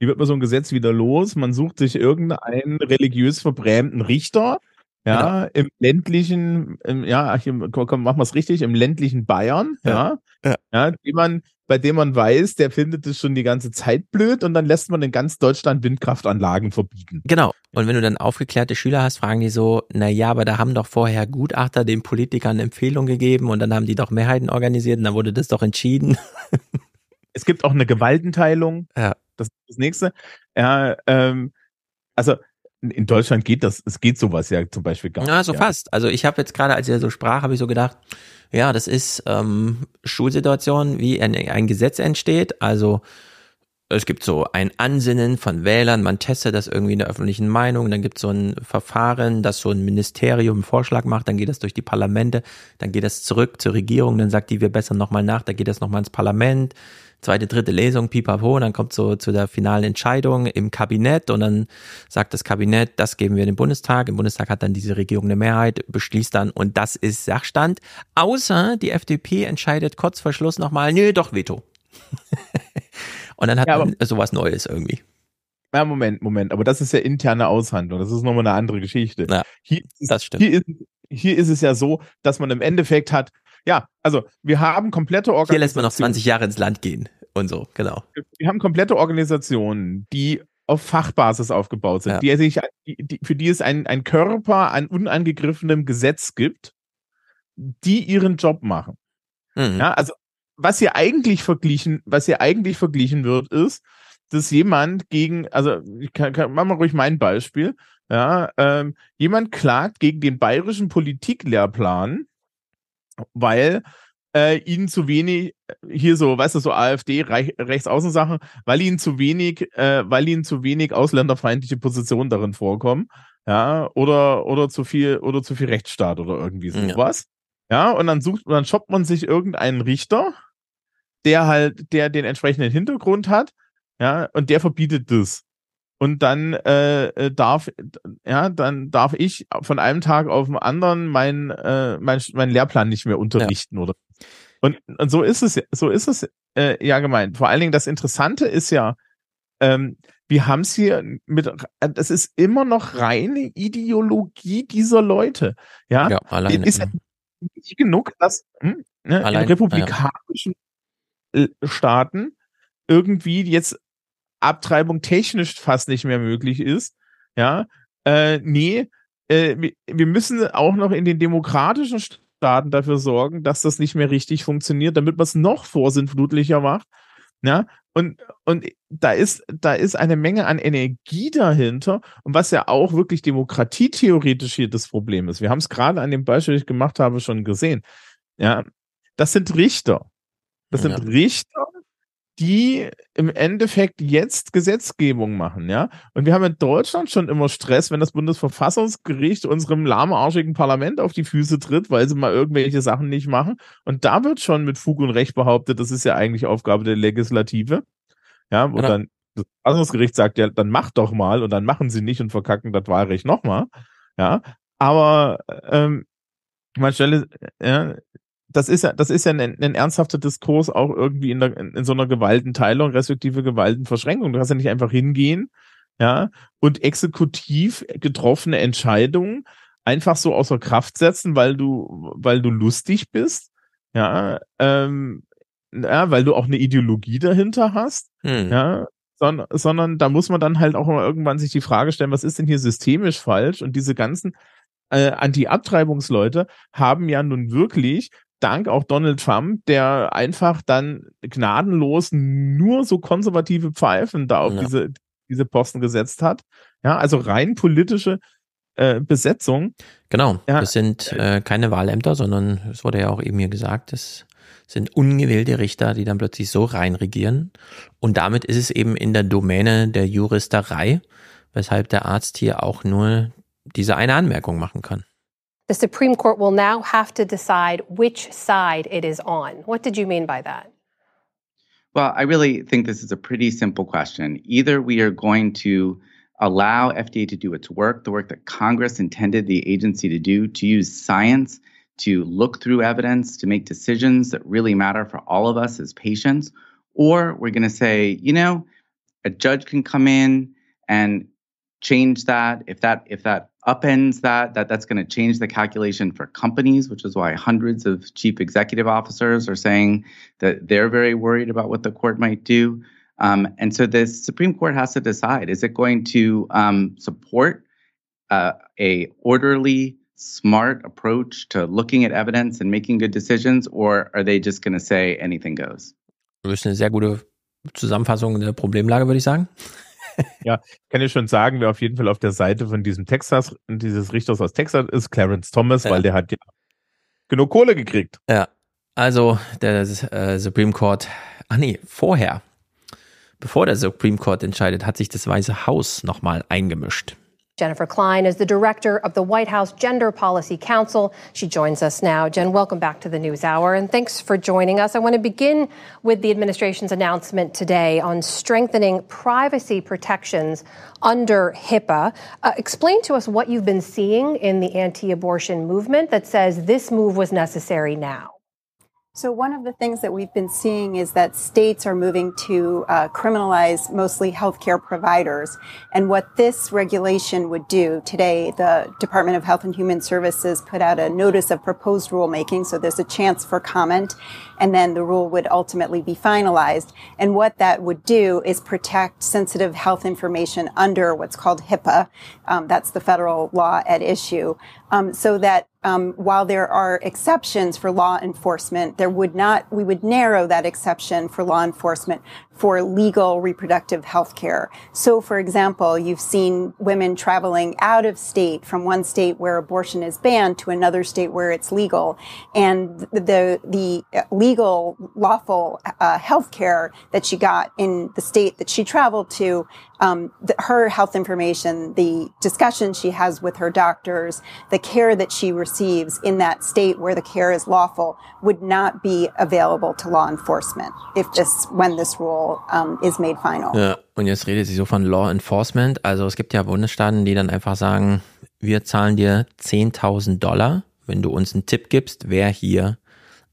Wie wird man so ein Gesetz wieder los? Man sucht sich irgendeinen religiös verbrämten Richter, ja, genau. im ländlichen, im, ja, hier, komm, machen wir es richtig, im ländlichen Bayern, ja, ja, ja, die man, bei dem man weiß, der findet es schon die ganze Zeit blöd und dann lässt man in ganz Deutschland Windkraftanlagen verbieten. Genau. Und wenn du dann aufgeklärte Schüler hast, fragen die so, na ja, aber da haben doch vorher Gutachter den Politikern Empfehlung gegeben und dann haben die doch Mehrheiten organisiert und dann wurde das doch entschieden. Es gibt auch eine Gewaltenteilung. Ja. Das ist das nächste. Ja, ähm, also in Deutschland geht das, es geht sowas ja zum Beispiel gar nicht. Ja, so ja. fast. Also ich habe jetzt gerade, als er so sprach, habe ich so gedacht, ja, das ist ähm, Schulsituation, wie ein, ein Gesetz entsteht. Also es gibt so ein Ansinnen von Wählern, man testet das irgendwie in der öffentlichen Meinung, dann gibt es so ein Verfahren, das so ein Ministerium einen Vorschlag macht, dann geht das durch die Parlamente, dann geht das zurück zur Regierung, dann sagt die, wir bessern nochmal nach, dann geht das nochmal ins Parlament, zweite, dritte Lesung, pipapo, und dann kommt so zu der finalen Entscheidung im Kabinett und dann sagt das Kabinett, das geben wir dem Bundestag. Im Bundestag hat dann diese Regierung eine Mehrheit, beschließt dann und das ist Sachstand. Außer die FDP entscheidet kurz vor Schluss nochmal, nö, doch Veto. und dann hat ja, man sowas Neues irgendwie. Ja, Moment, Moment, aber das ist ja interne Aushandlung, das ist nochmal eine andere Geschichte. Ja, hier, das stimmt. Hier ist, hier ist es ja so, dass man im Endeffekt hat, ja, also wir haben komplette Organisationen. Hier lässt man noch 20 Jahre ins Land gehen und so, genau. Wir haben komplette Organisationen, die auf Fachbasis aufgebaut sind, ja. die sich, die, für die es ein, ein Körper an unangegriffenem Gesetz gibt, die ihren Job machen. Mhm. Ja, also was hier eigentlich verglichen, was hier eigentlich verglichen wird, ist, dass jemand gegen, also ich kann, kann mach mal ruhig mein Beispiel, ja, ähm, jemand klagt gegen den bayerischen Politiklehrplan weil äh, ihnen zu wenig, hier so, weißt du, so AfD, Reich, Rechtsaußensachen, weil ihnen zu wenig, äh, weil ihnen zu wenig ausländerfeindliche Positionen darin vorkommen, ja, oder, oder zu viel, oder zu viel Rechtsstaat oder irgendwie sowas. Ja, ja und dann sucht, dann shoppt man sich irgendeinen Richter, der halt, der den entsprechenden Hintergrund hat, ja, und der verbietet das und dann äh, äh, darf ja dann darf ich von einem Tag auf den anderen mein äh, mein, mein Lehrplan nicht mehr unterrichten ja. oder und, und so ist es so ist es äh, ja gemeint vor allen Dingen das Interessante ist ja ähm, wir haben es hier mit das ist immer noch reine Ideologie dieser Leute ja, ja alleine, ist ja nicht genug dass hm, ne, Allein, in republikanischen ja. Staaten irgendwie jetzt Abtreibung technisch fast nicht mehr möglich ist. Ja, äh, nee, äh, wir müssen auch noch in den demokratischen Staaten dafür sorgen, dass das nicht mehr richtig funktioniert, damit man es noch vorsinnflutlicher macht. Ja, und, und da ist, da ist eine Menge an Energie dahinter und was ja auch wirklich demokratietheoretisch hier das Problem ist. Wir haben es gerade an dem Beispiel, das ich gemacht habe, schon gesehen. Ja, das sind Richter. Das sind ja. Richter, die im Endeffekt jetzt Gesetzgebung machen, ja. Und wir haben in Deutschland schon immer Stress, wenn das Bundesverfassungsgericht unserem lahmarschigen Parlament auf die Füße tritt, weil sie mal irgendwelche Sachen nicht machen. Und da wird schon mit Fug und Recht behauptet, das ist ja eigentlich Aufgabe der Legislative. Ja, und genau. dann das Verfassungsgericht sagt ja, dann macht doch mal und dann machen sie nicht und verkacken das Wahlrecht nochmal. Ja, aber ähm, man stelle, ja, das ist ja, das ist ja ein, ein ernsthafter Diskurs auch irgendwie in, der, in, in so einer Gewaltenteilung, respektive Gewaltenverschränkung. Du kannst ja nicht einfach hingehen, ja, und exekutiv getroffene Entscheidungen einfach so außer Kraft setzen, weil du, weil du lustig bist, ja, ähm, ja, weil du auch eine Ideologie dahinter hast, hm. ja, sondern, sondern da muss man dann halt auch mal irgendwann sich die Frage stellen, was ist denn hier systemisch falsch? Und diese ganzen äh, Anti-Abtreibungsleute haben ja nun wirklich dank auch Donald Trump, der einfach dann gnadenlos nur so konservative Pfeifen da auf ja. diese diese Posten gesetzt hat. Ja, also rein politische äh, Besetzung. Genau, ja. das sind äh, keine Wahlämter, sondern es wurde ja auch eben hier gesagt, das sind ungewählte Richter, die dann plötzlich so rein regieren. Und damit ist es eben in der Domäne der Juristerei, weshalb der Arzt hier auch nur diese eine Anmerkung machen kann. The Supreme Court will now have to decide which side it is on. What did you mean by that? Well, I really think this is a pretty simple question. Either we are going to allow FDA to do its work, the work that Congress intended the agency to do, to use science to look through evidence, to make decisions that really matter for all of us as patients, or we're going to say, you know, a judge can come in and change that if that if that upends that that that's going to change the calculation for companies which is why hundreds of chief executive officers are saying that they're very worried about what the court might do. Um, and so the supreme court has to decide is it going to um, support uh, a orderly smart approach to looking at evidence and making good decisions or are they just going to say anything goes? Das ist eine sehr gute Zusammenfassung der Problemlage würde ich sagen ja, kann ich schon sagen, wer auf jeden Fall auf der Seite von diesem Texas, dieses Richters aus Texas ist, Clarence Thomas, ja. weil der hat ja genug Kohle gekriegt. Ja, also der äh, Supreme Court, ach nee, vorher, bevor der Supreme Court entscheidet, hat sich das Weiße Haus nochmal eingemischt. Jennifer Klein is the director of the White House Gender Policy Council. She joins us now. Jen, welcome back to the News Hour, and thanks for joining us. I want to begin with the administration's announcement today on strengthening privacy protections under HIPAA. Uh, explain to us what you've been seeing in the anti abortion movement that says this move was necessary now. So, one of the things that we've been seeing is that states are moving to uh, criminalize mostly healthcare providers. And what this regulation would do today, the Department of Health and Human Services put out a notice of proposed rulemaking. So, there's a chance for comment, and then the rule would ultimately be finalized. And what that would do is protect sensitive health information under what's called HIPAA. Um, that's the federal law at issue. Um, so that um, while there are exceptions for law enforcement, there would not, we would narrow that exception for law enforcement for legal reproductive health care. So, for example, you've seen women traveling out of state from one state where abortion is banned to another state where it's legal. And the, the legal, lawful uh, health care that she got in the state that she traveled to, um, the, her health information, the discussion she has with her doctors, the care that she receives in that state where the care is lawful would not be available to law enforcement if this, when this rule um, is made final. Ja, und jetzt redet sie so von Law Enforcement. Also es gibt ja Bundesstaaten, die dann einfach sagen, wir zahlen dir 10.000 Dollar, wenn du uns einen Tipp gibst, wer hier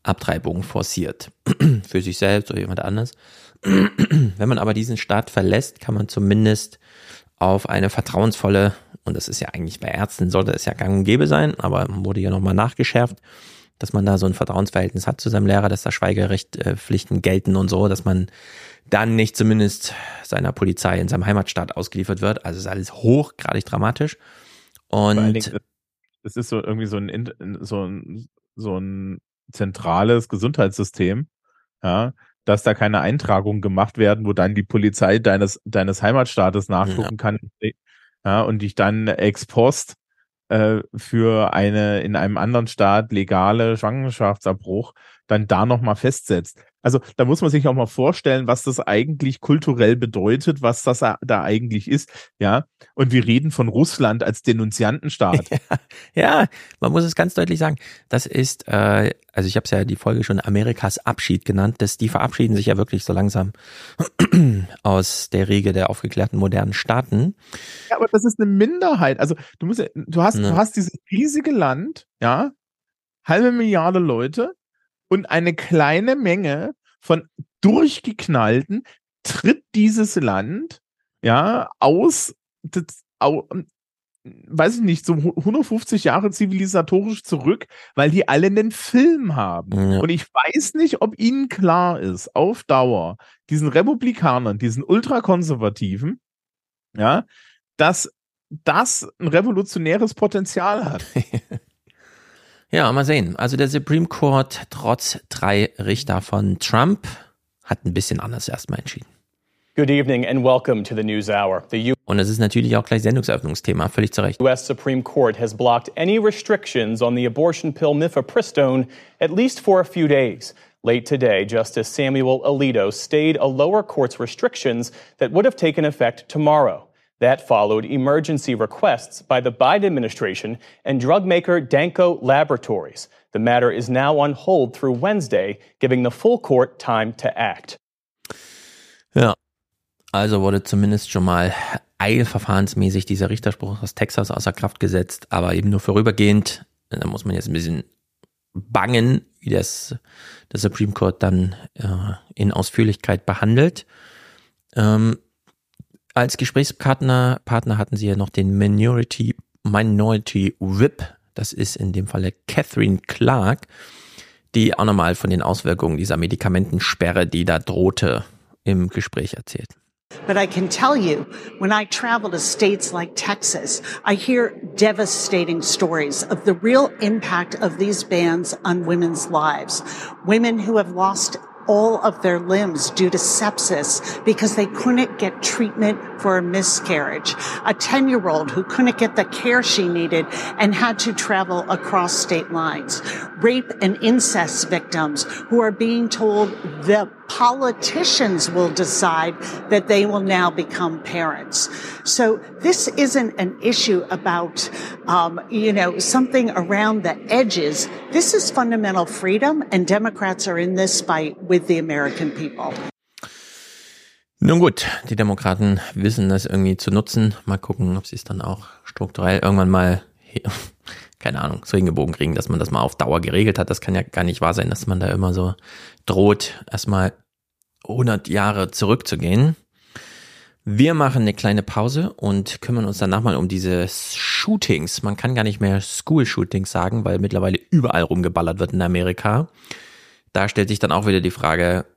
Abtreibung forciert. Für sich selbst oder jemand anderes. wenn man aber diesen Staat verlässt, kann man zumindest auf eine vertrauensvolle, und das ist ja eigentlich bei Ärzten, sollte es ja gang und gäbe sein, aber wurde ja nochmal nachgeschärft, dass man da so ein Vertrauensverhältnis hat zu seinem Lehrer, dass da Schweigerechtpflichten gelten und so, dass man dann nicht zumindest seiner Polizei in seinem Heimatstaat ausgeliefert wird. Also ist alles hochgradig dramatisch. Und es ist so irgendwie so ein, so ein, so ein zentrales Gesundheitssystem, ja, dass da keine Eintragungen gemacht werden, wo dann die Polizei deines, deines Heimatstaates nachgucken ja. kann, ja, und dich dann ex post äh, für eine in einem anderen Staat legale Schwangerschaftsabbruch dann da nochmal festsetzt. Also da muss man sich auch mal vorstellen, was das eigentlich kulturell bedeutet, was das da eigentlich ist. Ja, und wir reden von Russland als Denunziantenstaat. Ja, ja man muss es ganz deutlich sagen. Das ist, äh, also ich habe es ja die Folge schon Amerikas Abschied genannt, dass die verabschieden sich ja wirklich so langsam aus der Riege der aufgeklärten modernen Staaten. Ja, aber das ist eine Minderheit. Also du musst, du hast, ne. du hast dieses riesige Land, ja, halbe Milliarde Leute und eine kleine Menge von durchgeknallten tritt dieses Land ja aus, das, au, weiß ich nicht, so 150 Jahre zivilisatorisch zurück, weil die alle einen Film haben. Ja. Und ich weiß nicht, ob ihnen klar ist, auf Dauer, diesen Republikanern, diesen Ultrakonservativen, ja, dass das ein revolutionäres Potenzial hat. Ja, mal sehen. Also der Supreme Court, trotz drei Richter von Trump, hat ein bisschen anders erstmal entschieden. Good evening and welcome to the News Hour. The Und es ist natürlich auch gleich Sendungseröffnungsthema, völlig zu Recht. U.S. Supreme Court has blocked any restrictions on the abortion pill mifepristone at least for a few days. Late today, Justice Samuel Alito stayed a lower court's restrictions that would have taken effect tomorrow. That followed emergency requests by the Biden administration and drug maker Danco Laboratories. The matter is now on hold through Wednesday, giving the full court time to act. Ja, also wurde zumindest schon mal eilverfahrensmäßig dieser Richterspruch aus Texas außer Kraft gesetzt, aber eben nur vorübergehend. Da muss man jetzt ein bisschen bangen, wie das der Supreme Court dann äh, in Ausführlichkeit behandelt. Ähm, als Gesprächspartner Partner hatten sie ja noch den Minority, Minority Whip. Das ist in dem Falle Catherine Clark, die auch nochmal von den Auswirkungen dieser Medikamentensperre, die da drohte, im Gespräch erzählt. But I can tell you, when I travel to states like Texas, I hear devastating stories of the real impact of these bans on women's lives. Women who have lost all of their limbs due to sepsis because they couldn't get treatment for a miscarriage. A 10 year old who couldn't get the care she needed and had to travel across state lines. Rape and incest victims who are being told the politicians will decide that they will now become parents. So this isn't an issue about, um, you know, something around the edges. This is fundamental freedom, and Democrats are in this fight with the American people. Nun gut, die Demokraten wissen das irgendwie zu nutzen. Mal gucken, ob sie es dann auch strukturell irgendwann mal, keine Ahnung, so hingebogen kriegen, dass man das mal auf Dauer geregelt hat. Das kann ja gar nicht wahr sein, dass man da immer so droht, erstmal 100 Jahre zurückzugehen. Wir machen eine kleine Pause und kümmern uns danach mal um diese Shootings. Man kann gar nicht mehr School-Shootings sagen, weil mittlerweile überall rumgeballert wird in Amerika. Da stellt sich dann auch wieder die Frage,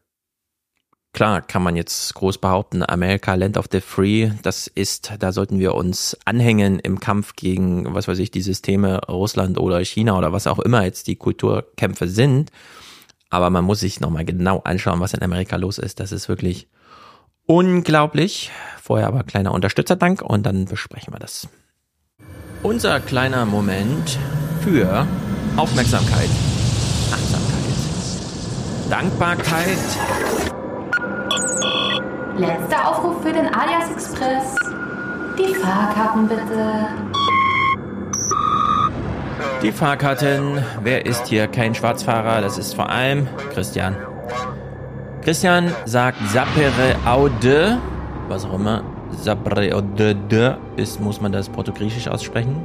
klar kann man jetzt groß behaupten, Amerika, Land of the Free, das ist, da sollten wir uns anhängen im Kampf gegen, was weiß ich, die Systeme Russland oder China oder was auch immer jetzt die Kulturkämpfe sind. Aber man muss sich nochmal genau anschauen, was in Amerika los ist. Das ist wirklich unglaublich. Vorher aber kleiner Unterstützerdank und dann besprechen wir das. Unser kleiner Moment für Aufmerksamkeit, Achtsamkeit, Dankbarkeit. Letzter Aufruf für den Alias Express. Die Fahrkarten bitte. Die Fahrkarten. Wer ist hier kein Schwarzfahrer? Das ist vor allem Christian. Christian sagt Sapere Aude, was auch immer. Sapere Aude ist, muss man das portugiesisch aussprechen.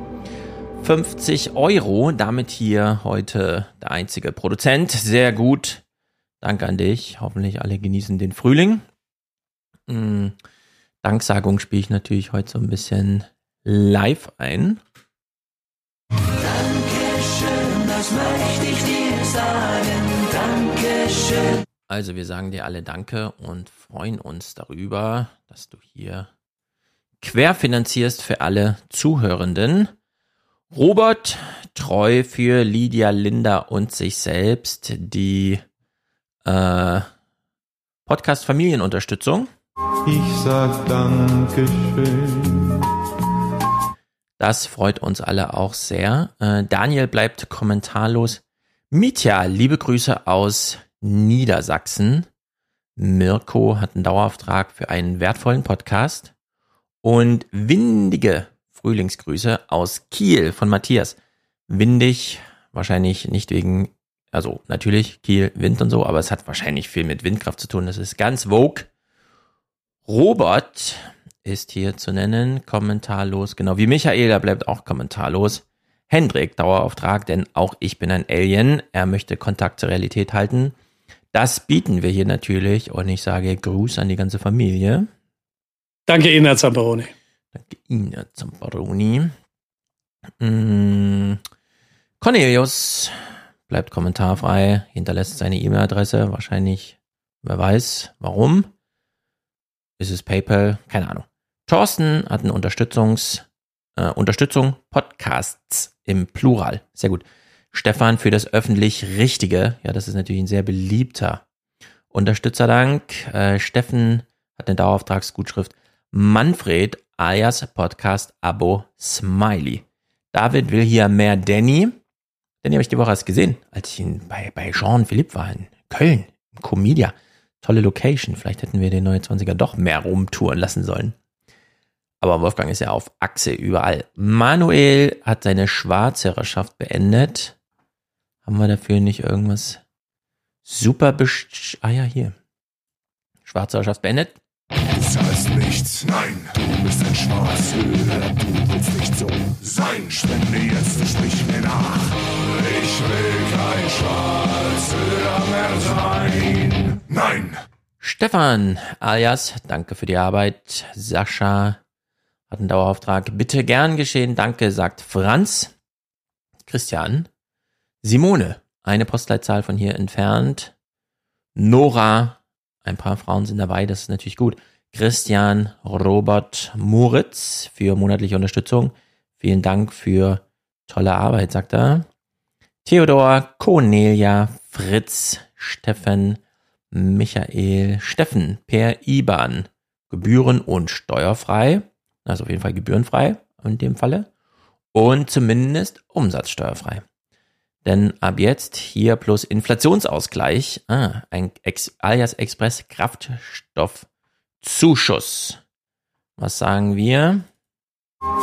50 Euro, damit hier heute der einzige Produzent. Sehr gut. Danke an dich. Hoffentlich alle genießen den Frühling. Hm. Danksagung spiele ich natürlich heute so ein bisschen live ein. Dankeschön, das möchte ich dir sagen. Dankeschön. Also wir sagen dir alle Danke und freuen uns darüber, dass du hier querfinanzierst für alle Zuhörenden. Robert, treu für Lydia, Linda und sich selbst, die äh, Podcast Familienunterstützung. Ich sag Dankeschön. Das freut uns alle auch sehr. Äh, Daniel bleibt kommentarlos. Mitya, liebe Grüße aus Niedersachsen. Mirko hat einen Dauerauftrag für einen wertvollen Podcast. Und windige Frühlingsgrüße aus Kiel von Matthias. Windig, wahrscheinlich nicht wegen, also natürlich Kiel, Wind und so, aber es hat wahrscheinlich viel mit Windkraft zu tun. Das ist ganz vogue. Robert ist hier zu nennen, kommentarlos, genau wie Michael, der bleibt auch kommentarlos. Hendrik, Dauerauftrag, denn auch ich bin ein Alien. Er möchte Kontakt zur Realität halten. Das bieten wir hier natürlich und ich sage Gruß an die ganze Familie. Danke Ihnen, Herr Zamperoni. Danke Ihnen, Herr Zamperoni. Mm. Cornelius bleibt kommentarfrei, hinterlässt seine E-Mail-Adresse, wahrscheinlich, wer weiß, warum. Ist es PayPal? Keine Ahnung. Thorsten hat eine Unterstützungs, äh, Unterstützung Podcasts im Plural. Sehr gut. Stefan für das öffentlich Richtige. Ja, das ist natürlich ein sehr beliebter Unterstützerdank. Äh, Steffen hat eine Dauerauftragsgutschrift. Manfred alias Podcast Abo Smiley. David will hier mehr Danny. Danny habe ich die Woche erst gesehen, als ich ihn bei, bei Jean-Philippe war in Köln, im Comedia. Tolle Location. Vielleicht hätten wir den 29er doch mehr rumtouren lassen sollen. Aber Wolfgang ist ja auf Achse überall. Manuel hat seine Schwarzhörerschaft beendet. Haben wir dafür nicht irgendwas super best Ah ja, hier. Schwarzhörerschaft beendet. Du zahlst nichts, nein, du bist ein Schwarzhörer, du willst nicht so sein. Spende jetzt, sprich mir nach. Ich will kein Schwarzhörer mehr sein. Nein. Stefan alias, danke für die Arbeit. Sascha hat einen Dauerauftrag. Bitte gern geschehen, danke, sagt Franz. Christian. Simone, eine Postleitzahl von hier entfernt. Nora, ein paar Frauen sind dabei, das ist natürlich gut. Christian, Robert, Moritz für monatliche Unterstützung. Vielen Dank für tolle Arbeit, sagt er. Theodor, Cornelia, Fritz, Steffen, Michael, Steffen per IBAN. Gebühren- und steuerfrei. Also auf jeden Fall gebührenfrei in dem Falle. Und zumindest umsatzsteuerfrei. Denn ab jetzt hier plus Inflationsausgleich, ah, ein Ex alias Express Kraftstoffzuschuss. Was sagen wir?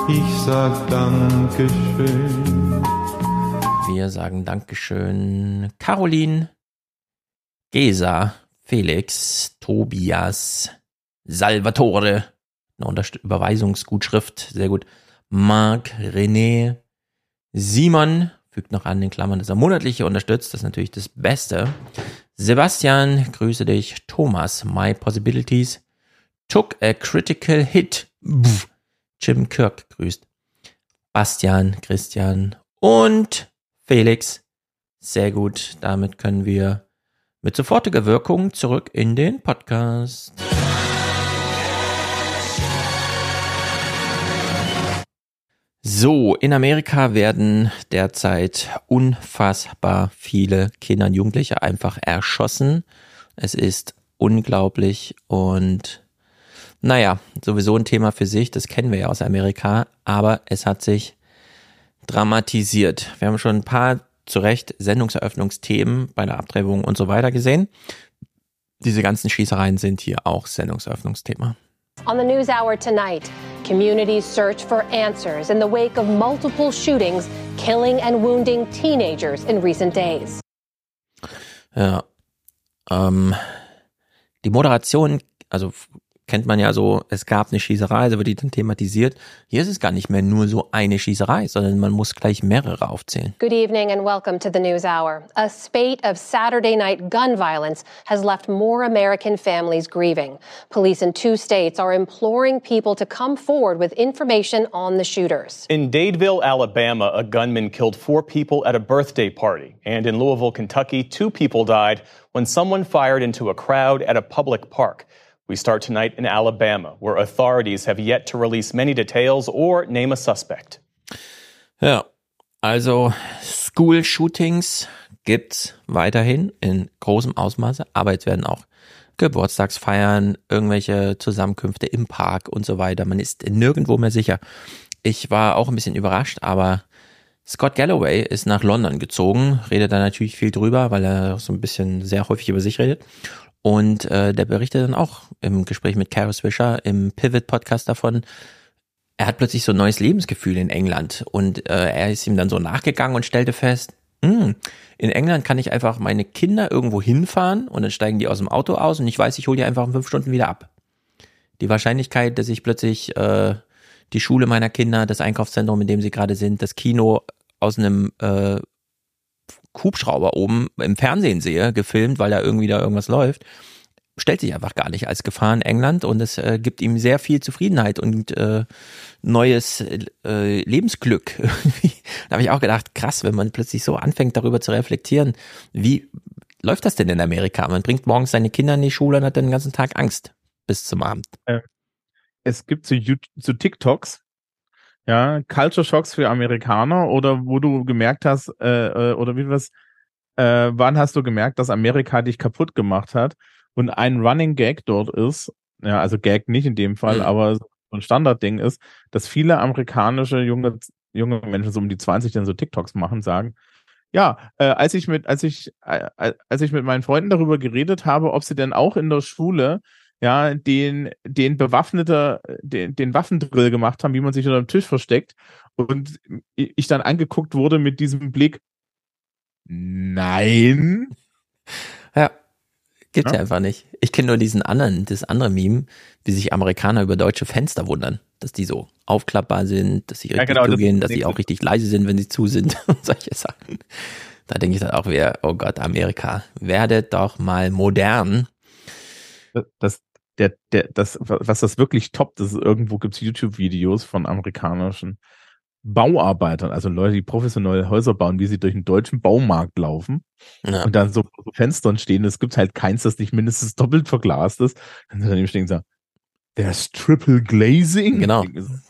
Ich sag Dankeschön. Wir sagen Dankeschön. Caroline, Gesa, Felix, Tobias, Salvatore, eine Unterst Überweisungsgutschrift, sehr gut. Marc, René, Simon, fügt noch an den Klammern, dass er monatliche unterstützt, das ist natürlich das Beste. Sebastian, grüße dich. Thomas, My Possibilities. Took a critical hit. Pff. Jim Kirk grüßt. Bastian, Christian und Felix. Sehr gut. Damit können wir mit sofortiger Wirkung zurück in den Podcast. So, in Amerika werden derzeit unfassbar viele Kinder und Jugendliche einfach erschossen. Es ist unglaublich und naja, sowieso ein Thema für sich, das kennen wir ja aus Amerika, aber es hat sich dramatisiert. Wir haben schon ein paar zu Recht Sendungseröffnungsthemen bei der Abtreibung und so weiter gesehen. Diese ganzen Schießereien sind hier auch Sendungseröffnungsthema. On the News Hour tonight, communities search for answers in the wake of multiple shootings killing and wounding teenagers in recent days. Ja. Ähm, die Moderation, also kennt man ja so, es gab eine Schießerei, also wird die dann thematisiert. Hier ist es gar nicht mehr nur so eine Schießerei, sondern man muss gleich mehrere aufzählen. Good evening and welcome to the News Hour. A spate of Saturday night gun violence has left more American families grieving. Police in two states are imploring people to come forward with information on the shooters. In Dadeville, Alabama, a gunman killed four people at a birthday party. And in Louisville, Kentucky, two people died when someone fired into a crowd at a public park. We start tonight in Alabama, where authorities have yet to release many details or name a suspect. Ja, also School-Shootings gibt's weiterhin in großem Ausmaße, aber jetzt werden auch Geburtstagsfeiern, irgendwelche Zusammenkünfte im Park und so weiter. Man ist nirgendwo mehr sicher. Ich war auch ein bisschen überrascht, aber Scott Galloway ist nach London gezogen, redet da natürlich viel drüber, weil er so ein bisschen sehr häufig über sich redet. Und äh, der berichtet dann auch im Gespräch mit Kara Swisher im Pivot-Podcast davon, er hat plötzlich so ein neues Lebensgefühl in England. Und äh, er ist ihm dann so nachgegangen und stellte fest, hm, in England kann ich einfach meine Kinder irgendwo hinfahren und dann steigen die aus dem Auto aus und ich weiß, ich hole die einfach in fünf Stunden wieder ab. Die Wahrscheinlichkeit, dass ich plötzlich äh, die Schule meiner Kinder, das Einkaufszentrum, in dem sie gerade sind, das Kino aus einem äh, Hubschrauber oben im Fernsehen sehe, gefilmt, weil da irgendwie da irgendwas läuft, stellt sich einfach gar nicht als Gefahr in England und es äh, gibt ihm sehr viel Zufriedenheit und äh, neues äh, Lebensglück. da habe ich auch gedacht, krass, wenn man plötzlich so anfängt, darüber zu reflektieren, wie läuft das denn in Amerika? Man bringt morgens seine Kinder in die Schule und hat dann den ganzen Tag Angst bis zum Abend. Es gibt so, YouTube, so TikToks, ja, Culture Shocks für Amerikaner oder wo du gemerkt hast, äh, äh, oder wie was, äh, wann hast du gemerkt, dass Amerika dich kaputt gemacht hat? Und ein Running Gag dort ist, ja, also Gag nicht in dem Fall, Mhm. aber so ein Standardding ist, dass viele amerikanische junge, junge Menschen so um die 20 dann so TikToks machen, sagen, ja, äh, als ich mit, als ich, äh, als ich mit meinen Freunden darüber geredet habe, ob sie denn auch in der Schule ja, den, den bewaffneter, den, den Waffendrill gemacht haben, wie man sich unter dem Tisch versteckt. Und ich dann angeguckt wurde mit diesem Blick, nein. Ja. Gibt's ja, Ja. einfach nicht. Ich kenne nur diesen anderen, das andere Meme, wie sich Amerikaner über deutsche Fenster wundern, dass die so aufklappbar sind, dass sie Ja, richtig genau, das zugehen, ist dass sie auch richtig leise sind, wenn sie zu sind und solche Sachen. Da denke ich dann auch wieder, oh Gott, Amerika, werdet doch mal modern. Das, der, der, das, was das wirklich toppt, ist, irgendwo gibt's YouTube-Videos von amerikanischen Bauarbeitern, also Leute, die professionell Häuser bauen, wie sie durch einen deutschen Baumarkt laufen Ja. und dann so Fenstern stehen. Es gibt halt keins, das nicht mindestens doppelt verglast ist. Dann daneben stehen und sagen, there's triple glazing. Genau.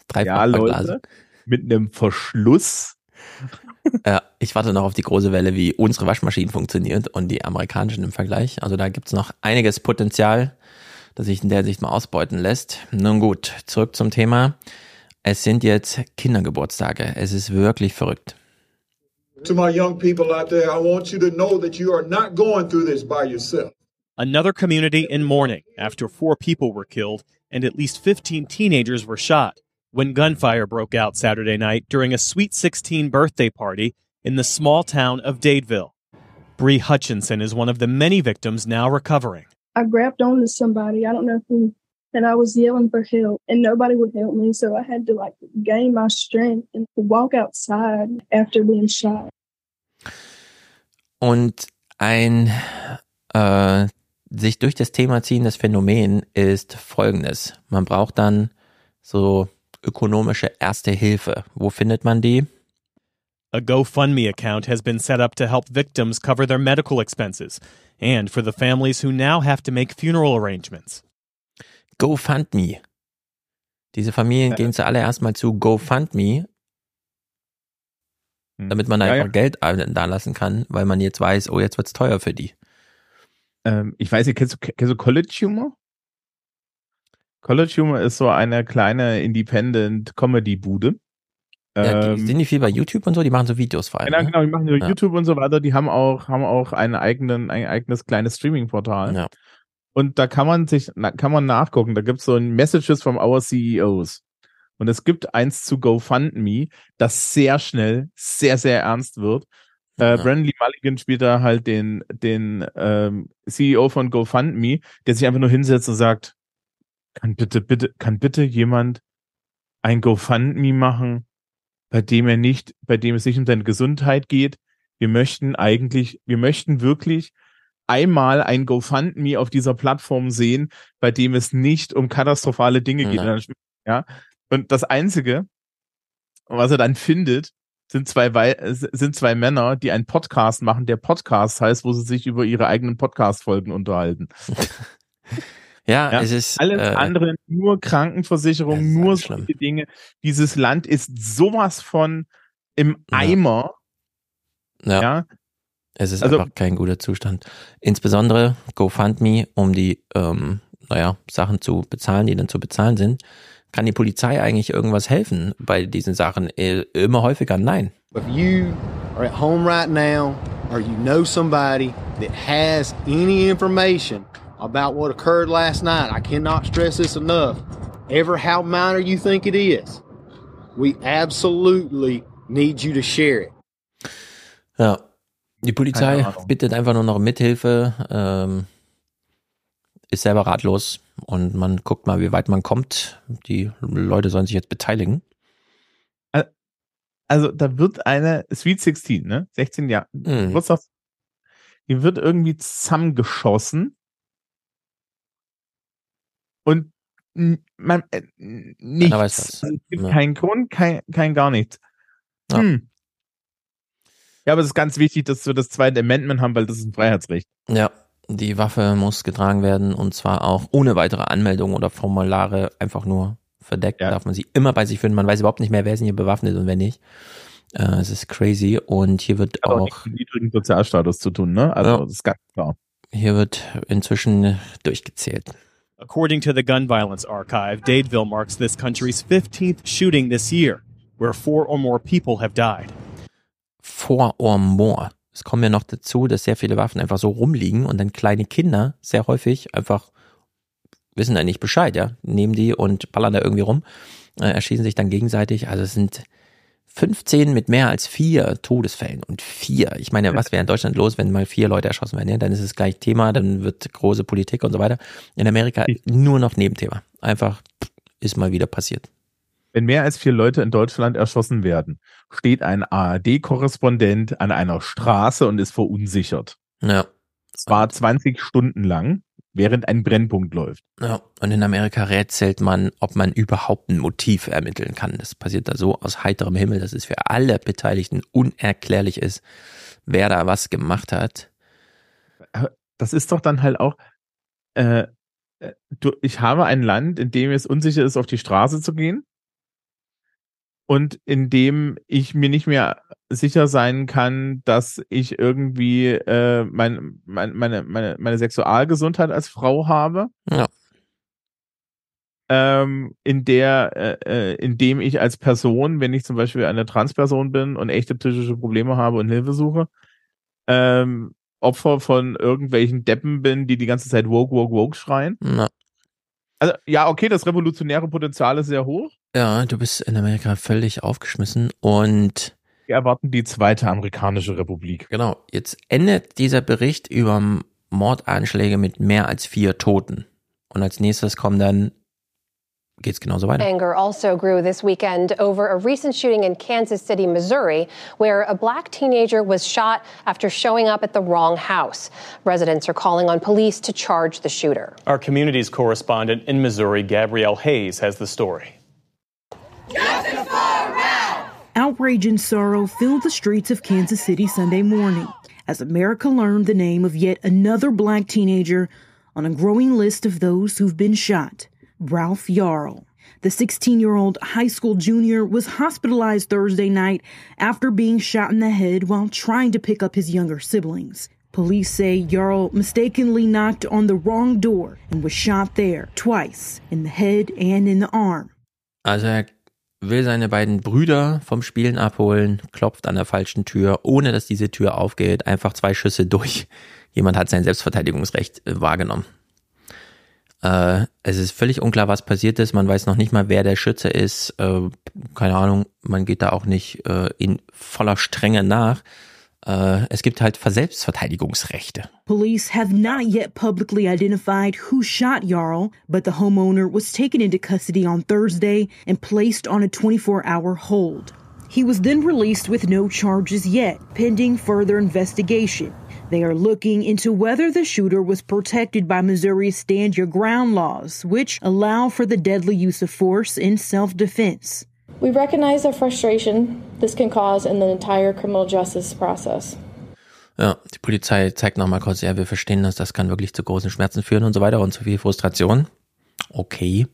Dreifach Ja, Leute, mit einem Verschluss. Ja, ich warte noch auf die große Welle, wie unsere Waschmaschine funktioniert und die amerikanischen im Vergleich. Also da gibt's noch einiges Potenzial, das sich in der Sicht mal ausbeuten lässt. Nun gut, zurück zum Thema. Es sind jetzt Kindergeburtstage. Es ist wirklich verrückt. To my young people out there, I want you to know that you are not going through this by yourself. Another community in mourning after four people were killed and at least 15 teenagers were shot when gunfire broke out Saturday night during a Sweet 16 birthday party in the small town of Dadeville. Bree Hutchinson is one of the many victims now recovering. I grabbed onto somebody, I don't know who, and I was yelling for help, and nobody would help me. So I had to like gain my strength and walk outside after being shot. Und ein äh, sich durch das Thema ziehendes Phänomen ist folgendes. Man braucht dann so ökonomische Erste Hilfe. Wo findet man die? A GoFundMe account has been set up to help victims cover their medical expenses and for the families who now have to make funeral arrangements. GoFundMe. Diese Familien gehen zuallererst mal zu GoFundMe, damit man Ja, einfach ja. Geld da lassen kann, weil man jetzt weiß, oh, jetzt wird's teuer für die. Ähm, ich weiß nicht, kennst du, kennst du College Humor? College Humor ist so eine kleine Independent Comedy Bude. Ja, die, Ähm, sind die viel bei YouTube und so? Die machen so Videos vor allem. Genau, genau, die machen über Ja. YouTube und so weiter. Die haben auch, haben auch einen eigenen, ein eigenes kleines Streaming-Portal. Ja. Und da kann man sich, kann man nachgucken. Da gibt's so ein Messages from our CEOs. Und es gibt eins zu GoFundMe, das sehr schnell, sehr, sehr ernst wird. Äh, Brandon Lee Mulligan spielt da halt den, den ähm, CEO von GoFundMe, der sich einfach nur hinsetzt und sagt, kann bitte, bitte, kann bitte jemand ein GoFundMe machen, bei dem er nicht, bei dem es nicht um seine Gesundheit geht. Wir möchten eigentlich, wir möchten wirklich einmal ein GoFundMe auf dieser Plattform sehen, bei dem es nicht um katastrophale Dinge geht. Ja. Ja. Und das einzige, was er dann findet, sind zwei, Wei- sind zwei Männer, die einen Podcast machen. Der Podcast heißt, wo sie sich über ihre eigenen Podcast-Folgen unterhalten. Ja, Ja, es ist alles äh, andere nur Krankenversicherung, nur solche Dinge. Dieses Land ist sowas von im Eimer. Ja. Ja. Es ist Also- einfach kein guter Zustand. Insbesondere GoFundMe, um die, ähm, naja, Sachen zu bezahlen, die dann zu bezahlen sind. Kann die Polizei eigentlich irgendwas helfen bei diesen Sachen? Äh, Immer häufiger nein. If you are at home right now or you know somebody that has any information about what occurred last night, I cannot stress this enough. Ever how minor you think it is, we absolutely need you to share it. Ja. Die Polizei bittet einfach nur noch um Mithilfe, ähm, ist selber ratlos und man guckt mal, wie weit man kommt. Die Leute sollen sich jetzt beteiligen. Also da wird eine Sweet 16, ne? 16 Jahre. Mhm. Die wird irgendwie zusammengeschossen. Und man, äh, nichts. es gibt Ja. keinen Grund, kein, kein gar nichts. Hm. Ja, aber es ist ganz wichtig, dass wir das zweite Amendment haben, weil das ist ein Freiheitsrecht. Ja, die Waffe muss getragen werden und zwar auch ohne weitere Anmeldung oder Formulare, einfach nur verdeckt. Darf man sie immer bei sich finden. Man weiß überhaupt nicht mehr, wer denn hier bewaffnet und wer nicht. Äh, es ist crazy und hier wird Hat auch auch, mit niedrigen Sozialstatus zu tun, ne? Also Ja. das ist ganz klar. hier wird inzwischen durchgezählt. According to the Gun Violence Archive, Dadeville marks this country's 15th shooting this year, where four or more people have died. Four or more. Es kommt ja noch dazu, dass sehr viele Waffen einfach so rumliegen und dann kleine Kinder sehr häufig einfach wissen da nicht Bescheid, ja, nehmen die und ballern da irgendwie rum, äh, erschießen sich dann gegenseitig. Also es sind 15 mit mehr als vier Todesfällen und vier. Ich meine, was wäre in Deutschland los, wenn mal vier Leute erschossen werden? Ja? Dann ist es gleich Thema, dann wird große Politik und so weiter. In Amerika nur noch Nebenthema. Einfach ist mal wieder passiert. Wenn mehr als vier Leute in Deutschland erschossen werden, steht ein ARD-Korrespondent an einer Straße und ist verunsichert. Ja. Zwar 20 Stunden lang, während ein Brennpunkt läuft. Ja, und in Amerika rätselt man, ob man überhaupt ein Motiv ermitteln kann. Das passiert da so aus heiterem Himmel, dass es für alle Beteiligten unerklärlich ist, wer da was gemacht hat. Das ist doch dann halt auch, äh, äh du, ich habe ein Land, in dem es unsicher ist, auf die Straße zu gehen und in dem ich mir nicht mehr sicher sein kann, dass ich irgendwie äh, mein, mein, meine, meine, meine Sexualgesundheit als Frau habe. Ja. Ähm, in der, äh, äh, in dem ich als Person, wenn ich zum Beispiel eine Transperson bin und echte psychische Probleme habe und Hilfe suche, ähm, Opfer von irgendwelchen Deppen bin, die die ganze Zeit woke, woke, woke schreien. Ja. Also ja, okay, das revolutionäre Potenzial ist sehr hoch. Ja, du bist in Amerika völlig aufgeschmissen und wir erwarten die zweite amerikanische Republik. Genau. Jetzt endet dieser Bericht über Mordanschläge mit mehr als vier Toten. Und als nächstes kommen dann geht's genauso weiter. Anger also grew this weekend over a recent shooting in Kansas City, Missouri, where a black teenager was shot after showing up at the wrong house. Residents are calling on police to charge the shooter. Our communities correspondent in Missouri, Gabrielle Hayes, has the story. Outrage and sorrow filled the streets of Kansas City Sunday morning as America learned the name of yet another black teenager on a growing list of those who've been shot Ralph Yarl. The 16 year old high school junior was hospitalized Thursday night after being shot in the head while trying to pick up his younger siblings. Police say Yarl mistakenly knocked on the wrong door and was shot there twice in the head and in the arm. Er will seine beiden Brüder vom Spielen abholen, klopft an der falschen Tür, ohne dass diese Tür aufgeht, einfach zwei Schüsse durch. Jemand hat sein Selbstverteidigungsrecht äh, wahrgenommen. Äh, es ist völlig unklar, was passiert ist. Man weiß noch nicht mal, wer der Schütze ist. Äh, keine Ahnung, man geht da auch nicht äh, in voller Strenge nach. Äh, es gibt halt Selbstverteidigungsrechte. Police have not yet publicly identified who shot Jarl, but the homeowner was taken into custody on Thursday and placed on a 24 hour hold. He was then released with no charges yet, pending further investigation. They are looking into whether the shooter was protected by Missouri's Stand Your Ground laws, which allow for the deadly use of force in self defense. We recognize the frustration this can cause in the entire criminal justice process. Ja, die Polizei zeigt nochmal kurz, ja, wir verstehen das, das kann wirklich zu großen Schmerzen führen und so weiter und zu viel Frustration. Okay.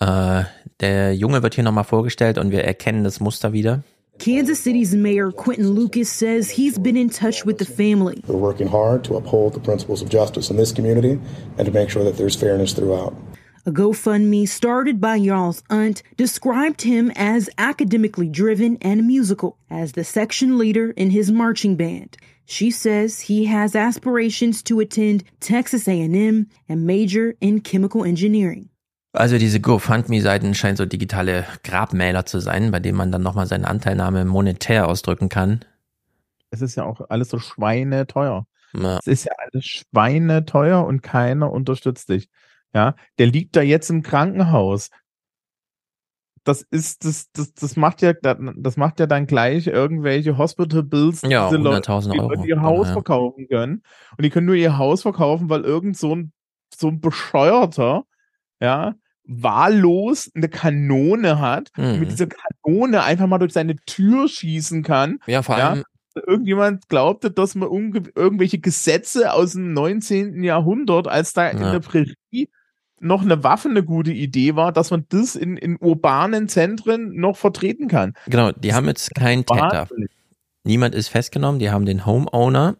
Äh, der Junge wird hier nochmal vorgestellt und wir erkennen das Muster wieder. Kansas City's Mayor Quentin Lucas says he's been in touch with the family. We're working hard to uphold the principles of justice in this community and to make sure that there's fairness throughout. A GoFundMe started by Jarl's aunt described him as academically driven and musical, as the section leader in his marching band. She says he has aspirations to attend Texas A&M and major in chemical engineering. Also diese GoFundMe-Seiten scheinen so digitale Grabmäler zu sein, bei denen man dann nochmal seine Anteilnahme monetär ausdrücken kann. Es ist ja auch alles so schweineteuer. Ja. Es ist ja alles schweineteuer und keiner unterstützt dich. Ja, der liegt da jetzt im Krankenhaus. Das ist, das, das, das macht ja, das macht ja dann gleich irgendwelche Hospital Bills, ja, diese Leute, die Euro. ihr Haus ja. verkaufen können. Und die können nur ihr Haus verkaufen, weil irgend so ein, so ein Bescheuerter, ja, wahllos eine Kanone hat, mhm. mit dieser Kanone einfach mal durch seine Tür schießen kann. Ja, vor allem. Ja, irgendjemand glaubte, dass man irgendwelche Gesetze aus dem 19. Jahrhundert, als da ja. in der Prärie noch eine Waffe eine gute Idee war, dass man das in, in urbanen Zentren noch vertreten kann. Genau, die das haben jetzt keinen Täter. Niemand ist festgenommen, die haben den Homeowner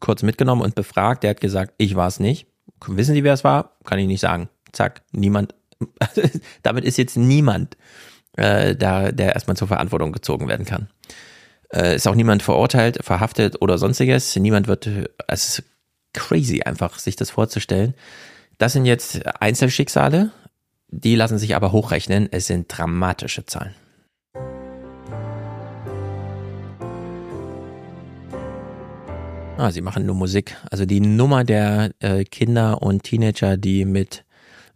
kurz mitgenommen und befragt, der hat gesagt, ich war es nicht. Wissen Sie, wer es war? Kann ich nicht sagen. zack, niemand, damit ist jetzt niemand äh, da, der erstmal zur Verantwortung gezogen werden kann. Äh, ist auch niemand verurteilt, verhaftet oder sonstiges. Niemand wird, es ist crazy einfach, sich das vorzustellen. Das sind jetzt Einzelschicksale, die lassen sich aber hochrechnen. Es sind dramatische Zahlen. Ah, sie machen nur Musik. Also die Nummer der äh, Kinder und Teenager, die mit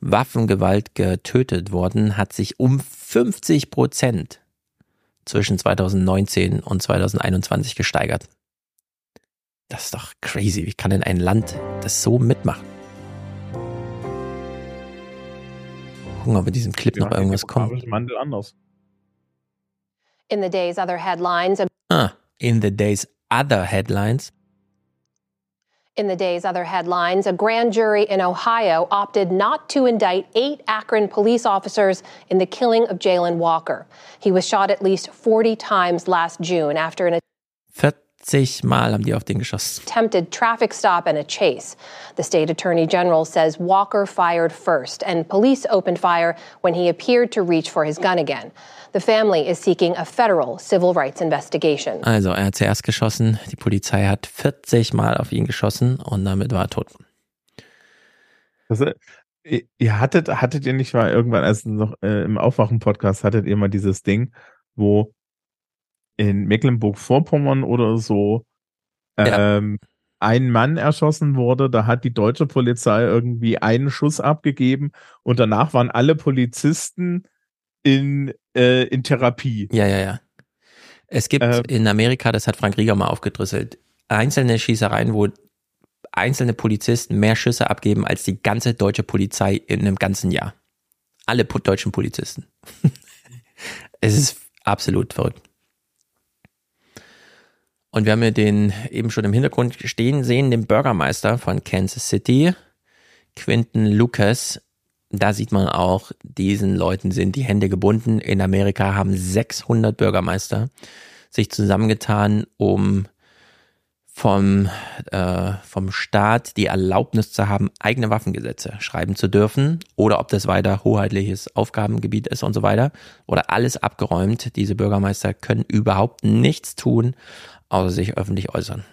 Waffengewalt getötet wurden, hat sich um 50 Prozent zwischen 2019 und 2021 gesteigert. Das ist doch crazy. Wie kann denn ein Land das so mitmachen? Gucken, ob in diesem Clip noch irgendwas kommt. Mandel anders. In the day's other headlines. Ah, in the day's other headlines. In the day's other headlines, a grand jury in Ohio opted not to indict eight Akron police officers in the killing of Jalen Walker. He was shot at least 40 times last June after an 40 Mal haben die auf den geschossen. attempted traffic stop and a chase. The state attorney general says Walker fired first, and police opened fire when he appeared to reach for his gun again. The family is seeking a federal civil rights investigation. Also er hat zuerst geschossen, die Polizei hat 40 Mal auf ihn geschossen und damit war er tot. Also, ihr ihr hattet, hattet ihr nicht mal irgendwann, als noch äh, im Aufwachen-Podcast, hattet ihr mal dieses Ding, wo in Mecklenburg-Vorpommern oder so ähm, ein Mann erschossen wurde, da hat die deutsche Polizei irgendwie einen Schuss abgegeben und danach waren alle Polizisten in, äh, in Therapie. Ja, ja, ja. Es gibt Ähm. in Amerika, das hat Frank Rieger mal aufgedröselt, einzelne Schießereien, wo einzelne Polizisten mehr Schüsse abgeben als die ganze deutsche Polizei in einem ganzen Jahr. Alle po- deutschen Polizisten. es ist absolut verrückt. Und wir haben ja den eben schon im Hintergrund stehen sehen, den Bürgermeister von Kansas City, Quinton Lucas. Da sieht man auch, diesen Leuten sind die Hände gebunden. In Amerika haben 600 Bürgermeister sich zusammengetan, um vom, äh, vom Staat die Erlaubnis zu haben, eigene Waffengesetze schreiben zu dürfen oder ob das weiter hoheitliches Aufgabengebiet ist und so weiter. Oder alles abgeräumt. Diese Bürgermeister können überhaupt nichts tun, außer sich öffentlich äußern.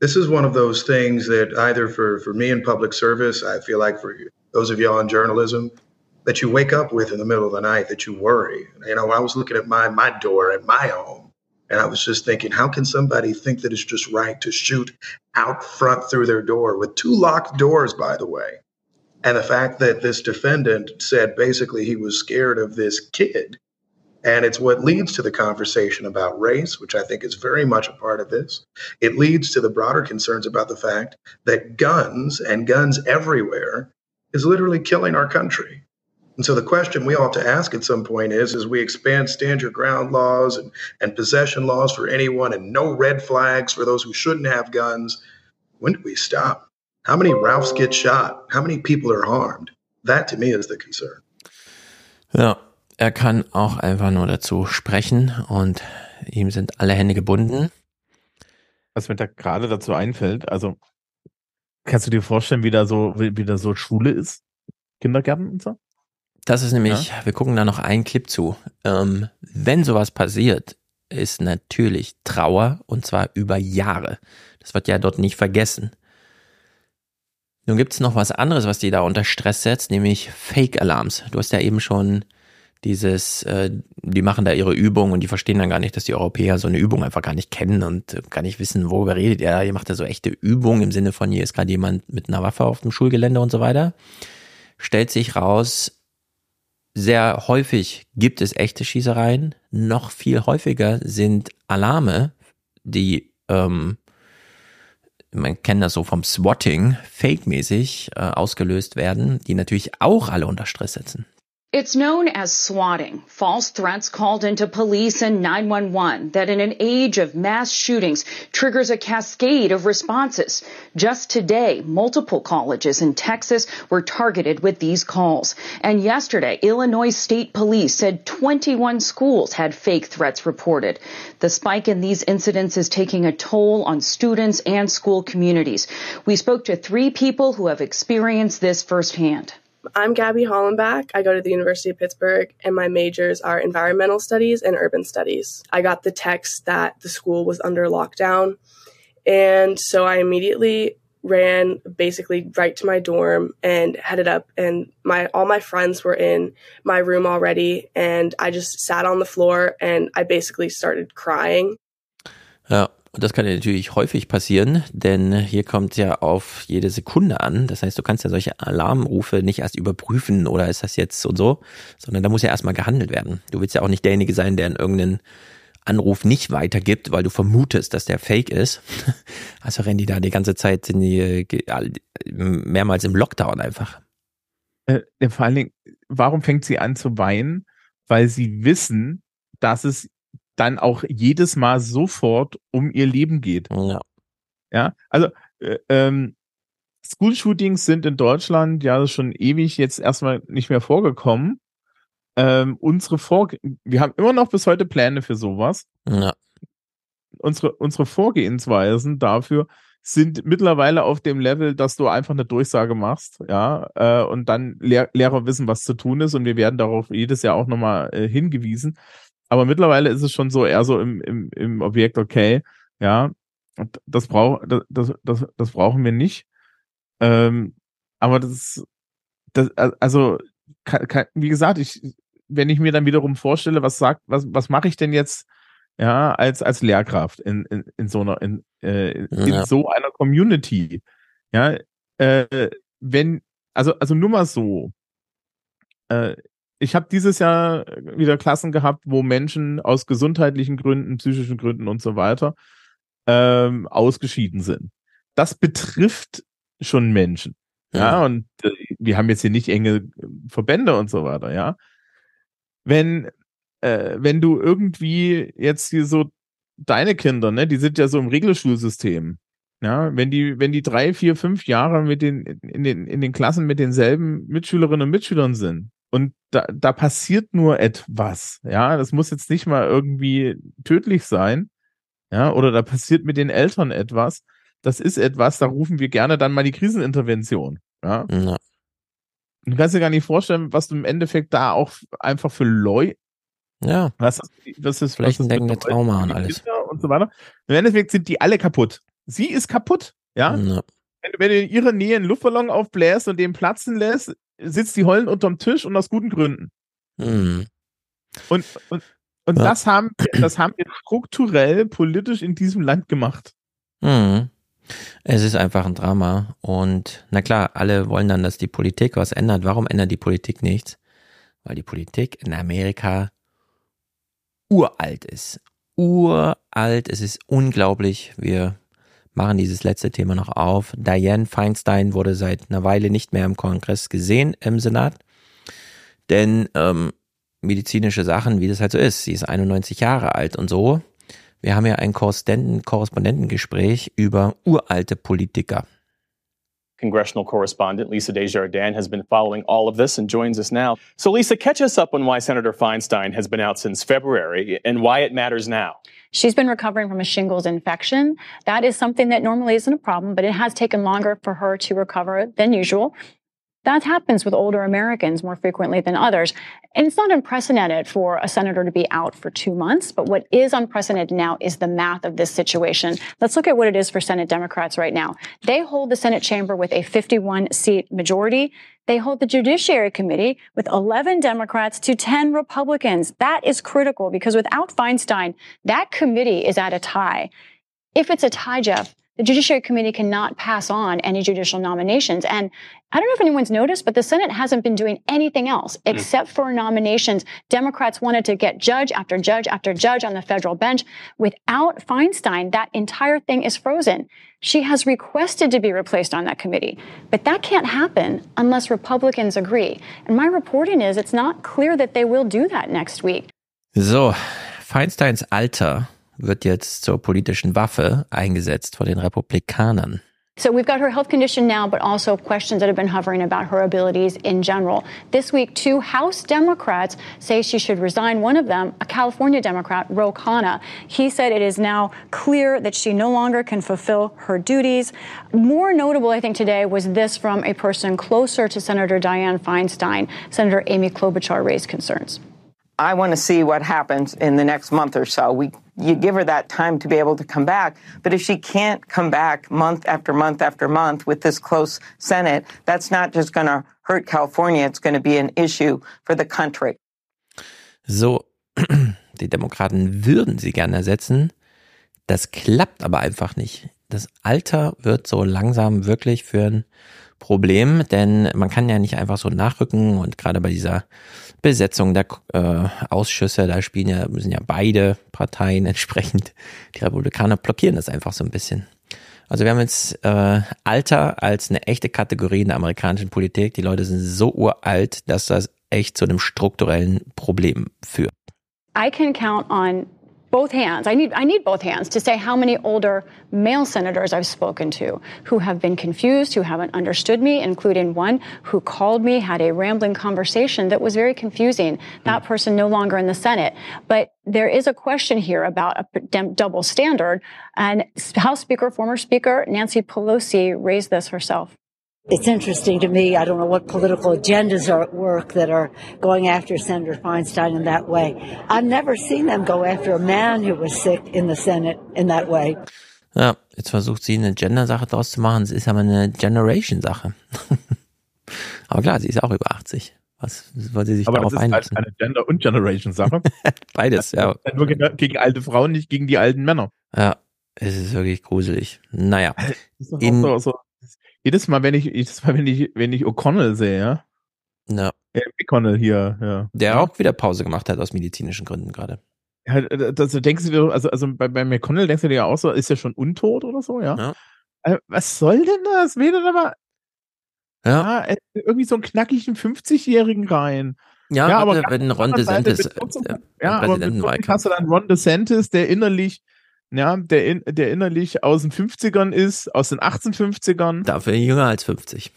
This is one of those things that either for, for me in public service, I feel like for those of y'all in journalism, that you wake up with in the middle of the night, that you worry. You know, I was looking at my, my door at my home, and I was just thinking, how can somebody think that it's just right to shoot out front through their door with two locked doors, by the way? And the fact that this defendant said basically he was scared of this kid. And it's what leads to the conversation about race, which I think is very much a part of this. It leads to the broader concerns about the fact that guns and guns everywhere is literally killing our country. And so the question we ought to ask at some point is as we expand stand your ground laws and, and possession laws for anyone and no red flags for those who shouldn't have guns, when do we stop? How many Ralphs get shot? How many people are harmed? That to me is the concern. Ja, er kann auch einfach nur dazu sprechen und ihm sind alle Hände gebunden. Was mir da gerade dazu einfällt, also kannst du dir vorstellen, wie da so, wie, wie da so Schule ist? Kindergärten und so? Das ist nämlich, wir gucken da noch einen Clip zu. Ähm, wenn sowas passiert, ist natürlich Trauer und zwar über Jahre. Das wird ja dort nicht vergessen. Nun gibt es noch was anderes, was die da unter Stress setzt, nämlich Fake-Alarms. Du hast ja eben schon dieses, äh, die machen da ihre Übung und die verstehen dann gar nicht, dass die Europäer so eine Übung einfach gar nicht kennen und gar nicht wissen, worüber redet ihr. Ihr macht da so echte Übungen im Sinne von, hier ist gerade jemand mit einer Waffe auf dem Schulgelände und so weiter. Stellt sich raus, sehr häufig gibt es echte Schießereien. Noch viel häufiger sind Alarme, die, ähm, man kennt das so vom Swatting, fake-mäßig äh, ausgelöst werden, die natürlich auch alle unter Stress setzen. It's known as swatting, false threats called into police and 911 that in an age of mass shootings triggers a cascade of responses. Just today, multiple colleges in Texas were targeted with these calls. And yesterday, Illinois State Police said 21 schools had fake threats reported. The spike in these incidents is taking a toll on students and school communities. We spoke to three people who have experienced this firsthand. I'm Gabby Hollenbach. I go to the University of Pittsburgh, and my majors are environmental studies and urban studies. I got the text that the school was under lockdown, and so I immediately ran basically right to my dorm and headed up and my all my friends were in my room already and I just sat on the floor and I basically started crying. Ja, und das kann ja natürlich häufig passieren, denn hier kommt ja auf jede Sekunde an. Das heißt, du kannst ja solche Alarmrufe nicht erst überprüfen oder ist das jetzt und so, sondern da muss ja erstmal gehandelt werden. Du willst ja auch nicht derjenige sein, der in irgendeinen Anruf nicht weitergibt, weil du vermutest, dass der Fake ist. Also rennen die da die ganze Zeit, sind die äh, mehrmals im Lockdown einfach. Äh, vor allen Dingen, warum fängt sie an zu weinen? Weil sie wissen, dass es dann auch jedes Mal sofort um ihr Leben geht. Ja. Ja, also äh, ähm, School-Shootings sind in Deutschland ja schon ewig jetzt erstmal nicht mehr vorgekommen. Ähm, unsere Vor wir haben immer noch bis heute Pläne für sowas. Ja unsere, unsere Vorgehensweisen dafür sind mittlerweile auf dem Level, dass du einfach eine Durchsage machst, ja, äh, und dann Lehr Lehrer wissen, was zu tun ist und wir werden darauf jedes Jahr auch nochmal äh, hingewiesen. Aber mittlerweile ist es schon so eher so im, im, im Objekt, okay, ja, das, brauch, das, das, das brauchen wir nicht. Ähm, aber das, das also, kann, kann, wie gesagt, ich, wenn ich mir dann wiederum vorstelle, was sagt, was, was mache ich denn jetzt ja, als, als Lehrkraft in, in, in so einer, in, äh, in ja. so einer Community. Ja, äh, wenn, also, also nur mal so, äh, ich habe dieses Jahr wieder Klassen gehabt, wo Menschen aus gesundheitlichen Gründen, psychischen Gründen und so weiter ähm, ausgeschieden sind. Das betrifft schon Menschen. Ja, ja und äh, wir haben jetzt hier nicht enge Verbände und so weiter, ja. Wenn äh, wenn du irgendwie jetzt hier so deine Kinder, ne, die sind ja so im Regelschulsystem. Ja, wenn die, wenn die drei, vier, fünf Jahre mit den, in den, in den Klassen mit denselben Mitschülerinnen und Mitschülern sind und da, da passiert nur etwas, ja, das muss jetzt nicht mal irgendwie tödlich sein, ja, oder da passiert mit den Eltern etwas, das ist etwas, da rufen wir gerne dann mal die Krisenintervention, ja. ja. Du kannst dir gar nicht vorstellen, was du im Endeffekt da auch einfach für Leute, ja. Was, was ist flächendeckende Trauma und alles. Und so weiter. Im Endeffekt sind die alle kaputt. Sie ist kaputt, ja. ja. Wenn, wenn, du in ihrer Nähe einen Luftballon aufbläst und den platzen lässt, sitzt die heulen unterm Tisch und aus guten Gründen. Mhm. Und, und, und ja. das haben wir, das haben wir strukturell politisch in diesem Land gemacht. Mhm. Es ist einfach ein Drama. Und na klar, alle wollen dann, dass die Politik was ändert. Warum ändert die Politik nichts? Weil die Politik in Amerika uralt ist. Uralt, es ist unglaublich. Wir machen dieses letzte Thema noch auf. Diane Feinstein wurde seit einer Weile nicht mehr im Kongress gesehen, im Senat. Denn ähm, medizinische Sachen, wie das halt so ist, sie ist 91 Jahre alt und so. Wir haben ja ein Korrespondentengespräch über uralte Politiker. Congressional correspondent Lisa Desjardins has been following all of this and joins us now. So, Lisa, catch us up on why Senator Feinstein has been out since February and why it matters now. She's been recovering from a shingles infection. That is something that normally isn't a problem, but it has taken longer for her to recover than usual. That happens with older Americans more frequently than others. And it's not unprecedented for a senator to be out for two months. But what is unprecedented now is the math of this situation. Let's look at what it is for Senate Democrats right now. They hold the Senate chamber with a 51 seat majority. They hold the Judiciary Committee with 11 Democrats to 10 Republicans. That is critical because without Feinstein, that committee is at a tie. If it's a tie, Jeff, the Judiciary Committee cannot pass on any judicial nominations. And I don't know if anyone's noticed, but the Senate hasn't been doing anything else mm. except for nominations. Democrats wanted to get judge after judge after judge on the federal bench. Without Feinstein, that entire thing is frozen. She has requested to be replaced on that committee, but that can't happen unless Republicans agree. And my reporting is it's not clear that they will do that next week. So, Feinsteins Alter wird jetzt zur politischen Waffe eingesetzt den Republikanern. So we've got her health condition now, but also questions that have been hovering about her abilities in general. This week, two House Democrats say she should resign. One of them, a California Democrat, Ro Khanna, he said it is now clear that she no longer can fulfill her duties. More notable, I think, today was this from a person closer to Senator Dianne Feinstein. Senator Amy Klobuchar raised concerns. I want to see what happens in the next month or so. We you give her that time to be able to come back, but if she can't come back month after month after month with this close Senate, that's not just going to hurt California, it's going to be an issue for the country. So, die Demokraten würden sie gerne ersetzen. Das klappt aber einfach nicht. Das Alter wird so langsam wirklich für ein Problem, denn man kann ja nicht einfach so nachrücken und gerade bei dieser Besetzung der äh, Ausschüsse, da spielen ja, müssen ja beide Parteien entsprechend, die Republikaner blockieren das einfach so ein bisschen. Also wir haben jetzt äh, Alter als eine echte Kategorie in der amerikanischen Politik. Die Leute sind so uralt, dass das echt zu einem strukturellen Problem führt. I can count on both hands. I need, I need both hands to say how many older male senators I've spoken to who have been confused, who haven't understood me, including one who called me, had a rambling conversation that was very confusing. That hmm. person no longer in the Senate. But there is a question here about a double standard. And House Speaker, former Speaker Nancy Pelosi raised this herself. It's interesting to me. I don't know what political agendas are at work that are going after Senator Feinstein in that way. I've never seen them go after a man who was sick in the Senate in that way. Ja, jetzt versucht sie eine Gender-Sache draus zu machen. Es ist aber eine Generation-Sache. aber klar, sie ist auch über 80. Was wollte sie sich aber darauf das ist einlassen? Halt eine Gender- und Generation-Sache. Beides, ja. Nur gegen alte Frauen, nicht gegen die alten Männer. Ja, es ist wirklich gruselig. Naja. Das ist doch in, so, so jedes Mal, wenn ich, jedes Mal, wenn ich, wenn ich O'Connell sehe, ja. Ja. ja O'Connell hier, ja. Der auch wieder Pause gemacht hat aus medizinischen Gründen gerade. Ja, das denkst du dir, also, also bei, bei McConnell denkst du dir ja auch so, ist er schon untot oder so, ja? ja. Also, was soll denn das? Wer denn aber? Ja. ja irgendwie so einen knackigen 50-Jährigen rein. Ja, ja aber wenn Ron DeSantis, äh, ja, aber hast du dann Ron DeSantis, der innerlich ja, der, in, der innerlich aus den 50ern ist, aus den 1850ern. Dafür jünger als 50.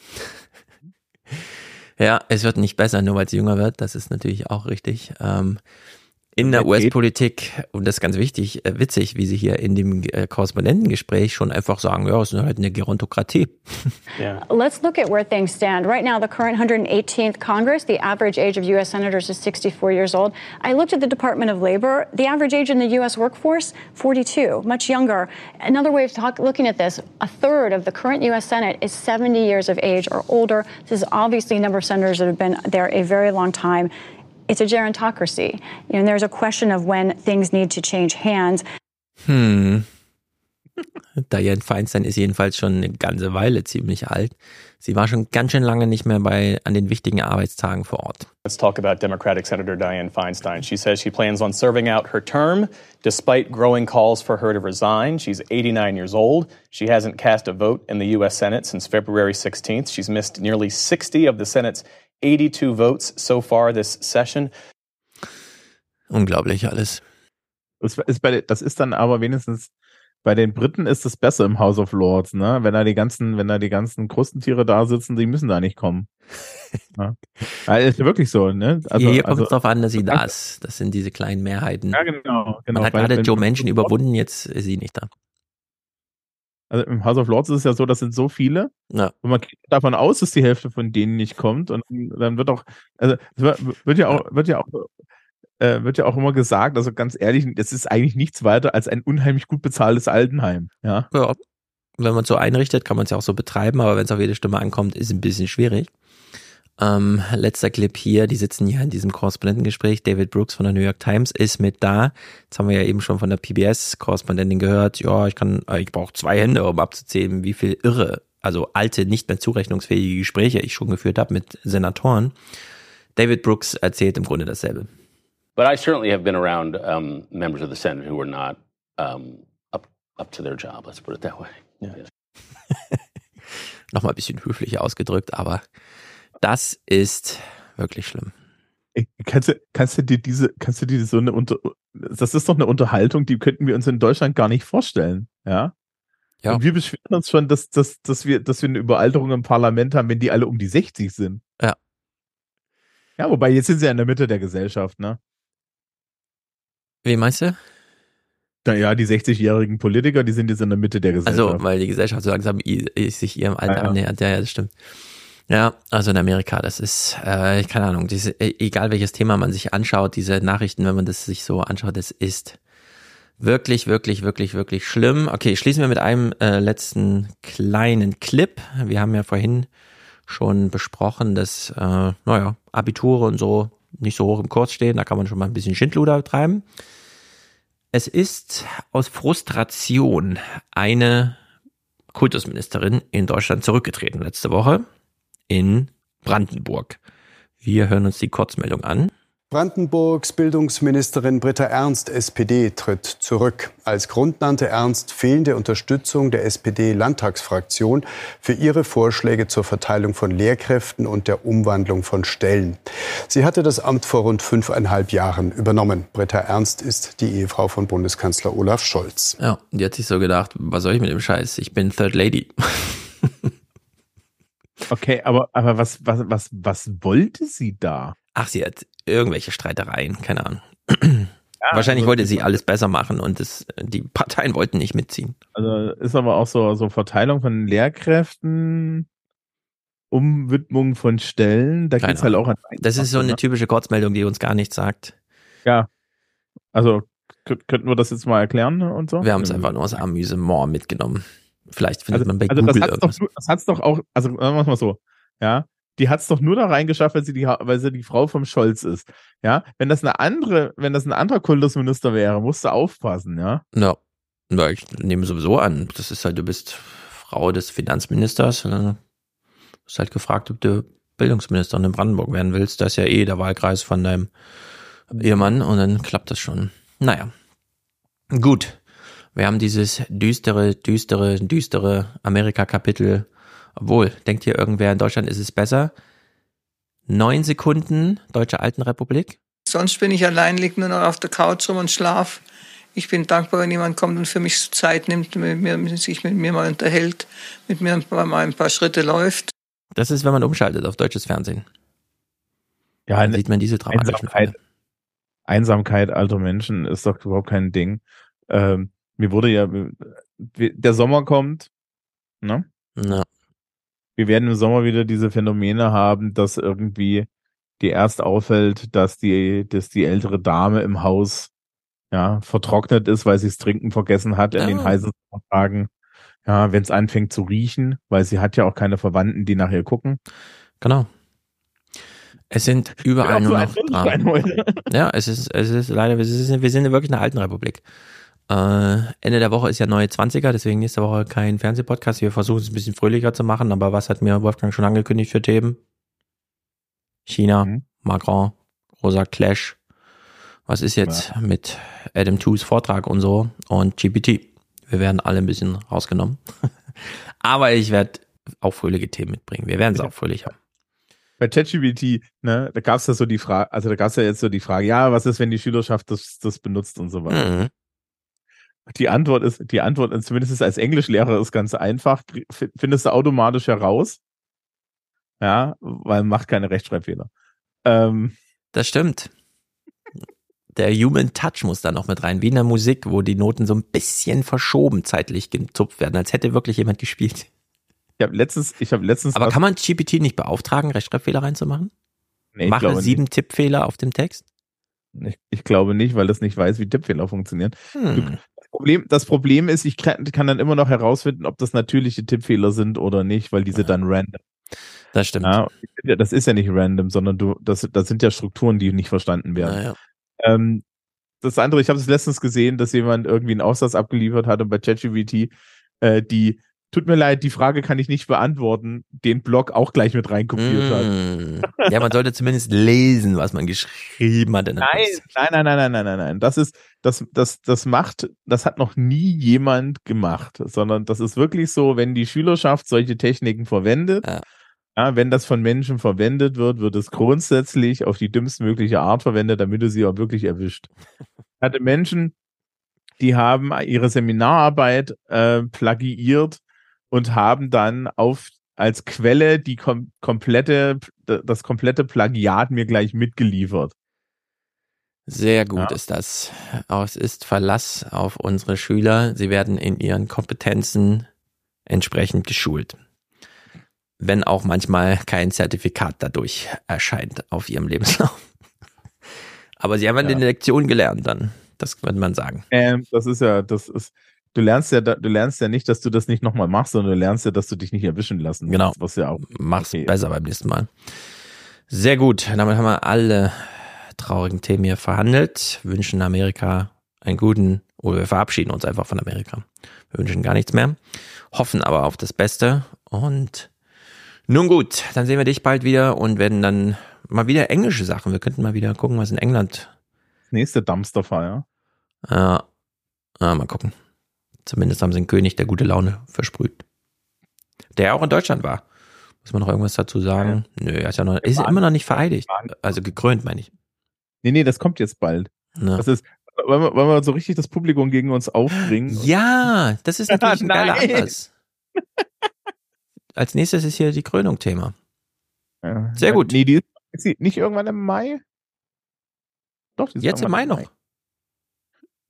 ja, es wird nicht besser, nur weil es jünger wird, das ist natürlich auch richtig. Ähm, in der US-Politik, und das ist ganz wichtig, äh, witzig, wie sie hier in dem äh, Korrespondentengespräch schon einfach sagen, ja, es ist halt eine Gerontokratie. Yeah. Let's look at where things stand. Right now, the current 118th Congress, the average age of U.S. senators is 64 years old. I looked at the Department of Labor. The average age in the U.S. workforce, 42, much younger. Another way of talk, looking at this, a third of the current U.S. Senate is 70 years of age or older. This is obviously a number of senators that have been there a very long time it's a gerontocracy. You know, there's a question of when things need to change hands. Hm. Diane Feinstein ist jedenfalls schon eine ganze Weile ziemlich alt. Sie war schon ganz schön lange nicht mehr bei, an den wichtigen Arbeitstagen vor Ort. Let's talk about Democratic Senator Diane Feinstein. She says she plans on serving out her term despite growing calls for her to resign. She's 89 years old. She hasn't cast a vote in the U.S. Senate since February 16th. She's missed nearly 60 of the Senate's 82 votes so far this session. Unglaublich alles. Das ist, bei, das ist dann aber wenigstens bei den Briten ist es besser im House of Lords, ne? Wenn da die ganzen, wenn da die ganzen Krustentiere da sitzen, die müssen da nicht kommen. ja. Also ist wirklich so, ne? Also, Hier kommt also, es darauf an, dass sie da ist. Das sind diese kleinen Mehrheiten. Ja, genau. genau Man hat gerade Joe Manchin überwunden, jetzt ist sie nicht da. Also im House of Lords ist es ja so, das sind so viele. Ja. Und man geht davon aus, dass die Hälfte von denen nicht kommt. Und dann wird auch, also wird ja auch, wird ja auch, äh, wird ja auch immer gesagt, also ganz ehrlich, das ist eigentlich nichts weiter als ein unheimlich gut bezahltes Altenheim. Ja. ja. Wenn man es so einrichtet, kann man es ja auch so betreiben, aber wenn es auf jede Stimme ankommt, ist es ein bisschen schwierig. Ähm, letzter Clip hier, die sitzen hier in diesem Korrespondentengespräch. David Brooks von der New York Times ist mit da. Jetzt haben wir ja eben schon von der PBS-Korrespondentin gehört, ja, ich kann, äh, ich brauche zwei Hände, um abzuzählen, wie viel irre, also alte, nicht mehr zurechnungsfähige Gespräche ich schon geführt habe mit Senatoren. David Brooks erzählt im Grunde dasselbe. But I certainly have been around um, members of the Senate who were not um, up, up to their job, let's put it that way. Yeah. Nochmal ein bisschen höflicher ausgedrückt, aber das ist wirklich schlimm. Kannst du, kannst du dir diese, kannst du dir so eine Unter, das ist doch eine Unterhaltung, die könnten wir uns in Deutschland gar nicht vorstellen, ja? Ja. Und wir beschweren uns schon, dass, dass, dass, wir, dass wir eine Überalterung im Parlament haben, wenn die alle um die 60 sind. Ja. Ja, wobei jetzt sind sie ja in der Mitte der Gesellschaft, ne? Wie meinst du? Naja, die 60-jährigen Politiker, die sind jetzt in der Mitte der Gesellschaft. Also, weil die Gesellschaft so langsam sich ihrem Alter Ja, ja. annähert. Ja, ja, das stimmt. Ja, also in Amerika, das ist, äh, keine Ahnung, diese, e- egal welches Thema man sich anschaut, diese Nachrichten, wenn man das sich so anschaut, das ist wirklich, wirklich, wirklich, wirklich schlimm. Okay, schließen wir mit einem äh, letzten kleinen Clip. Wir haben ja vorhin schon besprochen, dass, äh, naja, Abiture und so nicht so hoch im Kurs stehen, da kann man schon mal ein bisschen Schindluder treiben. Es ist aus Frustration eine Kultusministerin in Deutschland zurückgetreten letzte Woche in Brandenburg. Wir hören uns die Kurzmeldung an. Brandenburgs Bildungsministerin Britta Ernst, SPD, tritt zurück. Als Grund nannte Ernst fehlende Unterstützung der SPD-Landtagsfraktion für ihre Vorschläge zur Verteilung von Lehrkräften und der Umwandlung von Stellen. Sie hatte das Amt vor rund fünfeinhalb Jahren übernommen. Britta Ernst ist die Ehefrau von Bundeskanzler Olaf Scholz. Ja, die hat sich so gedacht, was soll ich mit dem Scheiß? Ich bin Third Lady. Okay, aber, aber was, was, was, was wollte sie da? Ach, sie hat irgendwelche Streitereien, keine Ahnung. Ja, Wahrscheinlich also- wollte sie alles besser machen und es, die Parteien wollten nicht mitziehen. Also ist aber auch so, so Verteilung von Lehrkräften, Umwidmung von Stellen, da Keine geht's halt auch an. Das ist so eine ne? typische Kurzmeldung, die uns gar nichts sagt. Ja. Also kö- könnten wir das jetzt mal erklären und so? Wir haben es einfach nur aus Amüsement mitgenommen. Vielleicht findet man bei also das Google hat's, doch, irgendwas. nur- das hat's doch auch, also sagen wir mal so, ja, die hat's doch nur da reingeschafft, weil sie die, weil sie die Frau vom Scholz ist. Ja, wenn das eine andere, wenn das ein anderer Kultusminister wäre, musst du aufpassen, ja. Ja. ja, ich nehme sowieso an. Das ist halt, du bist Frau des Finanzministers. Und dann bist halt gefragt, ob du Bildungsministerin in Brandenburg werden willst. Das ist ja eh der Wahlkreis von deinem Ehemann und dann klappt das schon. Naja. Gut. Wir haben dieses düstere, düstere, düstere Amerika-Kapitel. Obwohl, denkt hier irgendwer, in Deutschland ist es besser. Neun Sekunden, Deutsche Altenrepublik. Sonst bin ich allein, liege nur noch auf der Couch rum und schlaf. Ich bin dankbar, wenn jemand kommt und für mich Zeit nimmt, mit mir, sich mit mir mal unterhält, mit mir mal ein paar Schritte läuft. Das ist, wenn man umschaltet auf deutsches Fernsehen. Ja, Dann sieht man diese dramatischen Einsamkeit, Einsamkeit alter Menschen ist doch überhaupt kein Ding. Ähm, mir wurde ja, wir- der Sommer kommt, ne? Ja. Wir werden im Sommer wieder diese Phänomene haben, dass irgendwie dir erst auffällt, dass die, dass die ältere Dame im Haus ja vertrocknet ist, weil sie das Trinken vergessen hat in den Ja. heißen Tagen. Ja, wenn es anfängt zu riechen, weil sie hat ja auch keine Verwandten, die nach ihr gucken. Genau. Es sind überall nur noch Dramen. Ja, es ist, es ist leider, wir sind, wir sind wirklich eine alten Republik. Äh, Ende der Woche ist ja neue 20er, deswegen nächste Woche kein Fernsehpodcast. Wir versuchen es ein bisschen fröhlicher zu machen, aber was hat mir Wolfgang schon angekündigt für Themen? China, Mhm. Macron, großer Clash. Was ist jetzt mit Adam Toos Vortrag und so und GPT? Wir werden alle ein bisschen rausgenommen. aber ich werde auch fröhliche Themen mitbringen. Wir werden es auch fröhlich haben. bei ChatGPT, ne, da gab's ja so die Frage, also da gab's ja jetzt so die Frage, ja, was ist, wenn die Schülerschaft das, das benutzt und so weiter. Mhm. Die Antwort ist, die Antwort, zumindest als Englischlehrer, ist ganz einfach, findest du automatisch heraus. Ja, weil macht keine Rechtschreibfehler. Ähm, Das stimmt. Der Human Touch muss da noch mit rein, wie in der Musik, wo die Noten so ein bisschen verschoben zeitlich gezupft werden, als hätte wirklich jemand gespielt. ich habe letztens, ich habe letztens. Aber kann man GPT nicht beauftragen, Rechtschreibfehler reinzumachen? Nee, ich Mache sieben Tippfehler auf dem Text? Ich, ich glaube nicht, weil das nicht weiß, wie Tippfehler funktionieren. Hm. Problem, das Problem ist, ich kann, kann dann immer noch herausfinden, ob das natürliche Tippfehler sind oder nicht, weil diese dann random. Das stimmt. Ja, das ist ja nicht random, sondern du, das, das sind ja Strukturen, die nicht verstanden werden. Naja. Ähm, das andere, ich habe es letztens gesehen, dass jemand irgendwie einen Aufsatz abgeliefert hat und bei ChatGPT äh, die Tut mir leid, die Frage kann ich nicht beantworten, den Blog auch gleich mit reinkopiert hat. Mm. Ja, man sollte zumindest lesen, was man geschrieben hat. Nein, nein, nein, nein, nein, nein, nein, nein. Das ist, das, das, das macht, das hat noch nie jemand gemacht, sondern das ist wirklich so, wenn die Schülerschaft solche Techniken verwendet, ja. wenn das von Menschen verwendet wird, wird es grundsätzlich auf die dümmstmögliche Art verwendet, damit du sie auch wirklich erwischt. Ich hatte Menschen, die haben ihre Seminararbeit äh, plagiiert und haben dann auf als Quelle die kom komplette das komplette Plagiat mir gleich mitgeliefert. Sehr gut ja. ist das. Es ist Verlass auf unsere Schüler. Sie werden in ihren Kompetenzen entsprechend geschult. Wenn auch manchmal kein Zertifikat dadurch erscheint auf ihrem Lebenslauf. Aber sie haben ja. eine Lektion gelernt dann. Das könnte man sagen. Ähm, das ist ja, das ist, du lernst ja, du lernst ja nicht, dass du das nicht nochmal machst, sondern du lernst ja, dass du dich nicht erwischen lassen Genau. Was ja auch. Mach's okay. besser beim nächsten Mal. Sehr gut. Damit haben wir alle traurigen Themen hier verhandelt, wünschen Amerika einen guten, oder wir verabschieden uns einfach von Amerika. Wir wünschen gar nichts mehr, hoffen aber auf das Beste und nun gut, dann sehen wir dich bald wieder und werden dann mal wieder englische Sachen. Wir könnten mal wieder gucken, was in England. Nächste Dumpsterfire. Ja, ja, mal gucken. Zumindest haben sie einen König, der gute Laune versprüht. Der auch in Deutschland war. Muss man noch irgendwas dazu sagen? Ja. Nö, er ist ja noch, ist immer noch nicht vereidigt. Also gekrönt, meine ich. Nee, nee, das kommt jetzt bald. Ja. Das ist, wollen wir, wollen wir so richtig das Publikum gegen uns aufbringen? Ja, das ist natürlich ein geiler Anlass. Als nächstes ist hier die Krönung Thema. Ja. Sehr gut. Nee, die ist sie nicht irgendwann im Mai? Doch, die ist Jetzt im Mai, noch.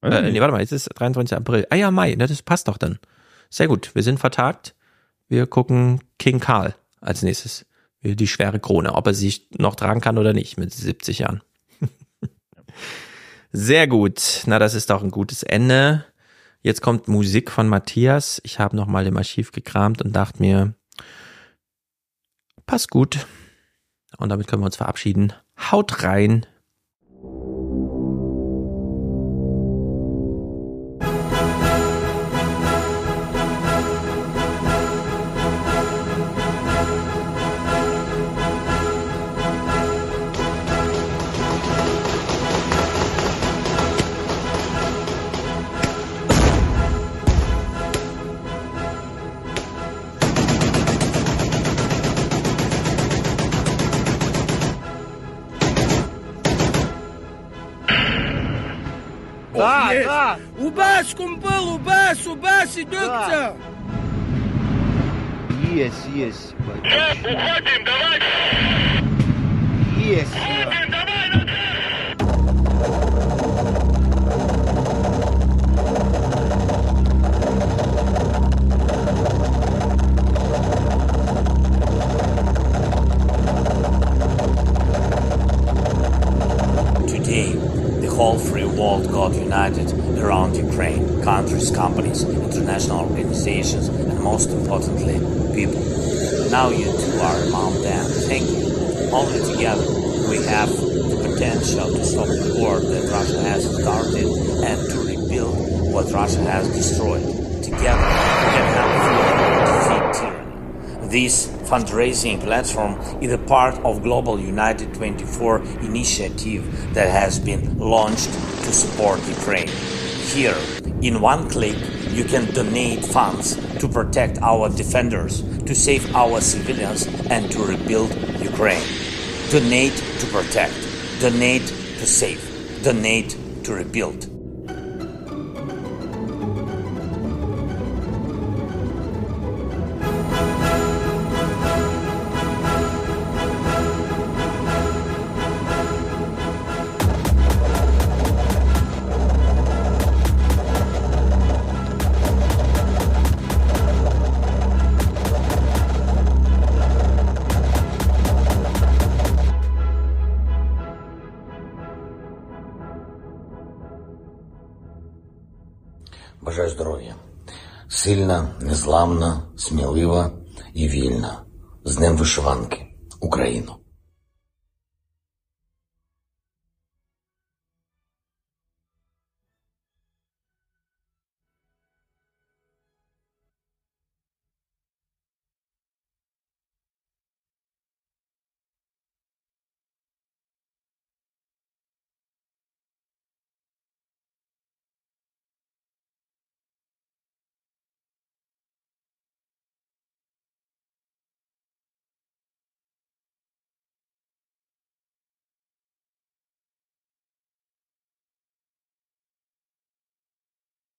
Äh, nee, warte mal, jetzt ist 23. April. Ah ja, Mai, ne, das passt doch dann. Sehr gut, wir sind vertagt. Wir gucken King Karl als nächstes. Die schwere Krone, ob er sich noch tragen kann oder nicht mit 70 Jahren. Sehr gut. Na, das ist doch ein gutes Ende. Jetzt kommt Musik von Matthias. Ich habe nochmal im Archiv gekramt und dachte mir, passt gut. Und damit können wir uns verabschieden. Haut rein. Basi. Yes, yes. Yes. Today, the whole free world got united around Ukraine countries, companies, international organizations, and most importantly, people. Now you two are among them. Thank you. Only together we have the potential to stop the war that Russia has started and to rebuild what Russia has destroyed. Together we can help defeat tyranny. This fundraising platform is a part of Global United 24 initiative that has been launched to support Ukraine. Here, in one click, you can donate funds to protect our defenders, to save our civilians, and to rebuild Ukraine. Donate to protect, donate to save, donate to rebuild. Сильна, незламна, смілива і вільна. З Днем вишиванки. Україну!